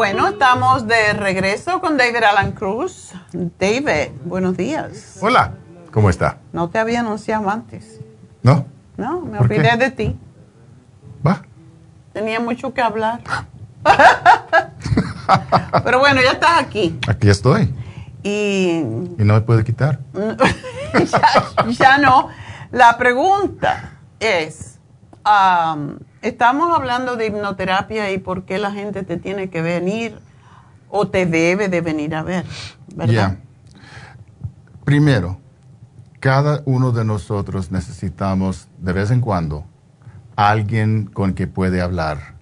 S2: Bueno, estamos de regreso con David Alan Cruz. David, buenos días.
S12: Hola, ¿cómo está?
S2: No te había anunciado antes.
S12: ¿No?
S2: No, me olvidé de ti.
S12: Va.
S2: Tenía mucho que hablar. Pero bueno, ya estás aquí.
S12: Aquí estoy.
S2: Y,
S12: y no me puede quitar.
S2: ya, no. La pregunta es, um, Estamos hablando de hipnoterapia y por qué la gente te tiene que venir o te debe de venir a ver, ¿verdad?
S12: Primero, cada uno de nosotros necesitamos de vez en cuando alguien con que puede hablar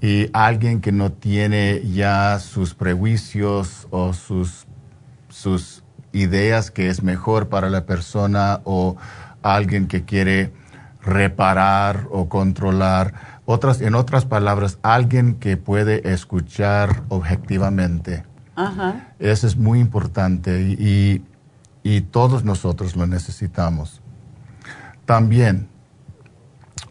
S12: Y alguien que no tiene ya sus prejuicios o sus, sus ideas que es mejor para la persona o alguien que quiere reparar o controlar. Otras, en otras palabras, alguien que puede escuchar objetivamente. Eso es muy importante y, y todos nosotros lo necesitamos. También,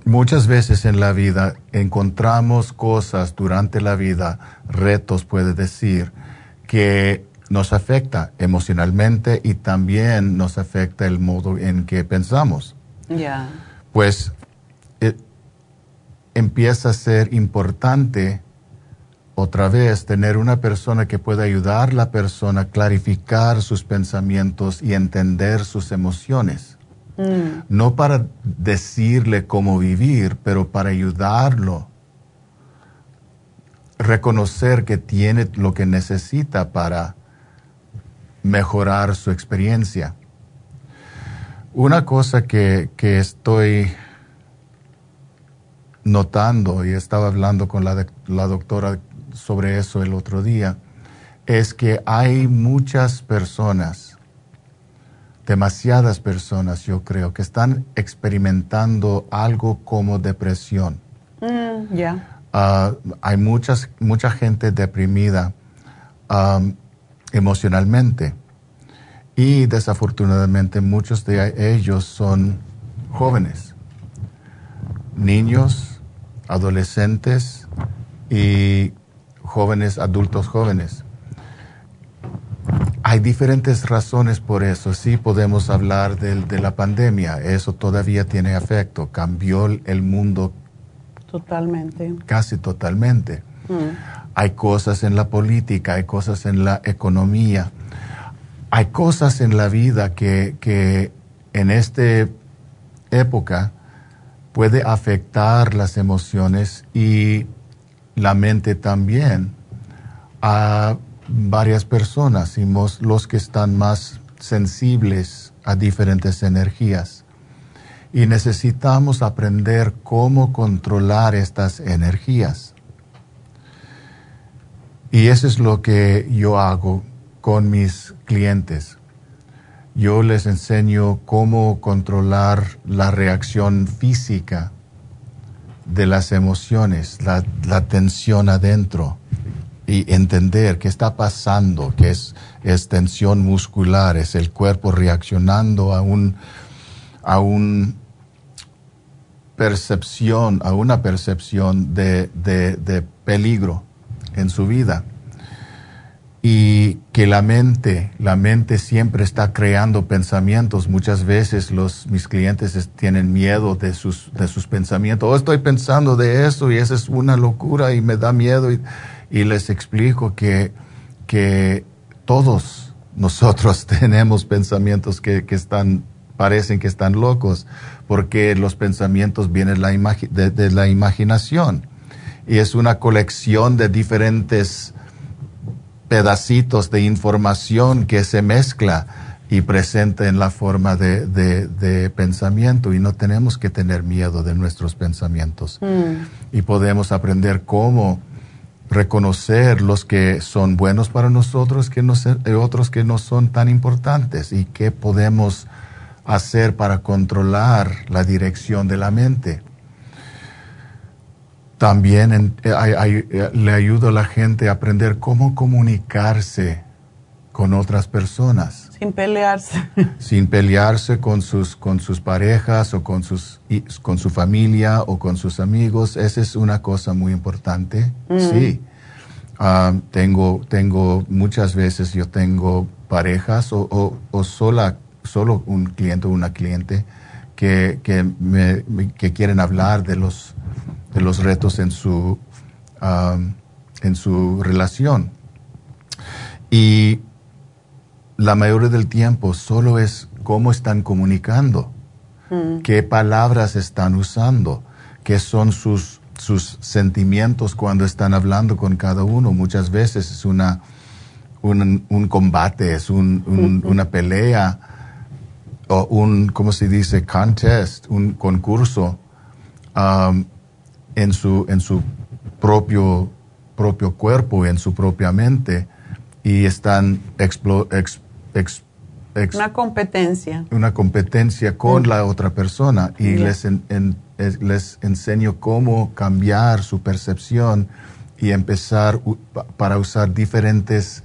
S12: muchas veces en la vida encontramos cosas durante la vida, retos puede decir, que nos afecta emocionalmente y también nos afecta el modo en que pensamos. Pues eh, empieza a ser importante otra vez tener una persona que pueda ayudar a la persona a clarificar sus pensamientos y entender sus emociones. Mm. No para decirle cómo vivir, pero para ayudarlo. Reconocer que tiene lo que necesita para mejorar su experiencia. Una cosa que, estoy notando, y estaba hablando con la, la doctora sobre eso el otro día, es que hay muchas personas, demasiadas personas yo creo, que están experimentando algo como depresión.
S2: Mm,
S12: ah, hay muchas, mucha gente deprimida emocionalmente y desafortunadamente muchos de ellos son jóvenes, niños, adolescentes y jóvenes, adultos jóvenes. Hay diferentes razones por eso. Sí podemos hablar de, la pandemia. Eso todavía tiene efecto. Cambió el mundo.
S2: Totalmente.
S12: Casi totalmente. Mm. Hay cosas en la política, hay cosas en la economía. Hay cosas en la vida que, que en esta época puede afectar las emociones y la mente también a varias personas y los que están más sensibles a diferentes energías. Y necesitamos aprender cómo controlar estas energías. Y eso es lo que yo hago con mis clientes. Yo les enseño cómo controlar la reacción física de las emociones, la, tensión adentro y entender qué está pasando, que es, tensión muscular, es el cuerpo reaccionando a un, a un percepción, a una percepción de, de peligro en su vida y que la mente, la mente siempre está creando pensamientos. Muchas veces los, mis clientes tienen miedo de sus, de sus pensamientos. Oh, estoy pensando de eso y eso es una locura y me da miedo. Y, les explico que, que todos nosotros tenemos pensamientos que, que están, parecen que están locos, porque los pensamientos vienen la de, de la imaginación. Y es una colección de diferentes pedacitos de información que se mezcla y presenta en la forma de, de, pensamiento y no tenemos que tener miedo de nuestros pensamientos mm. y podemos aprender cómo reconocer los que son buenos para nosotros que no, y otros que no son tan importantes y qué podemos hacer para controlar la dirección de la mente. También eh, eh, le ayudo a la gente a aprender cómo comunicarse con otras personas.
S2: Sin pelearse.
S12: Sin pelearse con sus, con sus parejas o con, sus, con su familia o con sus amigos. Esa es una cosa muy importante. Mm. Sí. Ah, tengo, tengo, muchas veces yo tengo parejas o, o, sola, solo un cliente o una cliente que, que, me, que quieren hablar de los de los retos en su, en su relación. Y la mayoría del tiempo solo es cómo están comunicando, mm. qué palabras están usando, qué son sus, sus sentimientos cuando están hablando con cada uno. Muchas veces es una, un, combate, es un, una pelea o un, ¿cómo se dice? Contest, un concurso en su, en su propio, propio cuerpo, en su propia mente, y están
S2: una competencia.
S12: Una competencia con mm. la otra persona y les, les enseño cómo cambiar su percepción y empezar para usar diferentes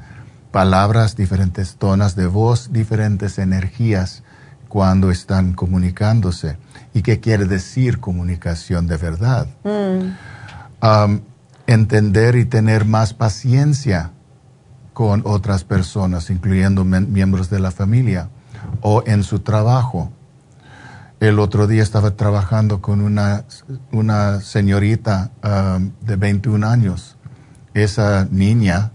S12: palabras, diferentes tonas de voz, diferentes energías cuando están comunicándose. ¿Y qué quiere decir comunicación de verdad? Mm. entender y tener más paciencia con otras personas, incluyendo miembros de la familia o en su trabajo. El otro día estaba trabajando con una, una señorita de 21 años. Esa niña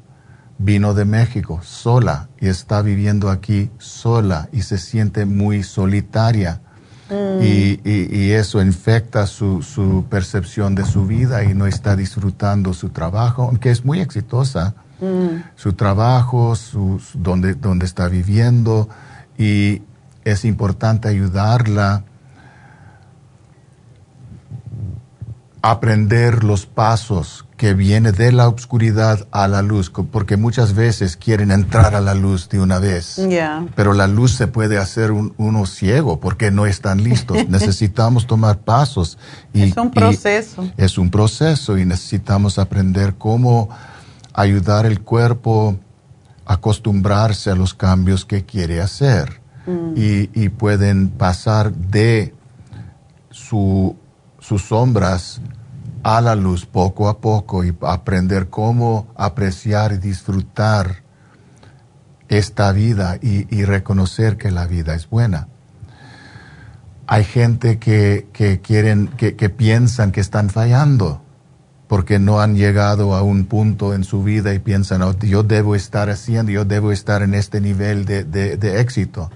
S12: vino de México sola y está viviendo aquí sola y se siente muy solitaria. Mm. Y, eso infecta su, su, percepción de su vida y no está disfrutando su trabajo, aunque es muy exitosa, mm. su trabajo, su, donde, donde está viviendo y es importante ayudarla aprender los pasos que viene de la oscuridad a la luz, porque muchas veces quieren entrar a la luz de una vez. Pero la luz se puede hacer uno ciego porque no están listos. necesitamos tomar pasos.
S2: Y, es un proceso.
S12: es un proceso y necesitamos aprender cómo ayudar el cuerpo a acostumbrarse a los cambios que quiere hacer. Mm. Y, pueden pasar de su, sus sombras a la luz poco a poco y aprender cómo apreciar y disfrutar esta vida y, reconocer que la vida es buena. Hay gente que, quieren, que, piensan que están fallando porque no han llegado a un punto en su vida y piensan, oh, yo debo estar haciendo, yo debo estar en este nivel de, de éxito.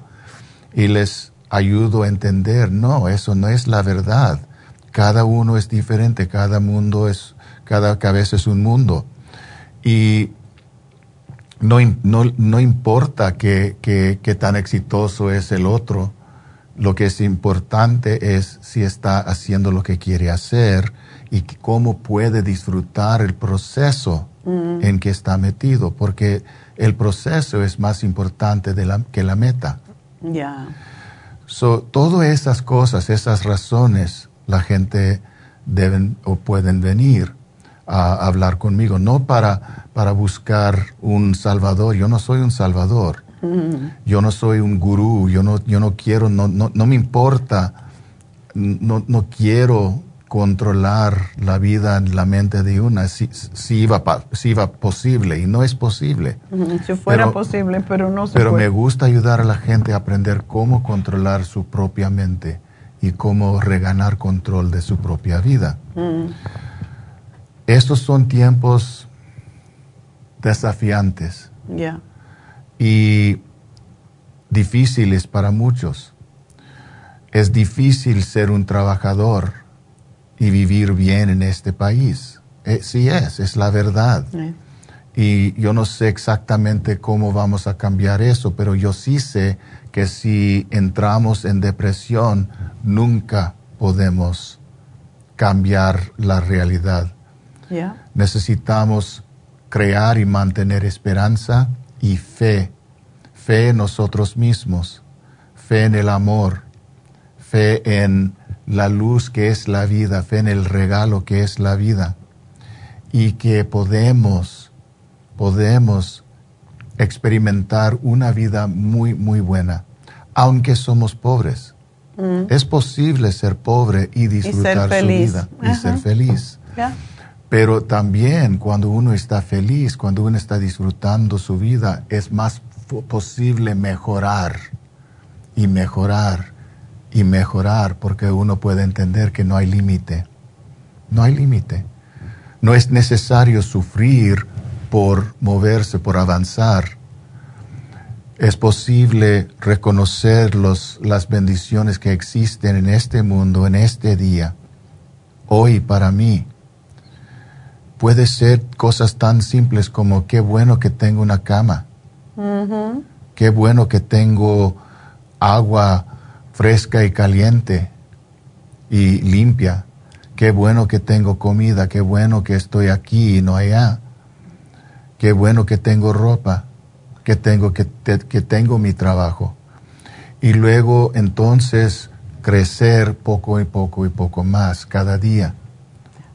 S12: Y les ayudo a entender, no, eso no es la verdad cada uno es diferente, cada mundo es, cada cabeza es un mundo. Y no, no, importa qué que, tan exitoso es el otro, lo que es importante es si está haciendo lo que quiere hacer y cómo puede disfrutar el proceso mm. en que está metido, porque el proceso es más importante de la, que la meta.
S2: Ya.
S12: So, todas esas cosas, esas razones la gente deben o pueden venir a hablar conmigo, no para, para buscar un salvador, yo no soy un salvador, yo no soy un gurú, yo no, yo no quiero, no, no, no me importa, no, no quiero controlar la vida en la mente de una. Si, si, iba, si iba posible y no es posible.
S2: Si fuera posible, pero no se
S12: Pero me gusta ayudar a la gente a aprender cómo controlar su propia mente y cómo reganar control de su propia vida. Mm. Estos son tiempos desafiantes y difíciles para muchos. Es difícil ser un trabajador y vivir bien en este país. Eh, sí es, es la verdad. Y yo no sé exactamente cómo vamos a cambiar eso, pero yo sí sé que si entramos en depresión, nunca podemos cambiar la realidad. Necesitamos crear y mantener esperanza y fe. Fe en nosotros mismos, fe en el amor, fe en la luz que es la vida, fe en el regalo que es la vida. Y que podemos, podemos experimentar una vida muy, muy buena, aunque somos pobres. Mm. Es posible ser pobre y disfrutar su vida y ser feliz. Pero también cuando uno está feliz, cuando uno está disfrutando su vida, es más posible mejorar y mejorar y mejorar porque uno puede entender que no hay límite. No hay límite. No es necesario sufrir por moverse, por avanzar. Es posible reconocer los, las bendiciones que existen en este mundo, en este día. Hoy para mí puede ser cosas tan simples como qué bueno que tengo una cama, qué bueno que tengo agua fresca y caliente y limpia, qué bueno que tengo comida, qué bueno que estoy aquí y no allá, qué bueno que tengo ropa, que tengo, que, que tengo mi trabajo. Y luego entonces crecer poco y poco y poco más cada día.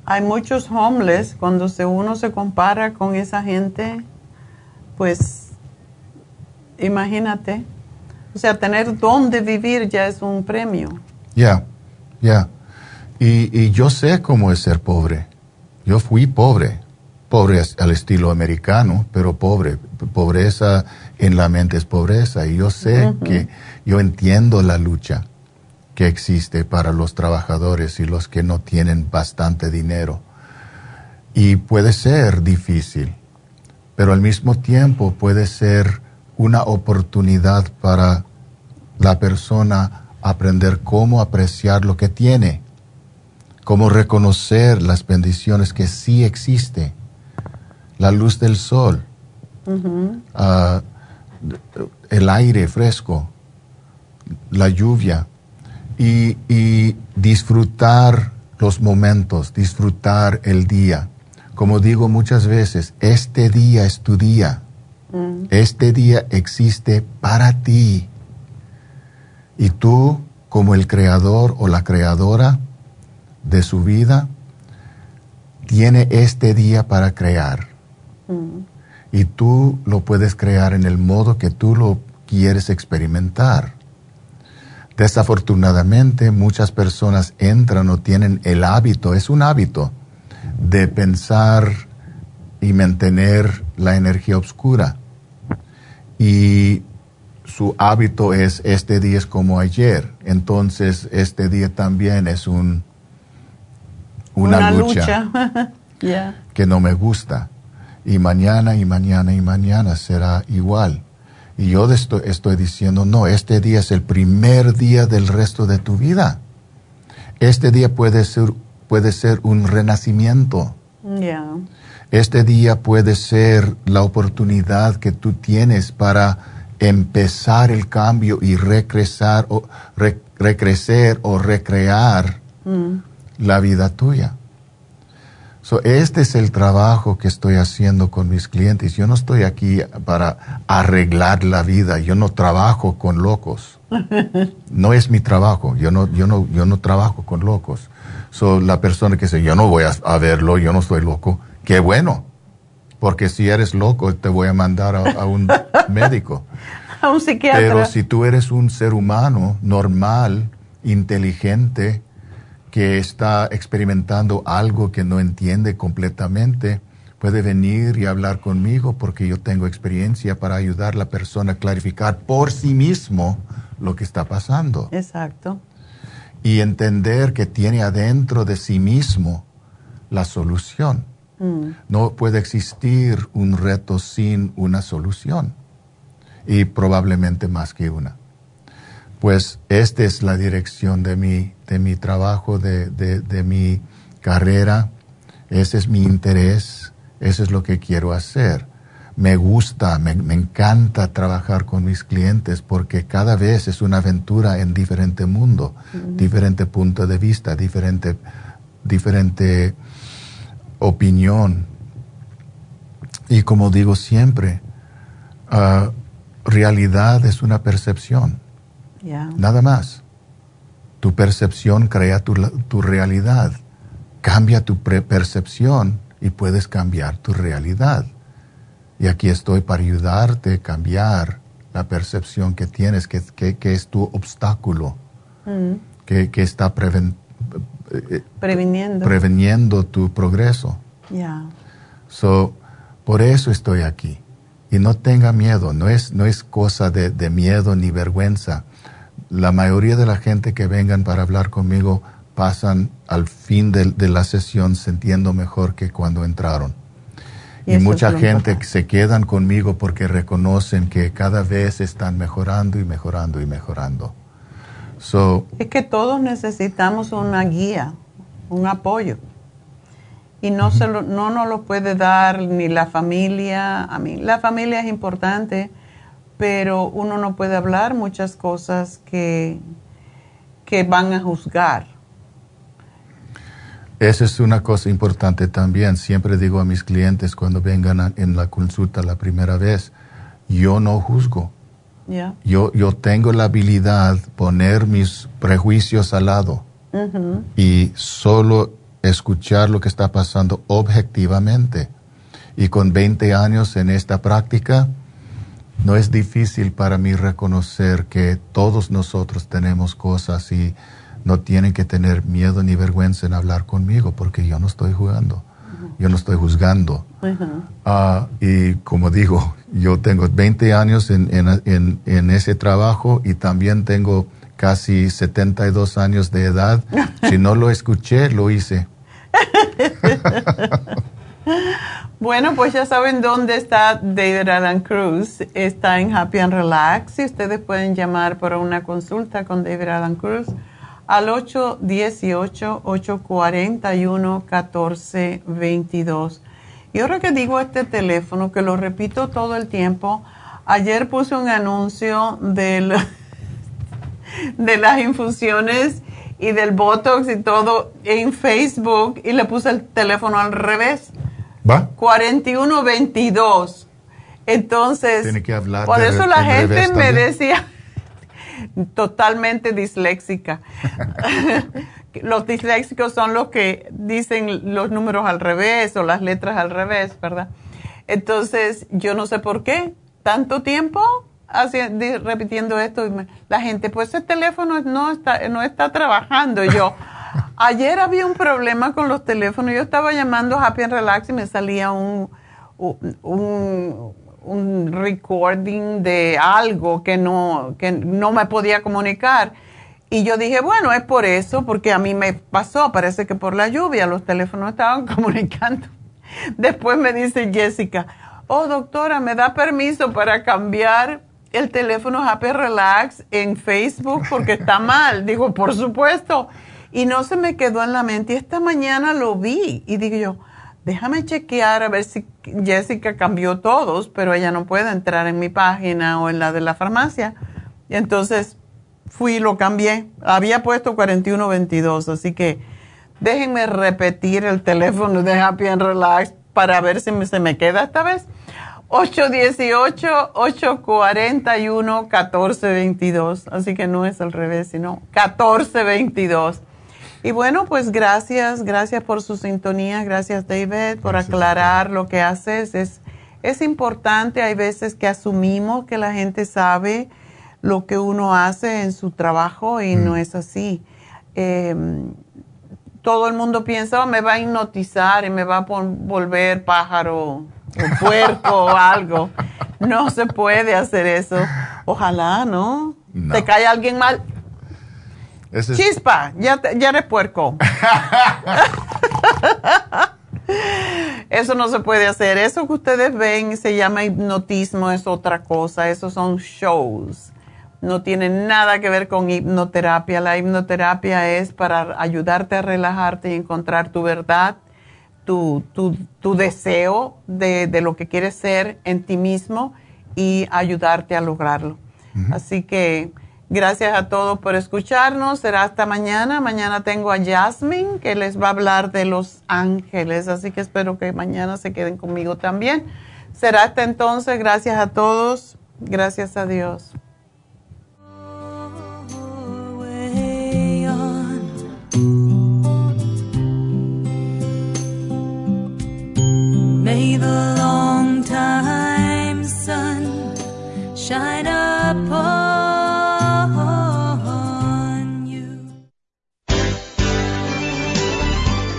S2: Hay muchos homeless, cuando uno se compara con esa gente, pues imagínate, o sea, tener dónde vivir ya es un premio.
S12: Ya, ya. Y, yo sé cómo es ser pobre. Yo fui pobre, pobre al estilo americano, pero pobre. Pobreza en la mente es pobreza. Y yo sé que yo entiendo la lucha que existe para los trabajadores y los que no tienen bastante dinero. Y puede ser difícil, pero al mismo tiempo puede ser una oportunidad para la persona aprender cómo apreciar lo que tiene, cómo reconocer las bendiciones que sí existe, la luz del sol, ah, el aire fresco, la lluvia, y, disfrutar los momentos, disfrutar el día. Como digo muchas veces, este día es tu día. Mm. Este día existe para ti. Y tú, como el creador o la creadora de su vida, tiene este día para crear. Mm. Y tú lo puedes crear en el modo que tú lo quieres experimentar. Desafortunadamente, muchas personas entran o tienen el hábito, es un hábito, de pensar y mantener la energía oscura. Y su hábito es, este día es como ayer, entonces este día también es un, una, lucha, que no me gusta. Y mañana y mañana y mañana será igual. Y yo estoy, estoy diciendo, no, este día es el primer día del resto de tu vida. Este día puede ser, puede ser un renacimiento. Este día puede ser la oportunidad que tú tienes para empezar el cambio y recrecer o, recrecer o recrear mm. la vida tuya. So, este es el trabajo que estoy haciendo con mis clientes. Yo no estoy aquí para arreglar la vida. Yo no trabajo con locos. No es mi trabajo. Yo no, yo no, yo no trabajo con locos. So, la persona que dice, yo no voy a, verlo, yo no estoy loco. Qué bueno. Porque si eres loco, te voy a mandar a, a un médico.
S2: A un psiquiatra.
S12: Pero si tú eres un ser humano normal, inteligente, que está experimentando algo que no entiende completamente, puede venir y hablar conmigo porque yo tengo experiencia para ayudar a la persona a clarificar por sí mismo lo que está pasando.
S2: Exacto.
S12: Y entender que tiene adentro de sí mismo la solución. Mm. No puede existir un reto sin una solución. Y probablemente más que una pues esta es la dirección de mi, de mi trabajo, de, de, mi carrera, ese es mi interés, eso es lo que quiero hacer. Me gusta, me, encanta trabajar con mis clientes porque cada vez es una aventura en diferente mundo, diferente punto de vista, diferente, diferente opinión. Y como digo siempre, ah, realidad es una percepción. Nada más. Tu percepción crea tu, tu realidad. Cambia tu percepción y puedes cambiar tu realidad. Y aquí estoy para ayudarte a cambiar la percepción que tienes, que, que, es tu obstáculo, mm. que, que, está
S2: eh, previniendo.
S12: previniendo tu progreso. So, por eso estoy aquí. Y no tenga miedo, no es, no es cosa de, de miedo ni vergüenza la mayoría de la gente que vengan para hablar conmigo pasan al fin de, la sesión sintiendo mejor que cuando entraron. Y, mucha gente se quedan conmigo porque reconocen que cada vez están mejorando y mejorando y mejorando.
S2: es que todos necesitamos una guía, un apoyo. Y no, se no nos lo puede dar ni la familia. A mí, la familia es importante pero uno no puede hablar muchas cosas que, que van a juzgar.
S12: Esa es una cosa importante también. Siempre digo a mis clientes cuando vengan en la consulta la primera vez, yo no juzgo. Yo, yo tengo la habilidad de poner mis prejuicios al lado y solo escuchar lo que está pasando objetivamente. Y con 20 años en esta práctica, no es difícil para mí reconocer que todos nosotros tenemos cosas y no tienen que tener miedo ni vergüenza en hablar conmigo porque yo no estoy jugando, yo no estoy juzgando. Ah, y como digo, yo tengo 20 años en, en, en, ese trabajo y también tengo casi 72 años de edad. si no lo escuché, lo hice.
S2: bueno, pues ya saben dónde está David Alan Cruz. Está en Happy and Relax y ustedes pueden llamar para una consulta con David Alan Cruz al 818-841-1422. Y ahora que digo este teléfono, que lo repito todo el tiempo, ayer puse un anuncio de las infusiones y del Botox y todo en Facebook y le puse el teléfono al revés. ¿Va? 4122. Entonces,
S12: Tiene que hablar
S2: por eso la gente me decía, totalmente disléxica. los disléxicos son los que dicen los números al revés o las letras al revés, ¿verdad? Entonces, yo no sé por qué tanto tiempo repitiendo esto. La gente, pues ese teléfono no está, no está trabajando. yo, ayer había un problema con los teléfonos. Yo estaba llamando Happy and Relax y me salía un, un un recording de algo que no, que no me podía comunicar. Y yo dije, bueno, es por eso, porque a mí me pasó, parece que por la lluvia los teléfonos estaban comunicando. Después me dice Jessica, oh doctora, ¿me da permiso para cambiar el teléfono Happy Relax en Facebook porque está mal? Digo, por supuesto. Y no se me quedó en la mente. Y esta mañana lo vi y digo yo, déjame chequear a ver si Jessica cambió todos, pero ella no puede entrar en mi página o en la de la farmacia. Y entonces fui y lo cambié. Había puesto 4122, así que déjenme repetir el teléfono de Happy and Relax para ver si se me queda esta vez. 818-841-1422. Así que no es al revés, sino 1422. Y bueno, pues gracias, gracias por su sintonía, gracias David por aclarar lo que haces. Es, es importante, hay veces que asumimos que la gente sabe lo que uno hace en su trabajo y no mm. es así. Em, todo el mundo piensa, oh, me va a hipnotizar y me va a volver pájaro o puerco o algo. No se puede hacer eso. Ojalá, ¿no? no. Te cae alguien mal, Chispa, ya, ya eres puerco. Eso no se puede hacer. Eso que ustedes ven se llama hipnotismo, es otra cosa. Esos son shows. No tiene nada que ver con hipnoterapia. La hipnoterapia es para ayudarte a relajarte y encontrar tu verdad, tu, tu, deseo de, de, lo que quieres ser en ti mismo y ayudarte a lograrlo. Así que Gracias a todos por escucharnos. Será hasta mañana. Mañana tengo a Jasmine que les va a hablar de los ángeles. Así que espero que mañana se queden conmigo también. Será hasta entonces. Gracias a todos. Gracias a Dios. May the long time sun shine